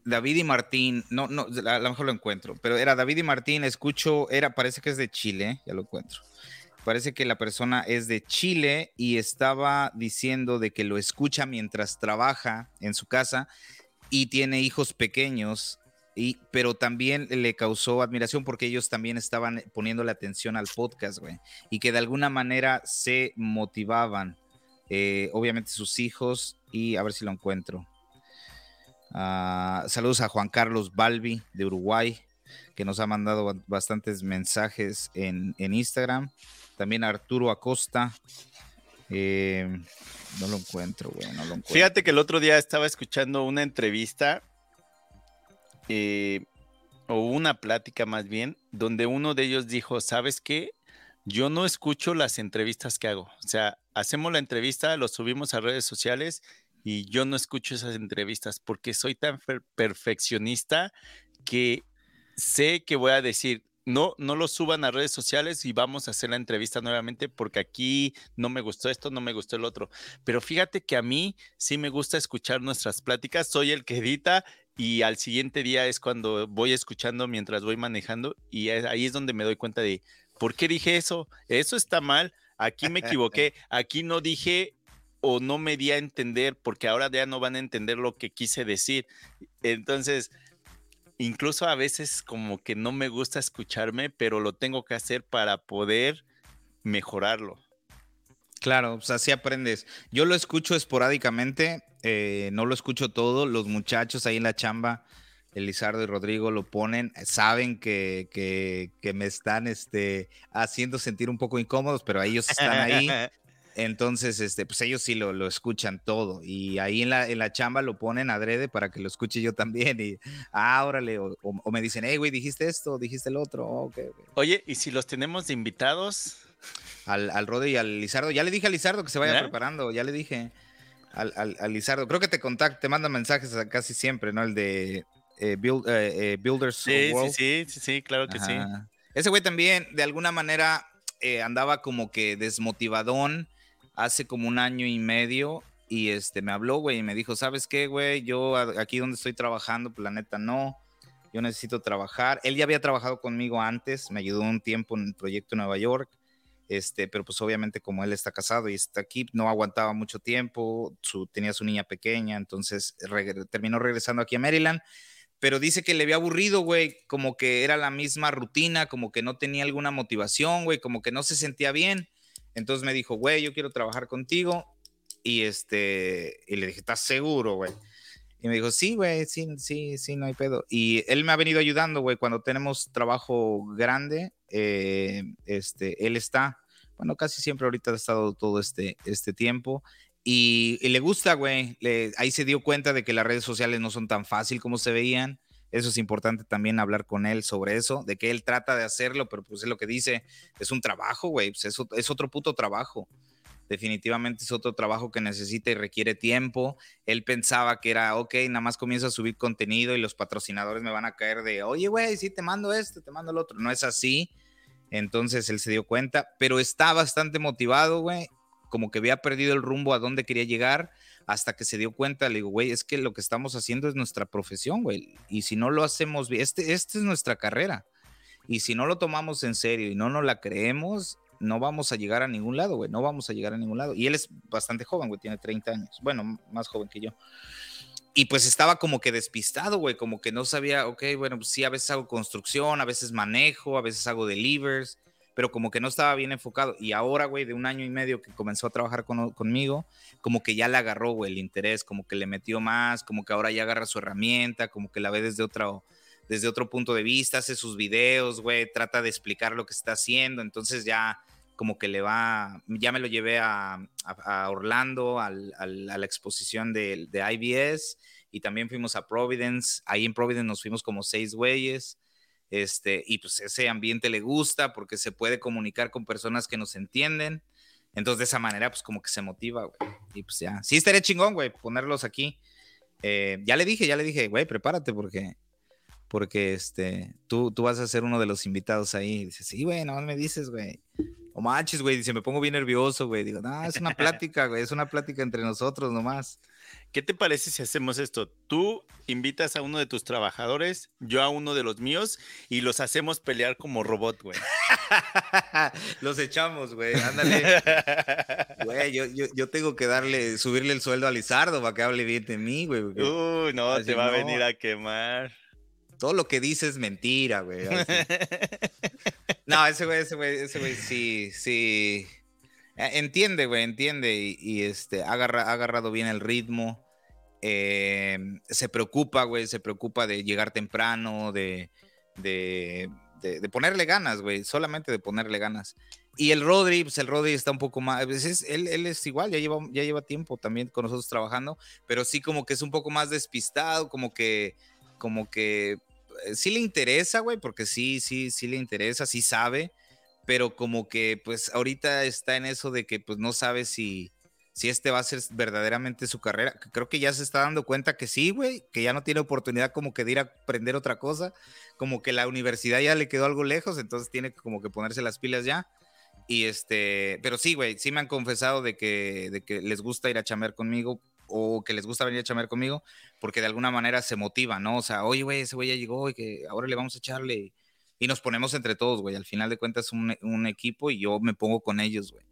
David y Martín, no, no, a lo mejor lo encuentro, pero era David y Martín, escucho, era, parece que es de Chile, ya lo encuentro. Parece que la persona es de Chile y estaba diciendo de que lo escucha mientras trabaja en su casa y tiene hijos pequeños pero también le causó admiración porque ellos también estaban poniendo la atención al podcast, güey. Y que de alguna manera se motivaban, eh, obviamente sus hijos, y a ver si lo encuentro. Ah, saludos a Juan Carlos Balbi de Uruguay, que nos ha mandado bastantes mensajes en, Instagram. También Arturo Acosta. Eh, no lo encuentro, güey, no. Fíjate que el otro día estaba escuchando una entrevista eh, o una plática más bien, donde uno de ellos dijo, ¿sabes qué? Yo no escucho las entrevistas que hago. O sea, hacemos la entrevista, lo subimos a redes sociales y yo no escucho esas entrevistas porque soy tan perfeccionista que sé que voy a decir, no, no lo suban a redes sociales y vamos a hacer la entrevista nuevamente porque aquí no me gustó esto, no me gustó el otro. Pero fíjate que a mí sí me gusta escuchar nuestras pláticas, soy el que edita y al siguiente día es cuando voy escuchando mientras voy manejando y ahí es donde me doy cuenta de, ¿por qué dije eso? Eso está mal, aquí me equivoqué, aquí no dije o no me di a entender porque ahora ya no van a entender lo que quise decir. Entonces, incluso a veces como que no me gusta escucharme, pero lo tengo que hacer para poder mejorarlo. Claro, pues así aprendes. Yo lo escucho esporádicamente, eh, no lo escucho todo. Los muchachos ahí en la chamba, Elizardo y Rodrigo lo ponen, saben que, que, me están este, haciendo sentir un poco incómodos, pero ellos están ahí. Entonces, este, pues ellos sí lo, lo, escuchan todo. Y ahí en la, en la chamba lo ponen adrede para que lo escuche yo también. Y, ah, órale. O, me dicen, hey, güey, dijiste esto, dijiste el otro. okay, Oye, ¿y si los tenemos de invitados? Al, al Rode y al Lizardo. Ya le dije a Lizardo que se vaya preparando, ya le dije. Al, al, Lizardo. Creo que te contacta, te manda mensajes casi siempre, ¿no? El de eh, build, eh, eh, Builders sí, Sí, sí, sí, claro que sí. Ese güey también, de alguna manera, andaba como que desmotivadón hace como un año y medio y este me habló, güey, y me dijo, ¿sabes qué, güey? Yo aquí donde estoy trabajando, planeta pues, no. Yo necesito trabajar. Él ya había trabajado conmigo antes, me ayudó un tiempo en el proyecto Nueva York. Este, pero pues obviamente como él está casado y está aquí, no aguantaba mucho tiempo, su, tenía su niña pequeña, entonces terminó regresando aquí a Maryland, pero dice que le había aburrido, güey, como que era la misma rutina, como que no tenía alguna motivación, güey, como que no se sentía bien. Entonces me dijo, güey, yo quiero trabajar contigo. Y este, y le dije, ¿estás seguro, güey? Y me dijo, sí, güey, sí, sí, sí, no hay pedo. Y él me ha venido ayudando, güey, cuando tenemos trabajo grande, eh, este, él está, bueno, casi siempre ahorita ha estado todo este, este tiempo. Y, y le gusta, güey. ahí se dio cuenta de que las redes sociales no son tan fácil como se veían. Eso es importante también hablar con él sobre eso, de que él trata de hacerlo, pero pues es lo que dice, es un trabajo, güey, pues es, es otro puto trabajo. Definitivamente es otro trabajo que necesita y requiere tiempo. Él pensaba que era, ok, nada más comienzo a subir contenido y los patrocinadores me van a caer de, oye, güey, sí, te mando esto, te mando el otro. No es así. Entonces él se dio cuenta, pero está bastante motivado, güey. Como que había perdido el rumbo a dónde quería llegar hasta que se dio cuenta, le digo, güey, es que lo que estamos haciendo es nuestra profesión, güey, y si no lo hacemos bien, este, esta es nuestra carrera, y si no lo tomamos en serio y no nos la creemos, no vamos a llegar a ningún lado, güey, no vamos a llegar a ningún lado. Y él es bastante joven, güey, tiene 30 años, bueno, más joven que yo. Y pues estaba como que despistado, güey, como que no sabía, ok, bueno, pues sí, a veces hago construcción, a veces manejo, a veces hago delivers, pero como que no estaba bien enfocado. Y ahora, güey, de un año y medio que comenzó a trabajar conmigo, como que ya le agarró, güey, el interés, como que le metió más, como que ahora ya agarra su herramienta, como que la ve desde otro, desde otro punto de vista, hace sus videos, güey, trata de explicar lo que está haciendo. Entonces ya como que le va, ya me lo llevé a, Orlando, a la exposición de, de IBS y también fuimos a Providence. Ahí en Providence nos fuimos como seis güeyes este, y pues ese ambiente le gusta porque se puede comunicar con personas que nos entienden. Entonces, de esa manera, pues como que se motiva, güey. Y pues ya, sí estaría chingón, güey, ponerlos aquí. Eh, ya le dije, ya le dije, güey, prepárate porque, porque este, tú, tú vas a ser uno de los invitados ahí. dice, sí, güey, no me dices, güey. O manches, güey, dice, me pongo bien nervioso, güey. Digo, no, es una plática, güey, es una plática entre nosotros nomás. ¿Qué te parece si hacemos esto? Tú invitas a uno de tus trabajadores, yo a uno de los míos y los hacemos pelear como robot, güey. los echamos, güey. Ándale. Güey, yo, tengo que darle, subirle el sueldo a Lizardo para que hable bien de mí, güey. Uy, no, te va a venir a quemar. Todo lo que dice es mentira, güey. no, ese güey, ese güey, ese güey, sí, sí. Eh, entiende, güey, entiende y, este, ha, agarrado bien el ritmo. Eh, se preocupa, güey, se preocupa de llegar temprano, de, de, ponerle ganas, güey, solamente de ponerle ganas. Y el Rodri, pues el Rodri está un poco más, pues, él, él, es igual, ya lleva, ya lleva tiempo también con nosotros trabajando, pero sí como que es un poco más despistado, como que, como que eh, sí le interesa, güey, porque sí, sí, sí le interesa, sí sabe, pero como que pues ahorita está en eso de que pues no sabe si, si este va a ser verdaderamente su carrera. Creo que ya se está dando cuenta que sí, güey, que ya no tiene oportunidad como que de ir a aprender otra cosa, como que la universidad ya le quedó algo lejos, entonces tiene como que ponerse las pilas ya. Y este, pero sí, güey, sí me han confesado de que, de que les gusta ir a chamear conmigo o que les gusta venir a chamear conmigo porque de alguna manera se motiva, ¿no? O sea, oye, güey, ese güey ya llegó y que ahora le vamos a echarle. Y nos ponemos entre todos, güey. Al final de cuentas, un, un equipo y yo me pongo con ellos, güey.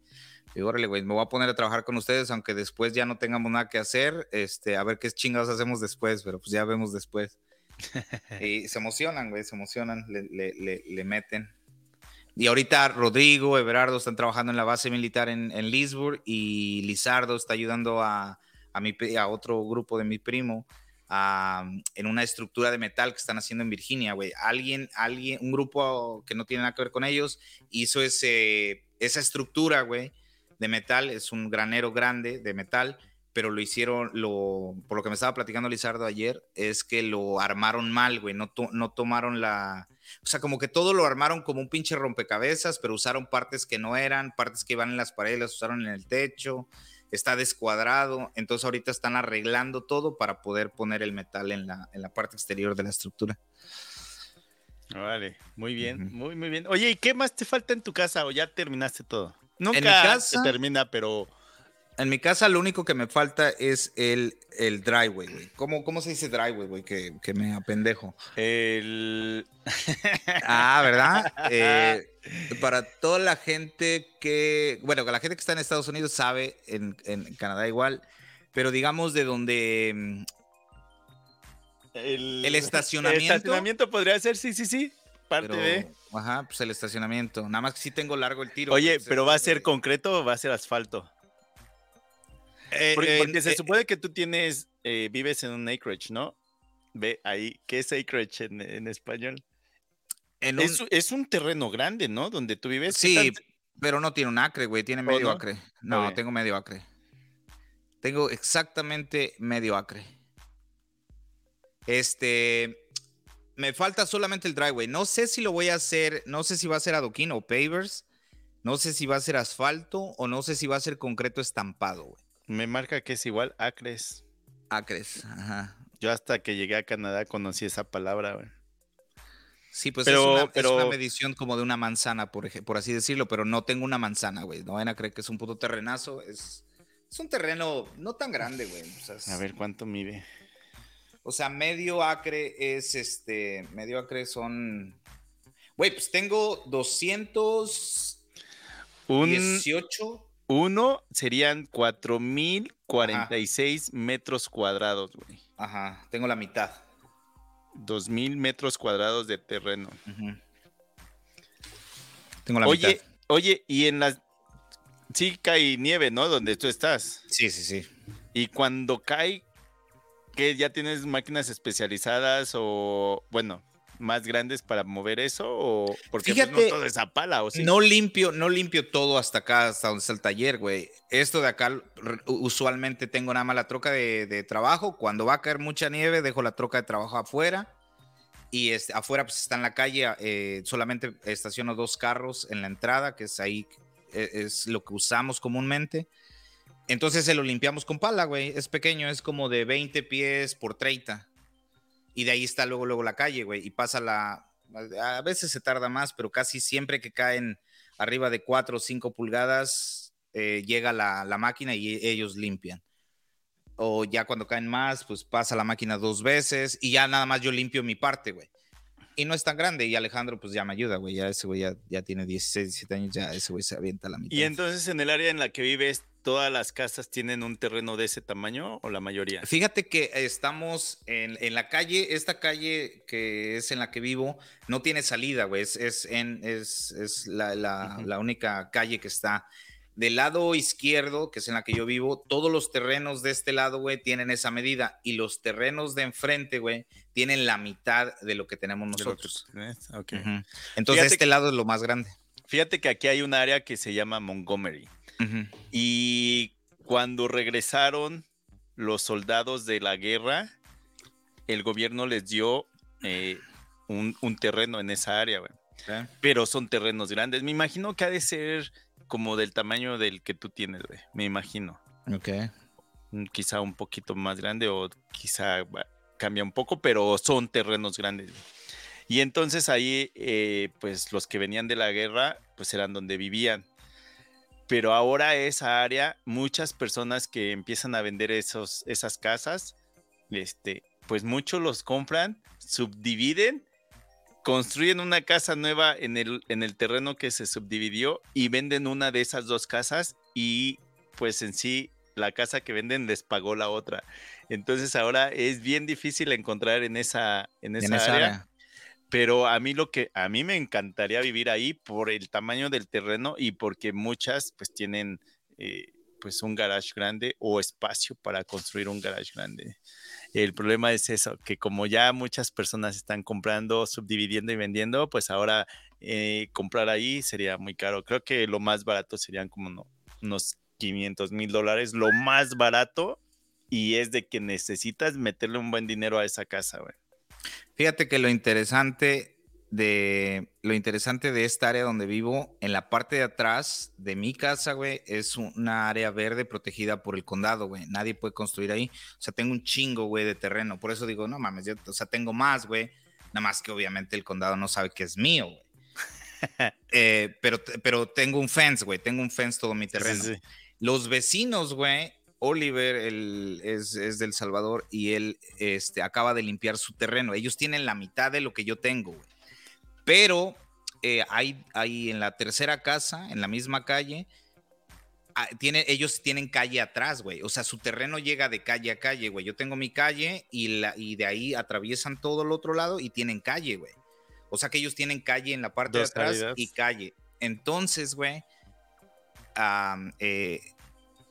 Digo, órale, güey, me voy a poner a trabajar con ustedes, aunque después ya no tengamos nada que hacer, este, a ver qué chingados hacemos después, pero pues ya vemos después. y se emocionan, güey, se emocionan, le, le, le, meten. Y ahorita Rodrigo, Everardo están trabajando en la base militar en, en Lisburg y Lizardo está ayudando a, a, mi, a otro grupo de mi primo a, en una estructura de metal que están haciendo en Virginia, güey. Alguien, alguien, un grupo que no tiene nada que ver con ellos hizo ese, esa estructura, güey de metal, es un granero grande de metal, pero lo hicieron, lo, por lo que me estaba platicando Lizardo ayer, es que lo armaron mal, güey, no, no tomaron la... O sea, como que todo lo armaron como un pinche rompecabezas, pero usaron partes que no eran, partes que iban en las paredes, las usaron en el techo, está descuadrado, entonces ahorita están arreglando todo para poder poner el metal en la, en la parte exterior de la estructura. Vale, muy bien, muy, muy bien. Oye, ¿y qué más te falta en tu casa o ya terminaste todo? Nunca se termina, pero. En mi casa lo único que me falta es el, el driveway, güey. ¿Cómo, ¿Cómo, se dice driveway, güey? Que, que, me apendejo. El... ah, ¿verdad? Eh, para toda la gente que... Bueno, la gente que está en Estados Unidos sabe, en, en Canadá igual, pero digamos de donde... El, el estacionamiento. El estacionamiento podría ser, sí, sí, sí parte de. Ajá, pues el estacionamiento. Nada más que sí tengo largo el tiro. Oye, pero ¿va a ser concreto o va a ser asfalto? Eh, porque, se supone que tú tienes, eh, vives en un acreage, ¿no? Ve ahí, ¿qué es acreage en, español? es, un... terreno grande, ¿no? Donde tú vives. Sí, pero no tiene un acre, güey, tiene medio acre. No, tengo medio acre. Tengo exactamente medio acre. Este, me falta solamente el driveway. No sé si lo voy a hacer, no sé si va a ser adoquín o pavers, no sé si va a ser asfalto o no sé si va a ser concreto estampado, güey. Me marca que es igual acres. Acres, ajá. Yo hasta que llegué a Canadá conocí esa palabra, güey. Sí, pues es, una, medición como de una manzana, por, por así decirlo, pero no tengo una manzana, güey. No van a creer que es un puto terrenazo. Es, es un terreno no tan grande, güey. a ver cuánto mide. O sea, medio acre es este, medio acre son, güey, pues tengo 218. Uno serían 4046 metros cuadrados, güey. Ajá, tengo la mitad. 2000 metros cuadrados de terreno. Tengo la oye, mitad. Oye, y en las. Sí cae nieve, ¿no? Donde tú estás. Sí, sí, sí. Y cuando cae, ¿Qué ya tienes máquinas especializadas o, bueno, más grandes para mover eso? O porque pues, no todo esa pala, ¿o sí? No limpio, no limpio todo hasta acá, hasta donde está el taller, güey. Esto de acá, usualmente tengo nada más la troca de, trabajo. Cuando va a caer mucha nieve, dejo la troca de trabajo afuera. Y este, afuera, pues está en la calle. Eh, solamente estaciono dos carros en la entrada, que es ahí, e, es lo que usamos comúnmente. Entonces se lo limpiamos con pala, güey. Es pequeño, es como de 20 pies por 30. Y de ahí está luego, luego la calle, güey. Y pasa la... A veces se tarda más, pero casi siempre que caen arriba de 4 o 5 pulgadas, eh, llega la, la, máquina y ellos limpian. O ya cuando caen más, pues pasa la máquina dos veces y ya nada más yo limpio mi parte, güey. Y no es tan grande y Alejandro pues ya me ayuda, güey. Ya ese güey ya, ya tiene 16, 17 años, ya ese güey se avienta la mitad. Y entonces en el área en la que vives todas las casas tienen un terreno de ese tamaño o la mayoría? Fíjate que estamos en, la calle, esta calle que es en la que vivo, no tiene salida, güey. Es, en, es, la, única calle que está. Del lado izquierdo, que es en la que yo vivo, todos los terrenos de este lado, güey, tienen esa medida. Y los terrenos de enfrente, güey, tienen la mitad de lo que tenemos nosotros. Entonces, este lado es lo más grande. Fíjate que aquí hay un área que se llama Montgomery. Y cuando regresaron los soldados de la guerra, el gobierno les dio eh, un, terreno en esa área, Pero son terrenos grandes. Me imagino que ha de ser como del tamaño del que tú tienes, güey. Me imagino. Ok. Mm, quizá un poquito más grande o quizá cambia un poco, pero son terrenos grandes. Y entonces ahí, eh, pues los que venían de la guerra, pues eran donde vivían. Pero ahora esa área, muchas personas que empiezan a vender esos, esas casas, este, pues muchos los compran, subdividen, construyen una casa nueva en el, en el terreno que se subdividió y venden una de esas dos casas y pues en sí la casa que venden les pagó la otra. Entonces ahora es bien difícil encontrar en esa, en esa, área. Pero a mí lo que a mí me encantaría vivir ahí por el tamaño del terreno y porque muchas pues tienen eh, pues un garage grande o espacio para construir un garage grande. El problema es eso, que como ya muchas personas están comprando, subdividiendo y vendiendo, pues ahora eh, comprar ahí sería muy caro. Creo que lo más barato serían como unos 500 mil dólares, lo más barato, y es de que necesitas meterle un buen dinero a esa casa, güey. Fíjate que lo interesante de lo interesante de esta área donde vivo, en la parte de atrás de mi casa, güey, es una área verde protegida por el condado, güey. Nadie puede construir ahí. O sea, tengo un chingo, güey, de terreno. Por eso digo, no mames, yo, o sea, tengo más, güey. Nada más que obviamente el condado no sabe que es mío, güey. Eh, pero, pero tengo un fence, güey. Tengo un fence todo mi terreno. Los vecinos, güey, Oliver es, es, del Salvador y él este, acaba de limpiar su terreno. Ellos tienen la mitad de lo que yo tengo, güey. Pero eh, hay, hay, en la tercera casa, en la misma calle, ah, tiene, ellos tienen calle atrás, güey. O sea, su terreno llega de calle a calle, güey. Yo tengo mi calle y, la, y de ahí atraviesan todo el otro lado y tienen calle, güey. O sea que ellos tienen calle en la parte de atrás y calle. Entonces, güey, eh,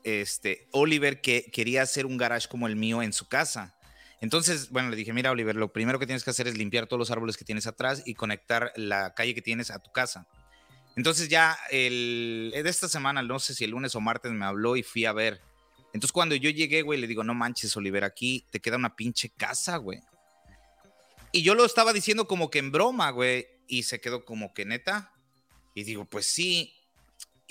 este, Oliver que quería hacer un garage como el mío en su casa. Entonces, bueno, le dije, mira, Oliver, lo primero que tienes que hacer es limpiar todos los árboles que tienes atrás y conectar la calle que tienes a tu casa. Entonces ya el, de esta semana, no sé si el lunes o martes me habló y fui a ver. Entonces cuando yo llegué, güey, le digo, no manches, Oliver, aquí te queda una pinche casa, güey. Y yo lo estaba diciendo como que en broma, güey, y se quedó como que neta. Y digo, pues sí,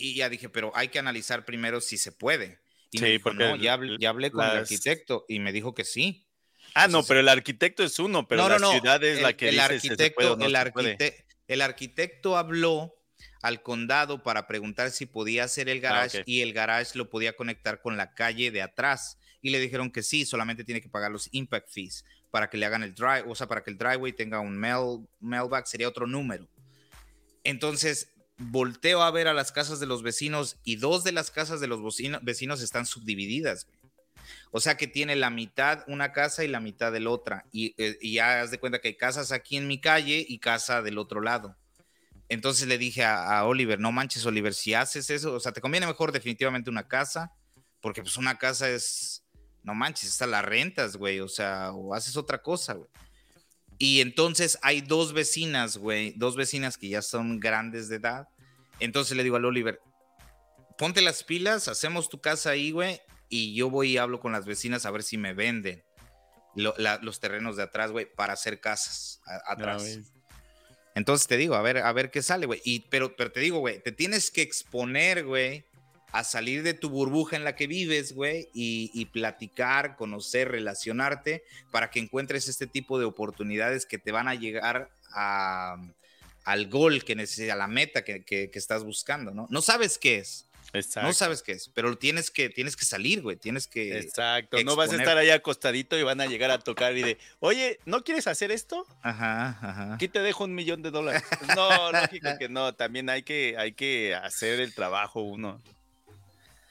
y ya dije, pero hay que analizar primero si se puede. Y sí, porque no, ya, hablé, con el arquitecto y me dijo que sí. Ah, no, pero el arquitecto es uno, pero la ciudad es la que el arquitecto, el, el arquitecto habló al condado para preguntar si podía hacer el ah, garage y el garage lo podía conectar con la calle de atrás. Y le dijeron que sí, solamente tiene que pagar los impact fees para que le hagan el drive, o sea, para que el driveway tenga un mail, mailback, sería otro número. Entonces, volteo a ver a las casas de los vecinos y dos de las casas de los vecinos están subdivididas. O sea que tiene la mitad una casa y la mitad de la otra. Y, eh, ya haz de cuenta que hay casas aquí en mi calle y casa del otro lado. Entonces le dije a, Oliver, no manches Oliver, si haces eso, o sea, te conviene mejor definitivamente una casa, porque pues una casa es, no manches, está las rentas, güey, o sea, o haces otra cosa, güey. Y entonces hay dos vecinas, güey, dos vecinas que ya son grandes de edad. Entonces le digo al Oliver, ponte las pilas, hacemos tu casa ahí, güey, y yo voy y hablo con las vecinas a ver si me venden los terrenos de atrás, güey, para hacer casas atrás. Entonces te digo, a ver, a ver qué sale, güey. Y, pero, pero te digo, güey, te tienes que exponer, güey, a salir de tu burbuja en la que vives, güey, y, platicar, conocer, relacionarte para que encuentres este tipo de oportunidades que te van a llegar al gol que necesitas, a la meta que, estás buscando, ¿no? No sabes qué es. Exacto. No sabes qué es, pero tienes que, tienes que salir, güey, tienes que... Exacto, no vas a estar ahí acostadito y van a llegar a tocar y de, oye, ¿no quieres hacer esto? Ajá, ajá. Aquí te dejo un millón de dólares. No, lógico que no, también hay que, hay que hacer el trabajo uno.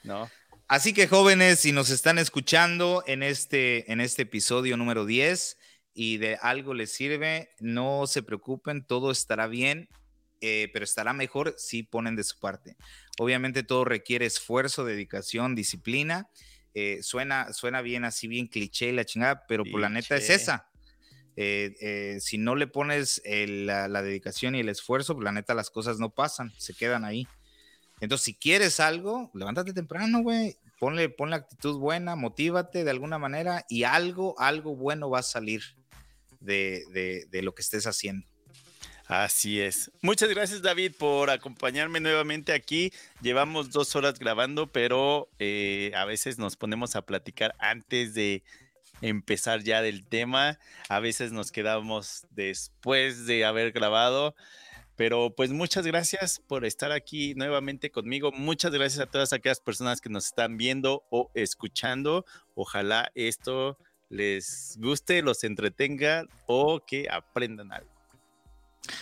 ¿No? Así que jóvenes, si nos están escuchando en este, en este episodio número 10 y de algo les sirve, no se preocupen, todo estará bien, eh, pero estará mejor si ponen de su parte. Obviamente todo requiere esfuerzo, dedicación, disciplina. Eh, suena, suena bien así, bien cliché la chingada, pero por pues la neta es esa. Eh, si no le pones la, la, dedicación y el esfuerzo, pues la neta las cosas no pasan, se quedan ahí. Entonces, si quieres algo, levántate temprano, güey. Ponle, ponle actitud buena, motívate de alguna manera y algo, algo bueno va a salir de, lo que estés haciendo. Así es. Muchas gracias David por acompañarme nuevamente aquí. Llevamos dos horas grabando, pero eh, a veces nos ponemos a platicar antes de empezar ya del tema. A veces nos quedamos después de haber grabado. Pero pues muchas gracias por estar aquí nuevamente conmigo. Muchas gracias a todas aquellas personas que nos están viendo o escuchando. Ojalá esto les guste, los entretenga o que aprendan algo.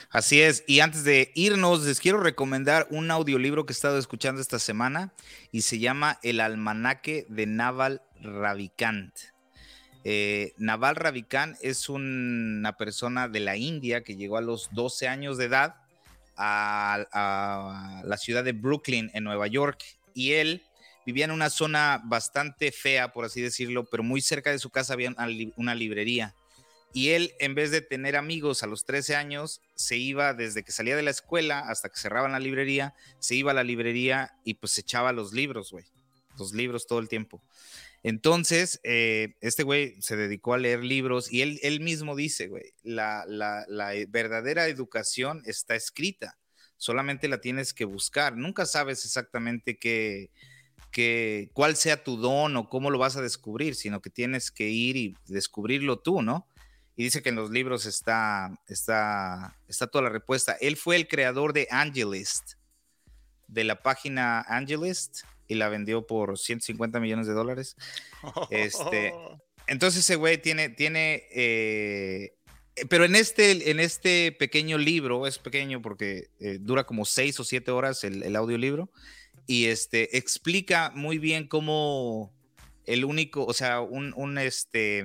Así es, y antes de irnos, les quiero recomendar un audiolibro que he estado escuchando esta semana y se llama El Almanaque de Naval Ravikant. Eh, Naval Ravikant es una persona de la India que llegó a los 12 años de edad a, la ciudad de Brooklyn, en Nueva York, y él vivía en una zona bastante fea, por así decirlo, pero muy cerca de su casa había una librería y él, en vez de tener amigos a los 13 años, se iba desde que salía de la escuela hasta que cerraban la librería, se iba a la librería y pues echaba los libros, güey. Los libros todo el tiempo. Entonces, eh, este güey se dedicó a leer libros y él, él mismo dice, güey, la, la, la verdadera educación está escrita, solamente la tienes que buscar. Nunca sabes exactamente qué, que cuál sea tu don o cómo lo vas a descubrir, sino que tienes que ir y descubrirlo tú, ¿no? y dice que en los libros está, está, está toda la respuesta. Él fue el creador de Angelist, de la página Angelist, y la vendió por 150 millones de dólares. Este, entonces ese güey tiene, tiene eh, pero en este, en este pequeño libro, es pequeño porque eh, dura como seis o siete horas el, el audiolibro, y este, explica muy bien cómo el único, o sea, un, un este,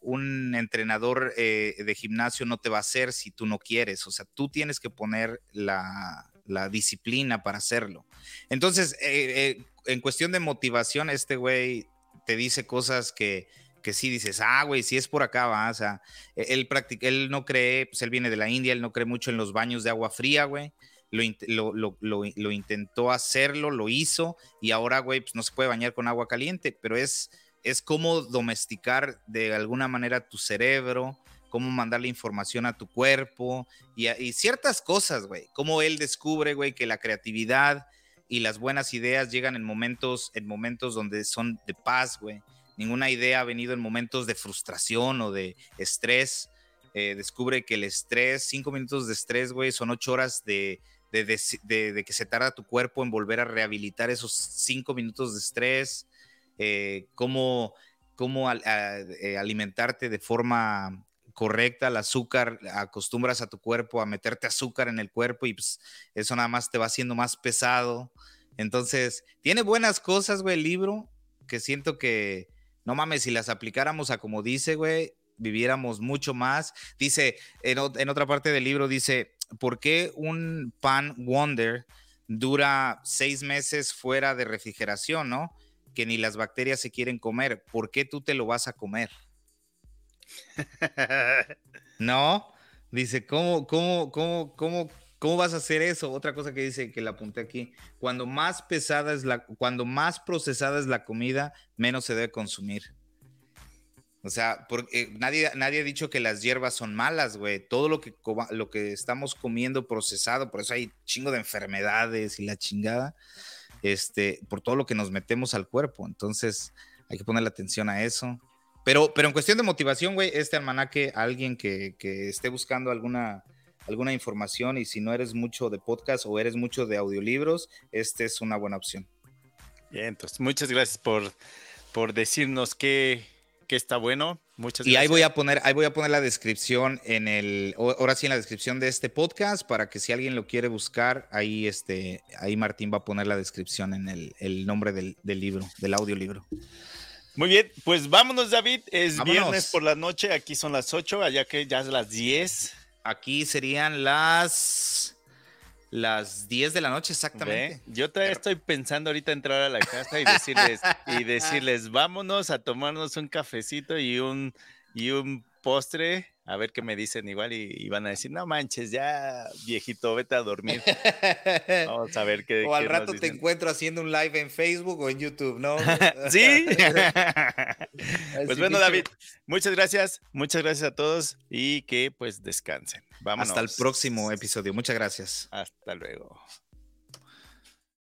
un entrenador eh, de gimnasio no te va a hacer si tú no quieres. O sea, tú tienes que poner la, disciplina para hacerlo. Entonces, eh, eh, en cuestión de motivación, este güey te dice cosas que, que sí dices, ah, güey, si es por acá, va. O sea, e, él, él no cree, pues él viene de la India, él no cree mucho en los baños de agua fría, güey. Lo, lo, intentó hacerlo, lo hizo y ahora, güey, pues no se puede bañar con agua caliente, pero es es cómo domesticar de alguna manera tu cerebro, cómo mandarle información a tu cuerpo y, ciertas cosas, güey. Cómo él descubre, güey, que la creatividad y las buenas ideas llegan en momentos, en momentos donde son de paz, güey. Ninguna idea ha venido en momentos de frustración o de estrés. Eh, descubre que el estrés, cinco minutos de estrés, güey, son ocho horas de, de, que se tarda tu cuerpo en volver a rehabilitar esos cinco minutos de estrés. Eh, cómo, cómo eh, alimentarte de forma correcta, el azúcar, acostumbras a tu cuerpo a meterte azúcar en el cuerpo y pues eso nada más te va haciendo más pesado. Entonces, tiene buenas cosas, güey, el libro, que siento que, no mames, si las aplicáramos a como dice, güey, viviéramos mucho más. Dice, en, en otra parte del libro dice, ¿por qué un pan Wonder dura seis meses fuera de refrigeración, no? que ni las bacterias se quieren comer, ¿por qué tú te lo vas a comer? no, dice, ¿cómo, cómo, cómo, cómo, cómo vas a hacer eso? Otra cosa que dice que la apunté aquí, cuando más pesada es la, cuando más procesada es la comida, menos se debe consumir. O sea, porque nadie, nadie ha dicho que las hierbas son malas, güey. Todo lo que, lo que estamos comiendo procesado, por eso hay chingo de enfermedades y la chingada este, por todo lo que nos metemos al cuerpo. Entonces, hay que ponerle atención a eso. Pero, pero en cuestión de motivación, güey, este almanaque, alguien que, que, esté buscando alguna, alguna información y si no eres mucho de podcast o eres mucho de audiolibros, este es una buena opción. Bien, entonces muchas gracias por, por decirnos qué, que está bueno. Muchas y ahí voy a poner, ahí voy a poner la descripción en el, ahora sí en la descripción de este podcast para que si alguien lo quiere buscar, ahí este, ahí Martín va a poner la descripción en el, nombre del, libro, del audiolibro. Muy bien, pues vámonos David, es viernes por la noche, aquí son las 8, allá que ya es las 10. Aquí serían las las 10 de la noche exactamente. Yo todavía estoy pensando ahorita entrar a la casa y decirles, y decirles, vámonos a tomarnos un cafecito y un, y un postre A ver qué me dicen igual y, van a decir, no manches, ya viejito, vete a dormir. Vamos a ver qué. O al rato te encuentro haciendo un live en Facebook o en YouTube, ¿no? sí. pues bueno, David, muchas gracias, muchas gracias a todos y que pues descansen. Hasta el próximo episodio. Muchas gracias. Hasta luego.